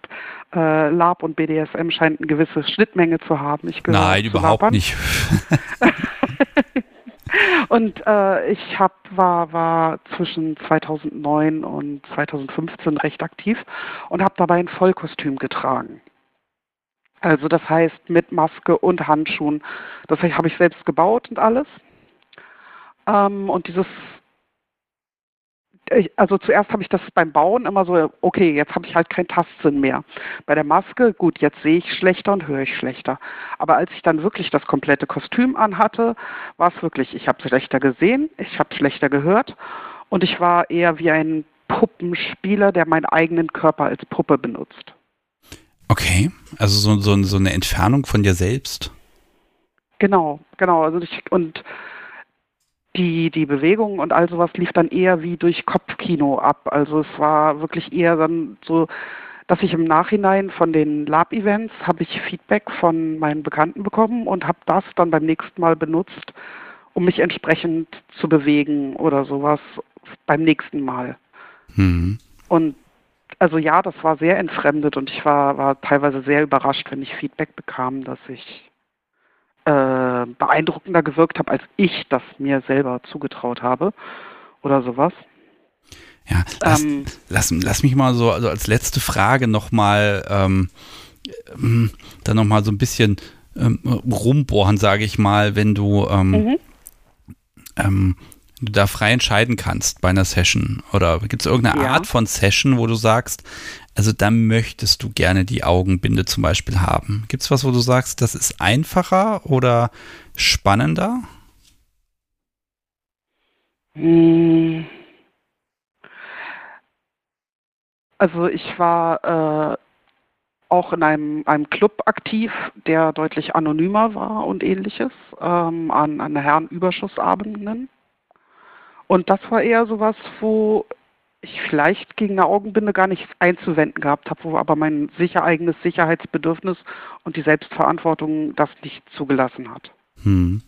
Äh, Lab und BDSM scheint eine gewisse Schnittmenge zu haben. Ich Nein, überhaupt Labern. nicht. Und äh, ich hab, war, war zwischen 2009 und 2015 recht aktiv und habe dabei ein Vollkostüm getragen. Also das heißt mit Maske und Handschuhen. Das habe ich selbst gebaut und alles. Ähm, und dieses, also zuerst habe ich das beim Bauen immer so, okay, jetzt habe ich halt keinen Tastsinn mehr. Bei der Maske, gut, jetzt sehe ich schlechter und höre ich schlechter. Aber als ich dann wirklich das komplette Kostüm anhatte, war es wirklich, ich habe schlechter gesehen, ich habe schlechter gehört und ich war eher wie ein Puppenspieler, der meinen eigenen Körper als Puppe benutzt. Okay, also so, so, so eine Entfernung von dir selbst. Genau, genau. Also ich, und die, die Bewegung und all sowas lief dann eher wie durch Kopfkino ab. Also es war wirklich eher dann so, dass ich im Nachhinein von den Lab-Events habe ich Feedback von meinen Bekannten bekommen und habe das dann beim nächsten Mal benutzt, um mich entsprechend zu bewegen oder sowas beim nächsten Mal. Hm. Und also ja, das war sehr entfremdet und ich war, war teilweise sehr überrascht, wenn ich Feedback bekam, dass ich äh, beeindruckender gewirkt habe, als ich das mir selber zugetraut habe oder sowas. Ja, lass, Ähm, lass, lass mich mal so, also als letzte Frage nochmal, ähm, ähm, dann nochmal so ein bisschen ähm, rumbohren, sage ich mal, wenn du, ähm, Mhm. ähm, du da frei entscheiden kannst bei einer Session oder gibt es irgendeine Ja. Art von Session, wo du sagst, also da möchtest du gerne die Augenbinde zum Beispiel haben. Gibt es was, wo du sagst, das ist einfacher oder spannender? Mm. Also ich war äh, auch in einem, einem Club aktiv, der deutlich anonymer war und ähnliches, ähm, an, an Herrenüberschussabenden. Und das war eher sowas, wo ich vielleicht gegen eine Augenbinde gar nichts einzuwenden gehabt habe, wo aber mein sicher eigenes Sicherheitsbedürfnis und die Selbstverantwortung das nicht zugelassen hat. Hm.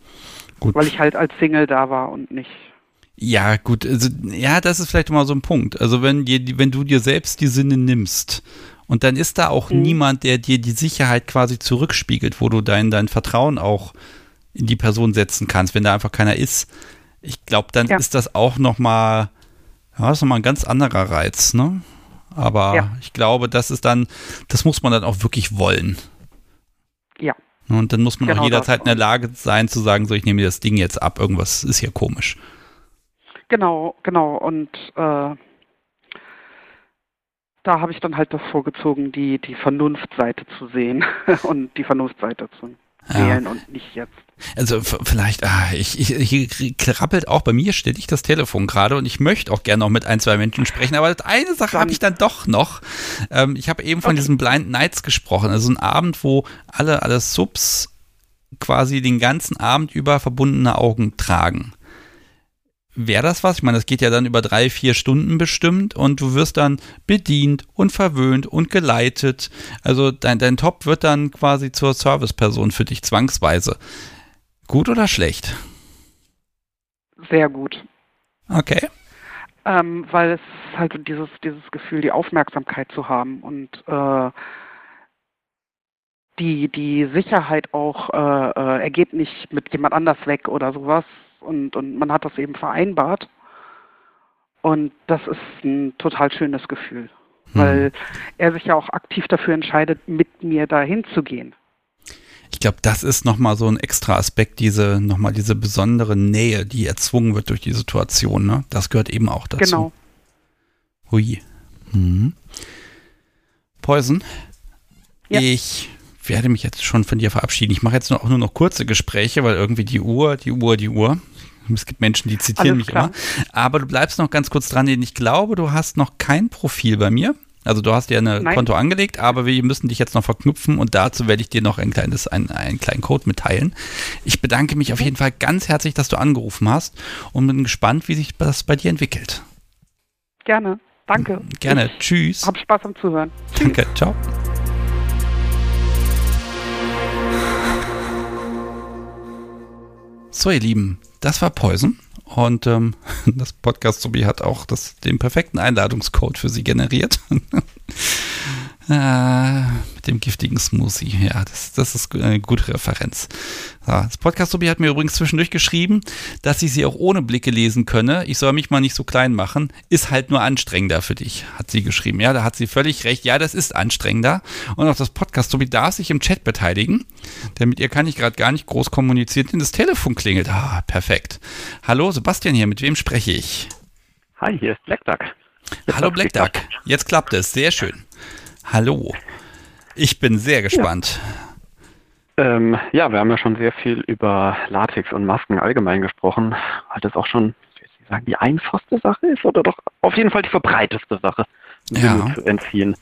Gut. Weil ich halt als Single da war und nicht. Ja, gut, also, ja, das ist vielleicht mal so ein Punkt. Also wenn dir, wenn du dir selbst die Sinne nimmst und dann ist da auch Mhm. niemand, der dir die Sicherheit quasi zurückspiegelt, wo du dein, dein Vertrauen auch in die Person setzen kannst, wenn da einfach keiner ist. Ich glaube, dann Ja. ist das auch nochmal, ja, das ist nochmal ein ganz anderer Reiz, ne? Aber Ja. ich glaube, das ist dann, das muss man dann auch wirklich wollen. Ja. Und dann muss man Genau auch jederzeit in der Lage sein zu sagen, so, ich nehme mir das Ding jetzt ab, irgendwas ist hier komisch. Genau, genau. Und äh, da habe ich dann halt das vorgezogen, die, die Vernunftseite zu sehen und die Vernunftseite zu wählen ja. und nicht jetzt. Also vielleicht, ah, ich, ich, ich krabbelt auch bei mir ständig das Telefon gerade und ich möchte auch gerne noch mit ein, zwei Menschen sprechen, aber eine Sache habe ich dann doch noch. Ähm, ich habe eben von okay. diesen Blind Nights gesprochen, also ein Abend, wo alle, alle Subs quasi den ganzen Abend über verbundene Augen tragen wäre das was? Ich meine, das geht ja dann über drei, vier Stunden bestimmt und du wirst dann bedient und verwöhnt und geleitet. Also dein, dein Top wird dann quasi zur Serviceperson für dich zwangsweise. Gut oder schlecht? Sehr gut. Okay. Ähm, weil es halt dieses, dieses Gefühl, die Aufmerksamkeit zu haben und äh, die, die Sicherheit auch äh, äh, ergeht nicht mit jemand anders weg oder sowas, und, und man hat das eben vereinbart. Und das ist ein total schönes Gefühl, hm. weil er sich ja auch aktiv dafür entscheidet, mit mir dahin zu gehen. Ich glaube, das ist nochmal so ein extra Aspekt, diese, nochmal diese besondere Nähe, die erzwungen wird durch die Situation. Ne? Das gehört eben auch dazu. Genau. Hui. Mhm. Poison, ja. ich werde mich jetzt schon von dir verabschieden. Ich mache jetzt auch nur noch kurze Gespräche, weil irgendwie die Uhr, die Uhr, die Uhr. Es gibt Menschen, die zitieren Alles mich klar. immer. Aber du bleibst noch ganz kurz dran, denn ich glaube, du hast noch kein Profil bei mir. Also du hast dir ein Konto angelegt, aber wir müssen dich jetzt noch verknüpfen und dazu werde ich dir noch ein kleines, ein, einen kleinen Code mitteilen. Ich bedanke mich auf jeden Fall ganz herzlich, dass du angerufen hast und bin gespannt, wie sich das bei dir entwickelt. Gerne. Danke. Gerne. Ich Tschüss. Hab Spaß am Zuhören. Danke. Ciao. So, ihr Lieben, das war Poison. Und ähm, das Podcast Sobi hat auch das, den perfekten Einladungscode für Sie generiert. äh, mit dem giftigen Smoothie. Ja, das, das ist eine gute Referenz. Ja, das Podcast Sobi hat mir übrigens zwischendurch geschrieben, dass ich sie auch ohne Blicke lesen könne. Ich soll mich mal nicht so klein machen. Ist halt nur anstrengender für dich, hat sie geschrieben. Ja, da hat sie völlig recht. Ja, das ist anstrengender. Und auch das Podcast Sobi darf sich im Chat beteiligen. Denn mit ihr kann ich gerade gar nicht groß kommunizieren, denn das Telefon klingelt. Ah, perfekt. Hallo, Sebastian hier. Mit wem spreche ich? Hi, hier ist Black Duck. Jetzt Hallo Black Duck. Jetzt klappt es. Sehr schön. Hallo. Ich bin sehr gespannt. Ja. Ähm, ja, wir haben ja schon sehr viel über Latex und Masken allgemein gesprochen, weil das auch schon, ich sagen, die einfachste Sache ist oder doch auf jeden Fall die verbreiteste Sache, ja. zu entziehen.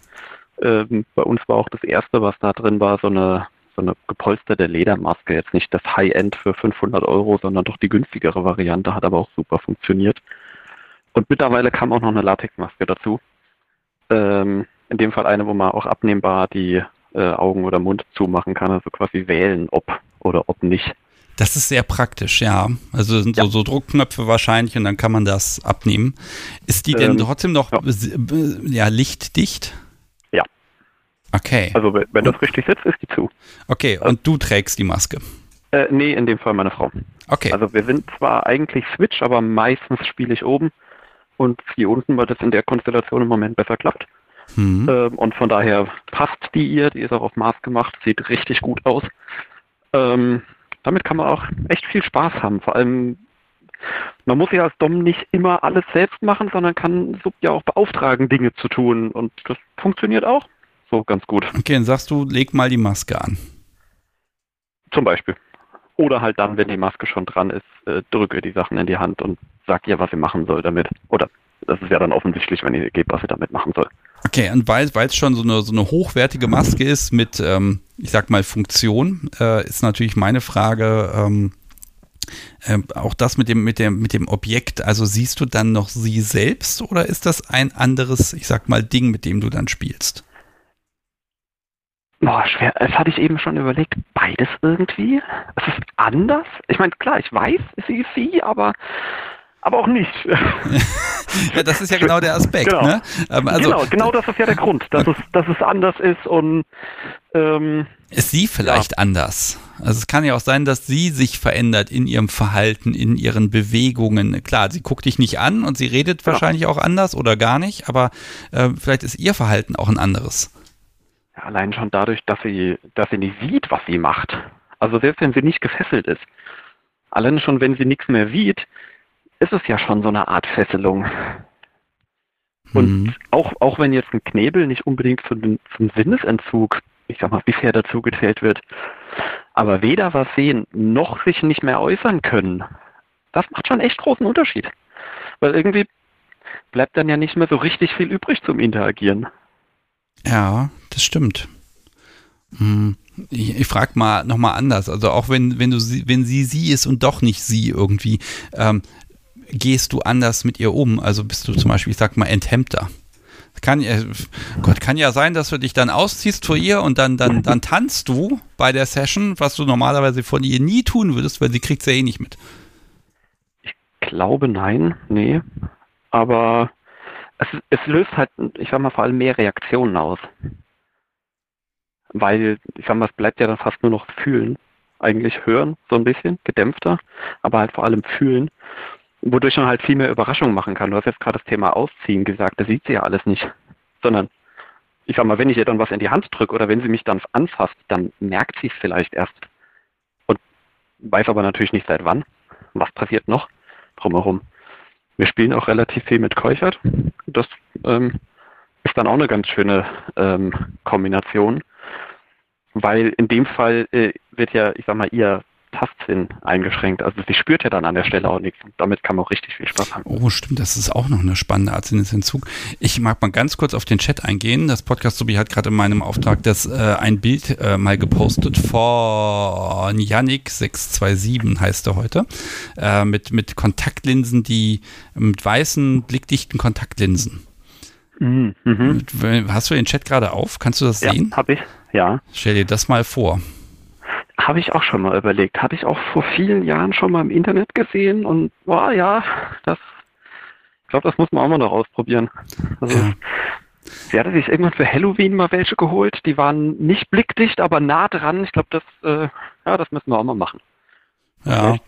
Ähm, bei uns war auch das erste, was da drin war, so eine so eine gepolsterte Ledermaske. Jetzt nicht das High-End für 500 Euro, sondern doch die günstigere Variante, hat aber auch super funktioniert. Und mittlerweile kam auch noch eine Latexmaske dazu. Ähm, in dem Fall eine, wo man auch abnehmbar die äh, Augen oder Mund zumachen kann, also quasi wählen, ob oder ob nicht. Das ist sehr praktisch, ja. Also sind ja. so, so, Druckknöpfe wahrscheinlich und dann kann man das abnehmen. Ist die denn ähm, trotzdem noch ja. ja. lichtdicht? Ja. Okay. Also wenn das richtig sitzt, ist die zu. Okay, und du trägst die Maske? Äh, nee, in dem Fall meine Frau. Okay. Also wir sind zwar eigentlich Switch, aber meistens spiele ich oben und hier unten, weil das in der Konstellation im Moment besser klappt. Mhm. Ähm, und von daher passt die ihr, die ist auch auf Maß gemacht, sieht richtig gut aus. Ähm, damit kann man auch echt viel Spaß haben. Vor allem, man muss ja als Dom nicht immer alles selbst machen, sondern kann Sub ja auch beauftragen, Dinge zu tun. Und das funktioniert auch so ganz gut. Okay, dann sagst du, leg mal die Maske an. Zum Beispiel. Oder halt dann, wenn die Maske schon dran ist, äh, drücke die Sachen in die Hand und sag ihr, was sie machen soll damit. Oder das ist ja dann offensichtlich, wenn ihr gebt, was sie damit machen soll. Okay, und weil es schon so eine, so eine hochwertige Maske ist mit, ähm, ich sag mal, Funktion, äh, ist natürlich meine Frage, ähm, äh, auch das mit dem, mit, dem, mit dem Objekt, also siehst du dann noch sie selbst oder ist das ein anderes, ich sag mal, Ding, mit dem du dann spielst? Boah, schwer. Das hatte ich eben schon überlegt. Beides irgendwie. Es ist anders. Ich meine, klar, ich weiß, sie ist sie, aber aber auch nicht. ja, das ist ja genau der Aspekt. Genau. Ne? Ähm, also, genau, genau das ist ja der Grund, dass es, dass es anders ist und ähm, ist sie vielleicht ja. anders? Also es kann ja auch sein, dass sie sich verändert in ihrem Verhalten, in ihren Bewegungen. Klar, sie guckt dich nicht an und sie redet genau. wahrscheinlich auch anders oder gar nicht, aber äh, vielleicht ist ihr Verhalten auch ein anderes. Ja, allein schon dadurch, dass sie, dass sie nicht sieht, was sie macht. Also selbst wenn sie nicht gefesselt ist. Allein schon, wenn sie nichts mehr sieht, ist es ja schon so eine Art Fesselung. Und mhm. auch, auch wenn jetzt ein Knebel nicht unbedingt zum, zum Sinnesentzug, ich sag mal, bisher dazu gezählt wird, aber weder was sehen noch sich nicht mehr äußern können, das macht schon echt großen Unterschied. Weil irgendwie bleibt dann ja nicht mehr so richtig viel übrig zum Interagieren. Ja, das stimmt. Hm. Ich, ich frage mal nochmal anders. Also auch wenn, wenn du sie, wenn sie sie ist und doch nicht sie irgendwie, ähm, gehst du anders mit ihr um? Also bist du zum Beispiel, ich sag mal, enthemmter. Kann, Gott, kann ja sein, dass du dich dann ausziehst vor ihr und dann, dann, dann tanzt du bei der Session, was du normalerweise von ihr nie tun würdest, weil sie kriegt es ja eh nicht mit. Ich glaube nein, nee. Aber es, es löst halt, ich sag mal, vor allem mehr Reaktionen aus. Weil, ich sag mal, es bleibt ja dann fast nur noch fühlen. Eigentlich hören, so ein bisschen, gedämpfter, aber halt vor allem fühlen wodurch man halt viel mehr Überraschungen machen kann. Du hast jetzt gerade das Thema Ausziehen gesagt, das sieht sie ja alles nicht. Sondern, ich sag mal, wenn ich ihr dann was in die Hand drücke oder wenn sie mich dann anfasst, dann merkt sie es vielleicht erst. Und weiß aber natürlich nicht seit wann. Was passiert noch drumherum. Wir spielen auch relativ viel mit Keuchert. Das ähm, ist dann auch eine ganz schöne ähm, Kombination, weil in dem Fall äh, wird ja, ich sag mal, ihr Tastsinn eingeschränkt. Also sie spürt ja dann an der Stelle auch nichts. Und damit kann man auch richtig viel Spaß haben. Oh, stimmt. Das ist auch noch eine spannende Art Sinnesentzug. Ich mag mal ganz kurz auf den Chat eingehen. Das Podcast Subi hat gerade in meinem Auftrag das äh, ein Bild äh, mal gepostet von Yannick627 heißt er heute. Äh, mit, mit Kontaktlinsen, die mit weißen, blickdichten Kontaktlinsen. Mhm. mhm. Hast du den Chat gerade auf? Kannst du das ja, sehen? Habe ich, ja. Stell dir das mal vor. Habe ich auch schon mal überlegt. Hatte ich auch vor vielen Jahren schon mal im Internet gesehen und war oh, ja, das, ich glaube, das muss man auch mal noch ausprobieren. Also, ja. Sie hatte sich irgendwann für Halloween mal welche geholt. Die waren nicht blickdicht, aber nah dran. Ich glaube, das, äh, ja, das müssen wir auch mal machen. Ja, okay.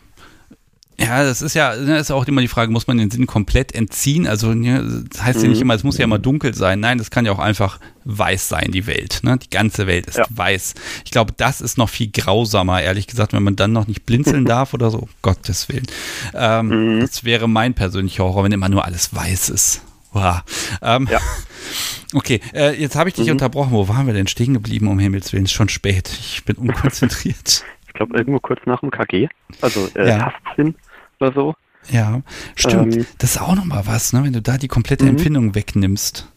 Ja, das ist ja, das ne, ist auch immer die Frage, muss man den Sinn komplett entziehen? Also ne, das heißt ja nicht mhm. immer, es muss ja immer dunkel sein. Nein, das kann ja auch einfach weiß sein, die Welt. Ne? Die ganze Welt ist ja. weiß. Ich glaube, das ist noch viel grausamer, ehrlich gesagt, wenn man dann noch nicht blinzeln darf oder so. Gottes Willen. Ähm, mhm. Das wäre mein persönlicher Horror, wenn immer nur alles weiß ist. Wow. Ähm, ja. Okay, äh, jetzt habe ich dich mhm. unterbrochen. Wo waren wir denn stehen geblieben, um Himmels Willen? Es ist schon spät. Ich bin unkonzentriert. ich glaube, irgendwo kurz nach dem KG. Also äh, ja. Tastsinn oder so. Ja, stimmt. Ähm, das ist auch nochmal was, ne? wenn du da die komplette mhm. Empfindung wegnimmst.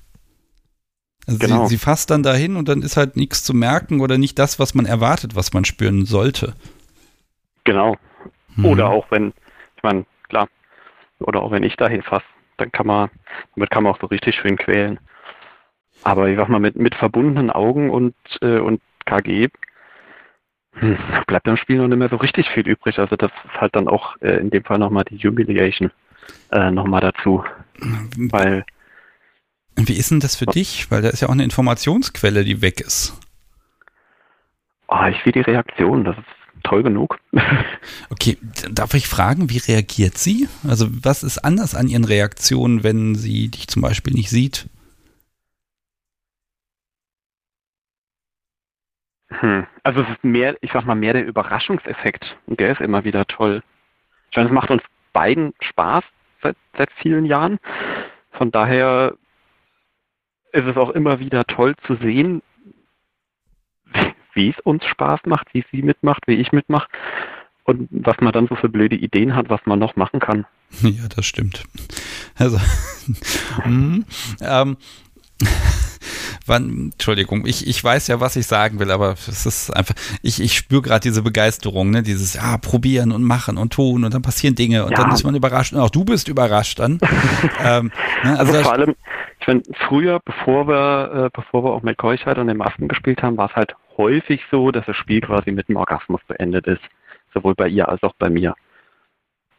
Also genau. sie, sie fasst dann dahin und dann ist halt nichts zu merken oder nicht das, was man erwartet, was man spüren sollte. Genau. Mhm. Oder auch wenn, ich meine, klar, oder auch wenn ich dahin fasse, dann kann man, damit kann man auch so richtig schön quälen. Aber ich sag mal, mit, mit verbundenen Augen und, äh, und KG hm, bleibt im Spiel noch nicht mehr so richtig viel übrig. Also das ist halt dann auch äh, in dem Fall nochmal die Humiliation äh, nochmal dazu. Weil wie ist denn das für dich? Weil da ist ja auch eine Informationsquelle, die weg ist. Oh, ich sehe die Reaktion, das ist toll genug. okay, darf ich fragen, wie reagiert sie? Also was ist anders an ihren Reaktionen, wenn sie dich zum Beispiel nicht sieht? Hm. Also es ist mehr, ich sag mal, mehr der Überraschungseffekt. Und der ist immer wieder toll. Ich meine, es macht uns beiden Spaß seit, seit vielen Jahren. Von daher ist es auch immer wieder toll zu sehen, wie es uns Spaß macht, wie sie mitmacht, wie ich mitmache und was man dann so für blöde Ideen hat, was man noch machen kann. Ja, das stimmt. Also, mm, ähm, wann, Entschuldigung, ich, ich weiß ja, was ich sagen will, aber es ist einfach, ich, ich spüre gerade diese Begeisterung, ne? dieses, ja, probieren und machen und tun und dann passieren Dinge und ja. dann ist man überrascht und auch du bist überrascht dann. ähm, ne? also, also vor allem, ich meine, früher, bevor wir, äh, bevor wir auch mit Keuchheit und den Masken gespielt haben, war es halt häufig so, dass das Spiel quasi mit einem Orgasmus beendet ist. Sowohl bei ihr als auch bei mir.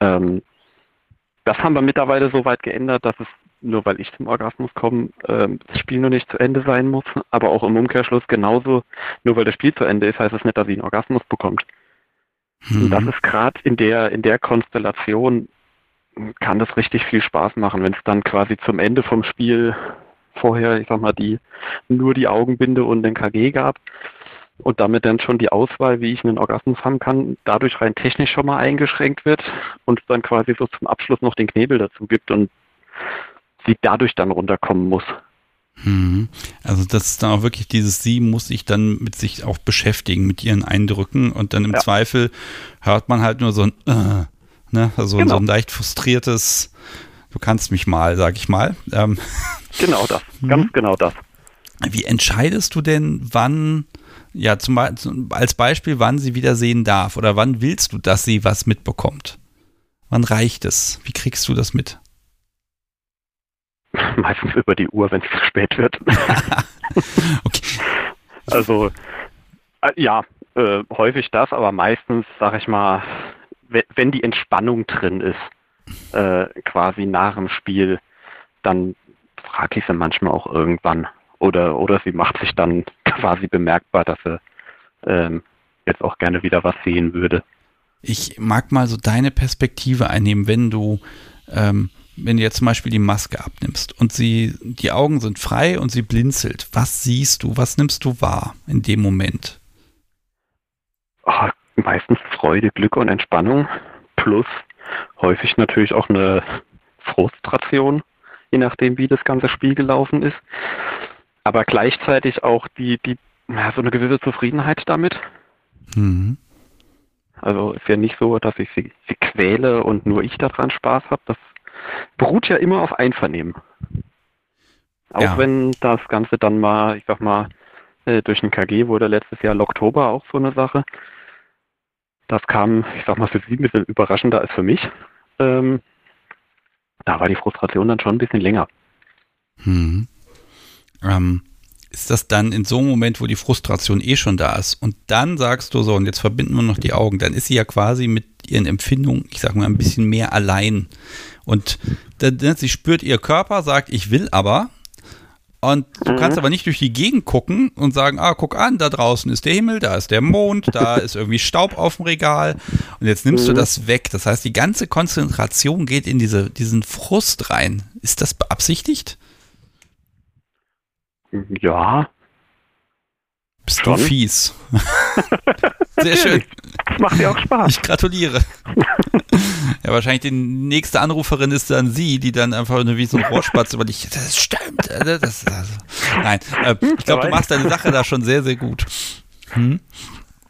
Ähm, das haben wir mittlerweile so weit geändert, dass es nur weil ich zum Orgasmus komme, äh, das Spiel noch nicht zu Ende sein muss, aber auch im Umkehrschluss genauso, nur weil das Spiel zu Ende ist, heißt es das nicht, dass sie einen Orgasmus bekommt. Mhm. Und das ist gerade in der, in der Konstellation, kann das richtig viel Spaß machen, wenn es dann quasi zum Ende vom Spiel vorher, ich sag mal, die, nur die Augenbinde und den KG gab und damit dann schon die Auswahl, wie ich einen Orgasmus haben kann, dadurch rein technisch schon mal eingeschränkt wird und dann quasi so zum Abschluss noch den Knebel dazu gibt und sie dadurch dann runterkommen muss. Mhm. Also das ist dann auch wirklich dieses, sie muss sich dann mit sich auch beschäftigen, mit ihren Eindrücken und dann im Ja. Zweifel hört man halt nur so ein, äh, ne, also Genau. so ein leicht frustriertes, du kannst mich mal, sag ich mal. Ähm, Genau das, Mhm. ganz genau das. wie entscheidest du denn, wann, ja, zum- als Beispiel, wann sie wieder sehen darf oder wann willst du, dass sie was mitbekommt? Wann reicht es? Wie kriegst du das mit? Meistens über die Uhr, wenn es zu spät wird. Okay. Also äh, ja, äh, häufig das, aber meistens, sag ich mal, we- wenn die Entspannung drin ist, äh, quasi nach dem Spiel, dann frage ich sie manchmal auch irgendwann. Oder, oder sie macht sich dann quasi bemerkbar, dass sie ähm, jetzt auch gerne wieder was sehen würde. Ich mag mal so deine Perspektive einnehmen, wenn du, ähm, wenn du jetzt zum Beispiel die Maske abnimmst und sie, die Augen sind frei und sie blinzelt. Was siehst du? Was nimmst du wahr in dem Moment? Ah, meistens Freude, Glück und Entspannung plus häufig natürlich auch eine Frustration, je nachdem, wie das ganze Spiel gelaufen ist. Aber gleichzeitig auch die, die, ja, so eine gewisse Zufriedenheit damit. Mhm. Also ist ja nicht so, dass ich sie, sie quäle und nur ich daran Spaß habe. Das beruht ja immer auf Einvernehmen. Auch Ja. wenn das Ganze dann mal, ich sag mal, äh, durch ein KG wurde letztes Jahr Oktober auch so eine Sache. Das kam, ich sag mal, für sie ein bisschen überraschender als für mich. Ähm, da war die Frustration dann schon ein bisschen länger. Mhm. Ähm, ist das dann in so einem Moment, wo die Frustration eh schon da ist und dann sagst du so, und jetzt verbinden wir noch die Augen, dann ist sie ja quasi mit ihren Empfindungen, ich sag mal, ein bisschen mehr allein. Und dann, sie spürt ihr Körper, sagt, ich will aber. Und du Mhm. kannst aber nicht durch die Gegend gucken und sagen, ah, guck an, da draußen ist der Himmel, da ist der Mond, da ist irgendwie Staub auf dem Regal. Und jetzt nimmst du Mhm. das weg. Das heißt, die ganze Konzentration geht in diese, diesen Frust rein. Ist das beabsichtigt? Ja, Bist Schon. du fies. Sehr schön. das macht ja auch Spaß. Ich gratuliere. ja, wahrscheinlich die nächste Anruferin ist dann sie, die dann einfach nur wie so ein Rohrspatz über dich. Das stimmt. Das, das, nein, äh, ich glaube, du machst deine Sache da schon sehr, sehr gut. Hm?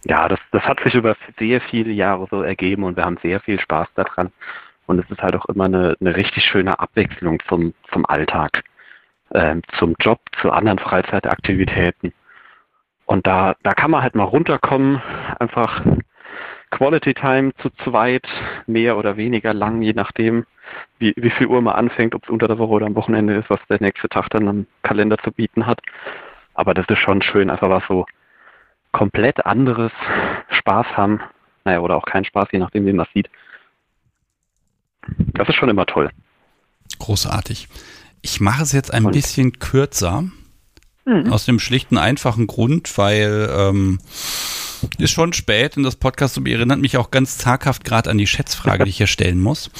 Ja, das, das hat sich über sehr viele Jahre so ergeben und wir haben sehr viel Spaß daran. Und es ist halt auch immer eine, eine richtig schöne Abwechslung zum, zum Alltag, ähm, zum Job, zu anderen Freizeitaktivitäten. Und da, da kann man halt mal runterkommen, einfach Quality Time zu zweit, mehr oder weniger lang, je nachdem, wie, wie viel Uhr man anfängt, ob es unter der Woche oder am Wochenende ist, was der nächste Tag dann am Kalender zu bieten hat. Aber das ist schon schön, einfach was so komplett anderes Spaß haben. Naja, oder auch keinen Spaß, je nachdem, wie man es sieht. Das ist schon immer toll. Großartig. Ich mache es jetzt ein Und? bisschen kürzer. Mhm. Aus dem schlichten, einfachen Grund, weil ähm, ist schon spät und das Podcast erinnert mich auch ganz zaghaft gerade an die Schätzfrage, die ich hier stellen muss.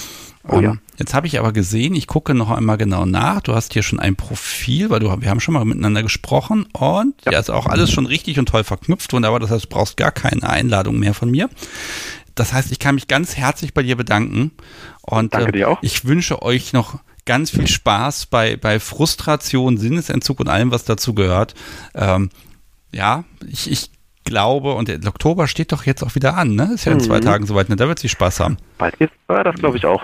Oh ja. Ähm, Jetzt habe ich aber gesehen, ich gucke noch einmal genau nach. Du hast hier schon ein Profil, weil du, wir haben schon mal miteinander gesprochen und ja, ist auch alles schon richtig und toll verknüpft. Wunderbar, das heißt, du brauchst gar keine Einladung mehr von mir. Das heißt, ich kann mich ganz herzlich bei dir bedanken und Danke äh, dir auch. ich wünsche euch noch ganz viel Spaß bei, bei Frustration, Sinnesentzug und allem, was dazu gehört. Ähm, ja, ich, ich glaube, und der Oktober steht doch jetzt auch wieder an, ne? Ist ja in zwei Mhm. Tagen soweit, ne? Da wird sie Spaß haben. Bald geht's, ja, das glaube ich auch.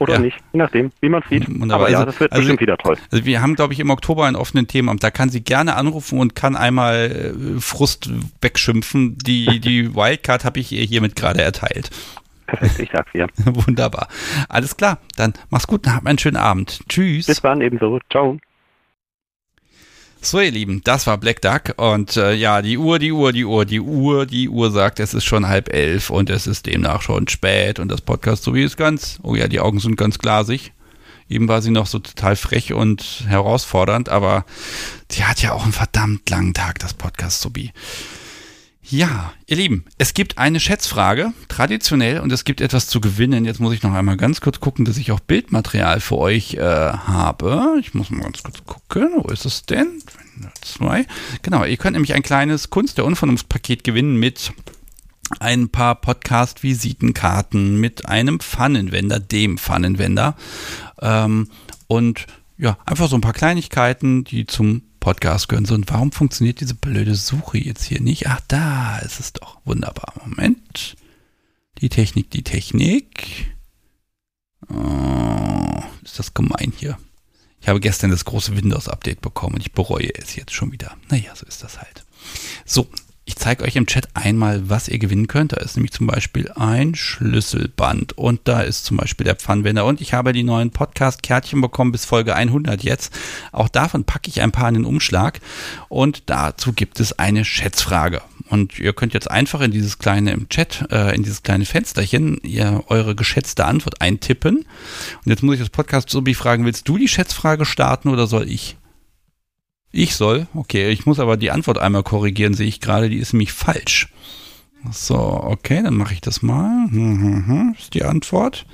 Oder Ja. nicht, je nachdem, wie man es sieht. Wunderbar. Aber ja, Also- das wird also- bestimmt wieder toll. Also wir haben, glaube ich, im Oktober einen offenen Themenamt. Da kann sie gerne anrufen und kann einmal äh, Frust wegschimpfen. Die, die Wildcard habe ich ihr hiermit gerade erteilt. Perfekt, ich sag's dir. Wunderbar. Alles klar. Dann mach's gut und hab einen schönen Abend. Tschüss. Bis dann ebenso. Ciao. So, ihr Lieben, das war Black Duck und äh, ja, die Uhr, die Uhr, die Uhr, die Uhr, die Uhr sagt, es ist schon halb elf und es ist demnach schon spät und das Podcast so wie ist ganz, oh ja, die Augen sind ganz glasig. Eben war sie noch so total frech und herausfordernd, aber die hat ja auch einen verdammt langen Tag, das Podcast Sobi. Ja, ihr Lieben, es gibt eine Schätzfrage, traditionell, und es gibt etwas zu gewinnen. Jetzt muss ich noch einmal ganz kurz gucken, dass ich auch Bildmaterial für euch äh, habe. Ich muss mal ganz kurz gucken, wo ist es denn? Zwei. Genau, ihr könnt nämlich ein kleines Kunst der Unvernunft-Paket gewinnen mit ein paar Podcast-Visitenkarten, mit einem Pfannenwender, dem Pfannenwender. Ähm, und ja, einfach so ein paar Kleinigkeiten, die zum Podcast gehören. So, und warum funktioniert diese blöde Suche jetzt hier nicht? Ach, da ist es doch. Wunderbar. Moment. Die Technik, die Technik. Oh, ist das gemein hier. Ich habe gestern das große Windows-Update bekommen und ich bereue es jetzt schon wieder. Naja, so ist das halt. So, ich zeige euch im Chat einmal, was ihr gewinnen könnt. Da ist nämlich zum Beispiel ein Schlüsselband und da ist zum Beispiel der Pfannwender und ich habe die neuen Podcast-Kärtchen bekommen bis Folge 100 jetzt. Auch davon packe ich ein paar in den Umschlag und dazu gibt es eine Schätzfrage. Und ihr könnt jetzt einfach in dieses kleine im Chat, äh, in dieses kleine Fensterchen, ihr eure geschätzte Antwort eintippen. Und jetzt muss ich das Podcast so fragen, willst du die Schätzfrage starten oder soll ich? Ich soll? Okay, ich muss aber die Antwort einmal korrigieren, sehe ich gerade, die ist nämlich falsch. So, okay, dann mache ich das mal. Hm, hm, hm, ist die Antwort.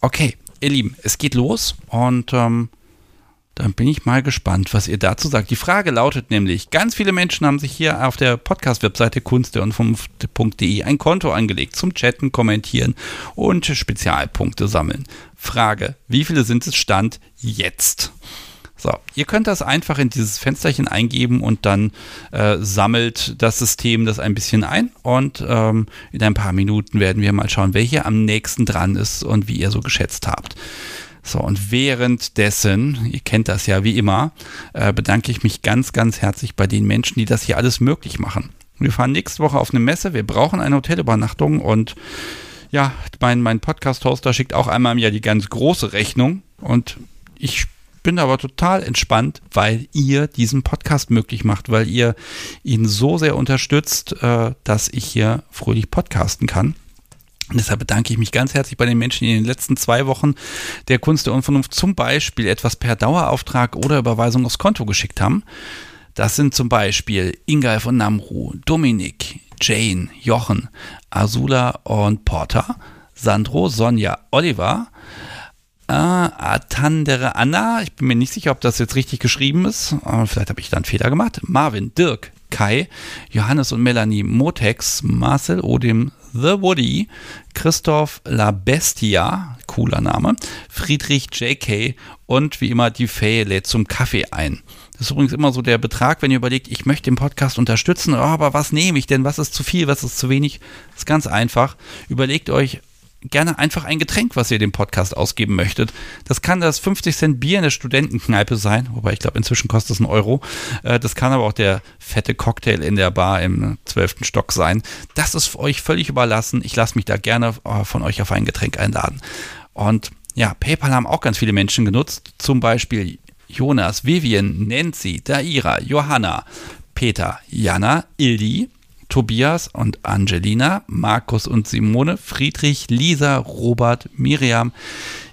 Okay, ihr Lieben, es geht los und ähm, dann bin ich mal gespannt, was ihr dazu sagt. Die Frage lautet nämlich, ganz viele Menschen haben sich hier auf der Podcast-Webseite kunstderunvernunft.de ein Konto angelegt zum Chatten, Kommentieren und Spezialpunkte sammeln. Frage, wie viele sind es Stand jetzt? So, ihr könnt das einfach in dieses Fensterchen eingeben und dann äh, sammelt das System das ein bisschen ein und ähm, in ein paar Minuten werden wir mal schauen, wer am nächsten dran ist und wie ihr so geschätzt habt. So, und währenddessen, ihr kennt das ja wie immer, äh, bedanke ich mich ganz, ganz herzlich bei den Menschen, die das hier alles möglich machen. Wir fahren nächste Woche auf eine Messe, wir brauchen eine Hotelübernachtung und ja, mein, mein Podcast-Hoster schickt auch einmal im Jahr die ganz große Rechnung und ich bin aber total entspannt, weil ihr diesen Podcast möglich macht, weil ihr ihn so sehr unterstützt, äh, dass ich hier fröhlich podcasten kann. Und deshalb bedanke ich mich ganz herzlich bei den Menschen, die in den letzten zwei Wochen der Kunst der Unvernunft zum Beispiel etwas per Dauerauftrag oder Überweisung aufs Konto geschickt haben. Das sind zum Beispiel Ingal von Namru, Dominik, Jane, Jochen, Azula und Porter, Sandro, Sonja, Oliver, äh, Atandere Anna, ich bin mir nicht sicher, ob das jetzt richtig geschrieben ist. Äh, vielleicht habe ich da einen Fehler gemacht. Marvin, Dirk, Kai, Johannes und Melanie, Motex, Marcel Odem, The Woody, Christoph La Bestia, cooler Name, Friedrich JK und wie immer die Faye lädt zum Kaffee ein. Das ist übrigens immer so der Betrag, wenn ihr überlegt, ich möchte den Podcast unterstützen, oh, aber was nehme ich denn? Was ist zu viel? Was ist zu wenig? Das ist ganz einfach. Überlegt euch, gerne einfach ein Getränk, was ihr dem Podcast ausgeben möchtet. Das kann das 50 Cent Bier in der Studentenkneipe sein, wobei ich glaube, inzwischen kostet es einen Euro. Äh, das kann aber auch der fette Cocktail in der Bar im 12. Stock sein. Das ist euch völlig überlassen. Ich lasse mich da gerne äh, von euch auf ein Getränk einladen. Und ja, PayPal haben auch ganz viele Menschen genutzt. Zum Beispiel Jonas, Vivian, Nancy, Daira, Johanna, Peter, Jana, Ildi, Tobias und Angelina, Markus und Simone, Friedrich, Lisa, Robert, Miriam,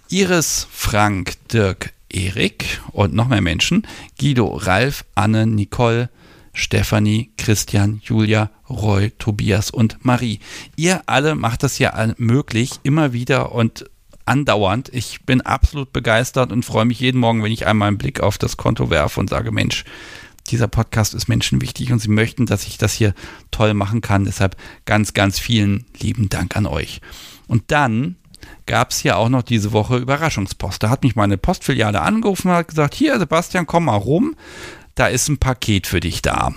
Iris, Frank, Dirk, Erik und noch mehr Menschen, Guido, Ralf, Anne, Nicole, Stefanie, Christian, Julia, Roy, Tobias und Marie. Ihr alle macht das ja möglich, immer wieder und andauernd. Ich bin absolut begeistert und freue mich jeden Morgen, wenn ich einmal einen Blick auf das Konto werfe und sage, Mensch, dieser Podcast ist Menschen wichtig und sie möchten, dass ich das hier toll machen kann. Deshalb ganz, ganz vielen lieben Dank an euch. Und dann gab es hier auch noch diese Woche Überraschungspost. Da hat mich meine Postfiliale angerufen und hat gesagt, hier Sebastian, komm mal rum, da ist ein Paket für dich da.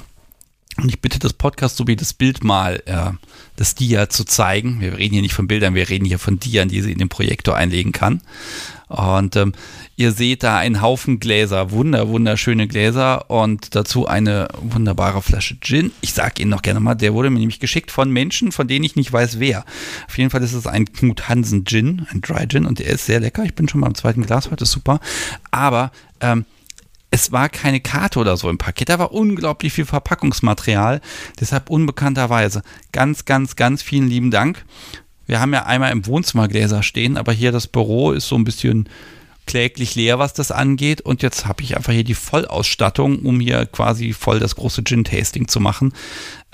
Und ich bitte das Podcast sowie das Bild mal, äh, das Dia zu zeigen. Wir reden hier nicht von Bildern, wir reden hier von Dian, die sie in den Projektor einlegen kann. Und ähm, ihr seht da einen Haufen Gläser, wunder, wunderschöne Gläser und dazu eine wunderbare Flasche Gin. Ich sage Ihnen noch gerne mal, der wurde mir nämlich geschickt von Menschen, von denen ich nicht weiß wer. Auf jeden Fall ist es ein Knut Hansen Gin, ein Dry Gin und der ist sehr lecker. Ich bin schon mal im zweiten Glas heute, super. Aber ähm, es war keine Karte oder so im Paket, da war unglaublich viel Verpackungsmaterial, deshalb unbekannterweise. Ganz, ganz, ganz vielen lieben Dank. Wir haben ja einmal im Wohnzimmer Gläser stehen, aber hier das Büro ist so ein bisschen kläglich leer, was das angeht. Und jetzt habe ich einfach hier die Vollausstattung, um hier quasi voll das große Gin-Tasting zu machen.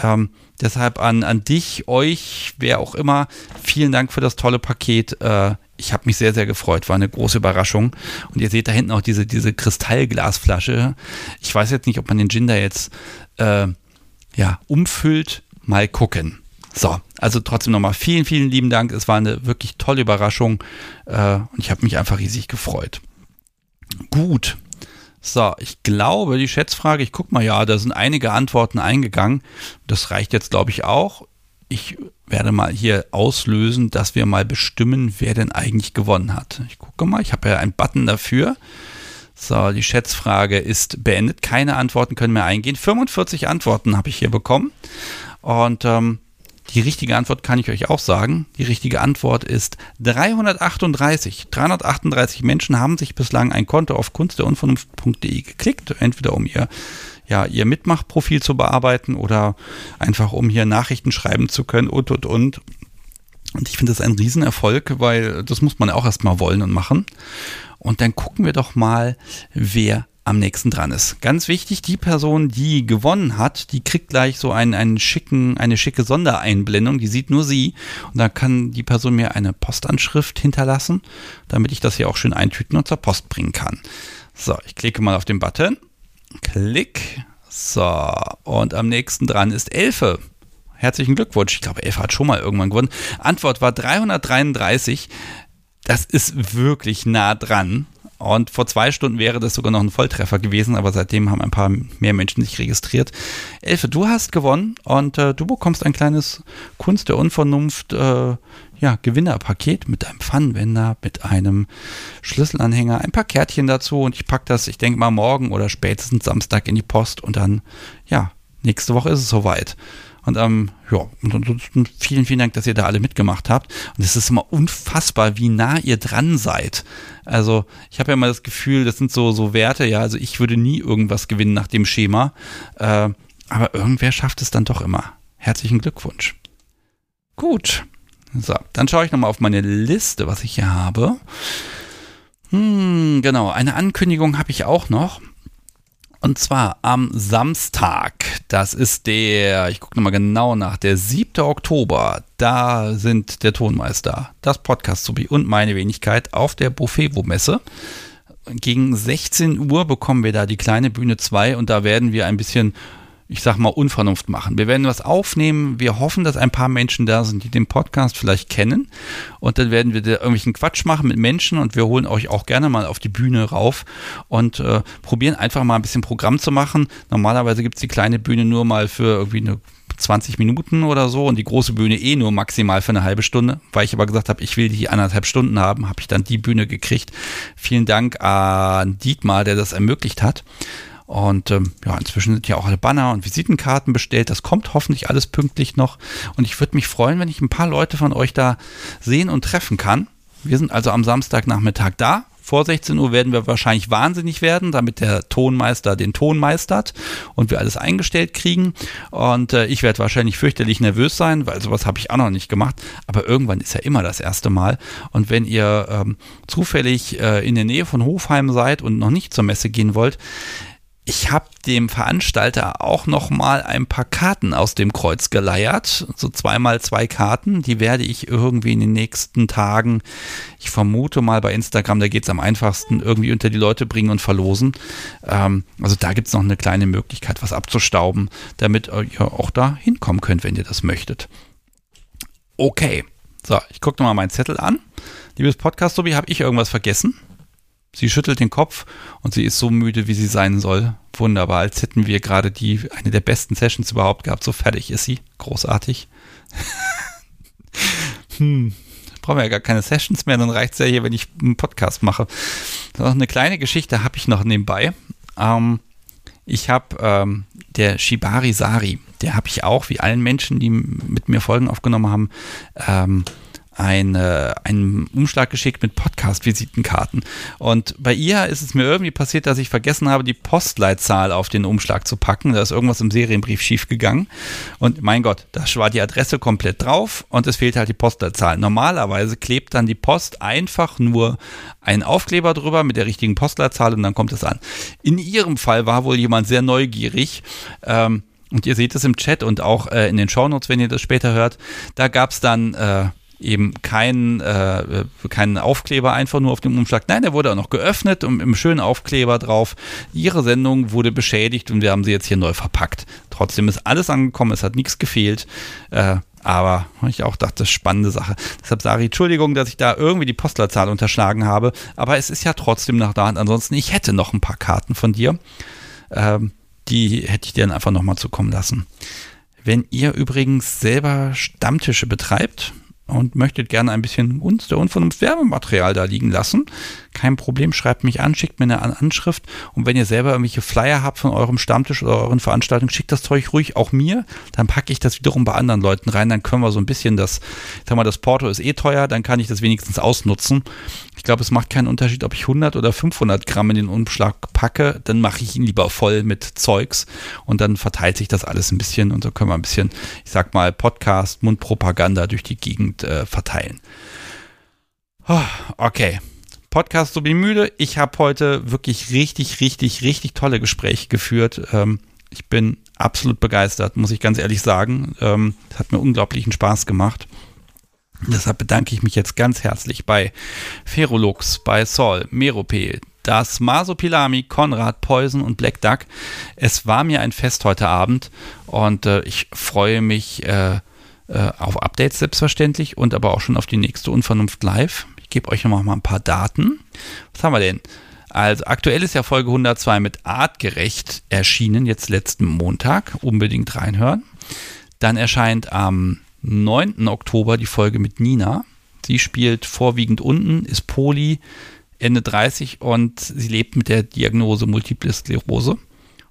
Ähm, deshalb an, an dich, euch, wer auch immer, vielen Dank für das tolle Paket. Äh, ich habe mich sehr, sehr gefreut. War eine große Überraschung. Und ihr seht da hinten auch diese, diese Kristallglasflasche. Ich weiß jetzt nicht, ob man den Gin da jetzt äh, ja, umfüllt. Mal gucken. So, also trotzdem nochmal vielen, vielen lieben Dank. Es war eine wirklich tolle Überraschung äh, und ich habe mich einfach riesig gefreut. Gut. So, ich glaube, die Schätzfrage, ich guck mal, ja, da sind einige Antworten eingegangen. Das reicht jetzt, glaube ich, auch. Ich werde mal hier auslösen, dass wir mal bestimmen, wer denn eigentlich gewonnen hat. Ich gucke mal, ich habe ja einen Button dafür. So, die Schätzfrage ist beendet. Keine Antworten können mehr eingehen. 45 Antworten habe ich hier bekommen. Und ähm, die richtige Antwort kann ich euch auch sagen. Die richtige Antwort ist 338. 338 Menschen haben sich bislang ein Konto auf kunstderunvernunft.de geklickt, entweder um ihr ja, ihr Mitmachprofil zu bearbeiten oder einfach um hier Nachrichten schreiben zu können und und und. Und ich finde das ein Riesenerfolg, weil das muss man auch erstmal wollen und machen. Und dann gucken wir doch mal, wer am nächsten dran ist. Ganz wichtig, die Person, die gewonnen hat, die kriegt gleich so einen, einen schicken, eine schicke Sondereinblendung, die sieht nur sie. Und da kann die Person mir eine Postanschrift hinterlassen, damit ich das hier auch schön eintüten und zur Post bringen kann. So, ich klicke mal auf den Button. Klick. So, und am nächsten dran ist Elfe. Herzlichen Glückwunsch. Ich glaube, Elfe hat schon mal irgendwann gewonnen. Antwort war 333. Das ist wirklich nah dran. Und vor zwei Stunden wäre das sogar noch ein Volltreffer gewesen, aber seitdem haben ein paar mehr Menschen sich registriert. Elfe, du hast gewonnen und äh, du bekommst ein kleines Kunst der Unvernunft äh, ja, Gewinnerpaket mit einem Pfannenwender, mit einem Schlüsselanhänger, ein paar Kärtchen dazu und ich packe das, ich denke mal morgen oder spätestens Samstag in die Post und dann, ja, nächste Woche ist es soweit. Und ähm, ja, und ansonsten vielen, vielen Dank, dass ihr da alle mitgemacht habt. Und es ist immer unfassbar, wie nah ihr dran seid. Also ich habe ja immer das Gefühl, das sind so, so Werte, ja, also ich würde nie irgendwas gewinnen nach dem Schema. Äh, aber irgendwer schafft es dann doch immer. Herzlichen Glückwunsch. Gut. So, dann schaue ich nochmal auf meine Liste, was ich hier habe. Hm, genau, eine Ankündigung habe ich auch noch. Und zwar am Samstag, das ist der, ich gucke nochmal genau nach, der 7. Oktober, da sind der Tonmeister, das Podcast sowie und meine Wenigkeit auf der Buffevo-Messe. Gegen 16 Uhr bekommen wir da die kleine Bühne 2 und da werden wir ein bisschen ich sag mal, Unvernunft machen. Wir werden was aufnehmen. Wir hoffen, dass ein paar Menschen da sind, die den Podcast vielleicht kennen. Und dann werden wir da irgendwelchen Quatsch machen mit Menschen und wir holen euch auch gerne mal auf die Bühne rauf und äh, probieren einfach mal ein bisschen Programm zu machen. Normalerweise gibt es die kleine Bühne nur mal für irgendwie eine 20 Minuten oder so und die große Bühne eh nur maximal für eine halbe Stunde. Weil ich aber gesagt habe, ich will die anderthalb Stunden haben, habe ich dann die Bühne gekriegt. Vielen Dank an Dietmar, der das ermöglicht hat. Und ähm, ja, inzwischen sind ja auch alle Banner und Visitenkarten bestellt. Das kommt hoffentlich alles pünktlich noch. Und ich würde mich freuen, wenn ich ein paar Leute von euch da sehen und treffen kann. Wir sind also am Samstagnachmittag da. Vor 16 Uhr werden wir wahrscheinlich wahnsinnig werden, damit der Tonmeister den Ton meistert und wir alles eingestellt kriegen. Und äh, ich werde wahrscheinlich fürchterlich nervös sein, weil sowas habe ich auch noch nicht gemacht. Aber irgendwann ist ja immer das erste Mal. Und wenn ihr ähm, zufällig äh, in der Nähe von Hofheim seid und noch nicht zur Messe gehen wollt, ich habe dem Veranstalter auch noch mal ein paar Karten aus dem Kreuz geleiert, so zweimal zwei Karten. Die werde ich irgendwie in den nächsten Tagen, ich vermute mal bei Instagram, da geht es am einfachsten, irgendwie unter die Leute bringen und verlosen. Ähm, also da gibt es noch eine kleine Möglichkeit, was abzustauben, damit ihr auch da hinkommen könnt, wenn ihr das möchtet. Okay, so, ich gucke nochmal meinen Zettel an. Liebes Podcast-Sobi, habe ich irgendwas vergessen? Sie schüttelt den Kopf und sie ist so müde, wie sie sein soll. Wunderbar, als hätten wir gerade die eine der besten Sessions überhaupt gehabt. So fertig ist sie. Großartig. hm. Brauchen wir ja gar keine Sessions mehr, dann reicht es ja hier, wenn ich einen Podcast mache. Noch eine kleine Geschichte habe ich noch nebenbei. Ähm, ich habe ähm, der Shibari Sari, der habe ich auch, wie allen Menschen, die mit mir Folgen aufgenommen haben, ähm, eine, einen Umschlag geschickt mit Podcast-Visitenkarten. Und bei ihr ist es mir irgendwie passiert, dass ich vergessen habe, die Postleitzahl auf den Umschlag zu packen. Da ist irgendwas im Serienbrief schiefgegangen. Und mein Gott, da war die Adresse komplett drauf und es fehlt halt die Postleitzahl. Normalerweise klebt dann die Post einfach nur einen Aufkleber drüber mit der richtigen Postleitzahl und dann kommt es an. In ihrem Fall war wohl jemand sehr neugierig. Ähm, und ihr seht es im Chat und auch äh, in den Shownotes, wenn ihr das später hört. Da gab es dann äh, eben keinen äh, keinen Aufkleber einfach nur auf dem Umschlag. Nein, der wurde auch noch geöffnet und im schönen Aufkleber drauf. Ihre Sendung wurde beschädigt und wir haben sie jetzt hier neu verpackt. Trotzdem ist alles angekommen, es hat nichts gefehlt. Äh, Aber ich auch dachte, spannende Sache. Deshalb sage ich Entschuldigung, dass ich da irgendwie die Postleitzahl unterschlagen habe. Aber es ist ja trotzdem noch da. Und ansonsten, ich hätte noch ein paar Karten von dir. Ähm, die hätte ich dir dann einfach nochmal zukommen lassen. Wenn ihr übrigens selber Stammtische betreibt, und möchtet gerne ein bisschen uns, der Unvernunft Werbematerial da liegen lassen, kein Problem, schreibt mich an, schickt mir eine Anschrift und wenn ihr selber irgendwelche Flyer habt von eurem Stammtisch oder euren Veranstaltungen, schickt das Zeug ruhig auch mir, dann packe ich das wiederum bei anderen Leuten rein, dann können wir so ein bisschen das, ich sag mal, das Porto ist eh teuer, dann kann ich das wenigstens ausnutzen. Ich glaube, es macht keinen Unterschied, ob ich 100 oder 500 Gramm in den Umschlag packe, dann mache ich ihn lieber voll mit Zeugs und dann verteilt sich das alles ein bisschen und so können wir ein bisschen, ich sag mal, Podcast, Mundpropaganda durch die Gegend äh, verteilen. Oh, okay. Podcast so wie müde. Ich habe heute wirklich richtig, richtig, richtig tolle Gespräche geführt. Ähm, ich bin absolut begeistert, muss ich ganz ehrlich sagen. Ähm, hat mir unglaublichen Spaß gemacht. Deshalb bedanke ich mich jetzt ganz herzlich bei Ferolux, bei Sol, Merope, das Masopilami, Konrad, Poison und Black Duck. Es war mir ein Fest heute Abend und äh, ich freue mich äh, äh, auf Updates selbstverständlich und aber auch schon auf die nächste Unvernunft Live gebe euch noch mal ein paar Daten. Was haben wir denn? Also aktuell ist ja Folge 102 mit Artgerecht erschienen, jetzt letzten Montag. Unbedingt reinhören. Dann erscheint am 9. Oktober die Folge mit Nina. Sie spielt vorwiegend unten, ist Poli, Ende 30 und sie lebt mit der Diagnose Multiple Sklerose.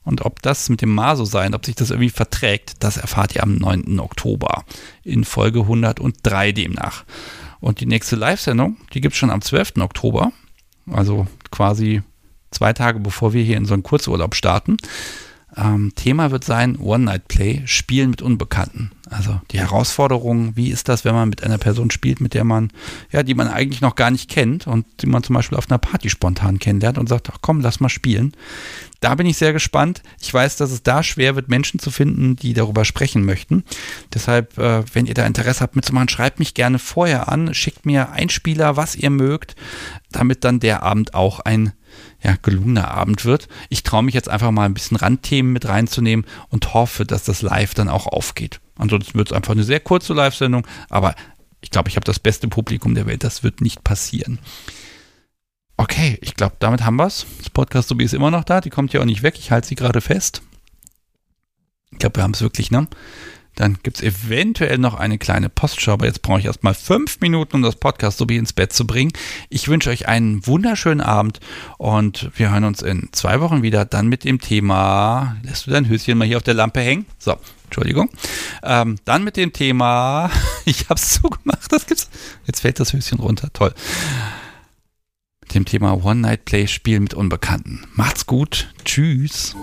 Und ob das mit dem Maso sein, ob sich das irgendwie verträgt, das erfahrt ihr am 9. Oktober in Folge 103 demnach. Und die nächste Live-Sendung, die gibt es schon am 12. Oktober, also quasi zwei Tage bevor wir hier in so einen Kurzurlaub starten. Ähm, Thema wird sein One-Night-Play, Spielen mit Unbekannten. Also die Herausforderung, wie ist das, wenn man mit einer Person spielt, mit der man, ja, die man eigentlich noch gar nicht kennt und die man zum Beispiel auf einer Party spontan kennenlernt und sagt, ach komm, lass mal spielen. Da bin ich sehr gespannt. Ich weiß, dass es da schwer wird, Menschen zu finden, die darüber sprechen möchten. Deshalb, äh, wenn ihr da Interesse habt mitzumachen, schreibt mich gerne vorher an, schickt mir Einspieler, was ihr mögt, damit dann der Abend auch ein ja, gelungener Abend wird. Ich traue mich jetzt einfach mal ein bisschen Randthemen mit reinzunehmen und hoffe, dass das live dann auch aufgeht. Ansonsten wird es einfach eine sehr kurze Live-Sendung, aber ich glaube, ich habe das beste Publikum der Welt. Das wird nicht passieren. Okay, ich glaube, damit haben wir es. Das Podcast ist immer noch da. Die kommt ja auch nicht weg. Ich halte sie gerade fest. Ich glaube, wir haben es wirklich, ne? Dann gibt es eventuell noch eine kleine Postschau, aber jetzt brauche ich erstmal fünf Minuten, um das Podcast ins Bett zu bringen. Ich wünsche euch einen wunderschönen Abend und wir hören uns in zwei Wochen wieder. Dann mit dem Thema. Lässt du dein Höschen mal hier auf der Lampe hängen? So, Entschuldigung. Ähm, dann mit dem Thema. Ich habe es zugemacht. Das gibt's. Jetzt fällt das Höschen runter. Toll. Dem Thema One-Night-Play-Spiel mit Unbekannten. Macht's gut. Tschüss.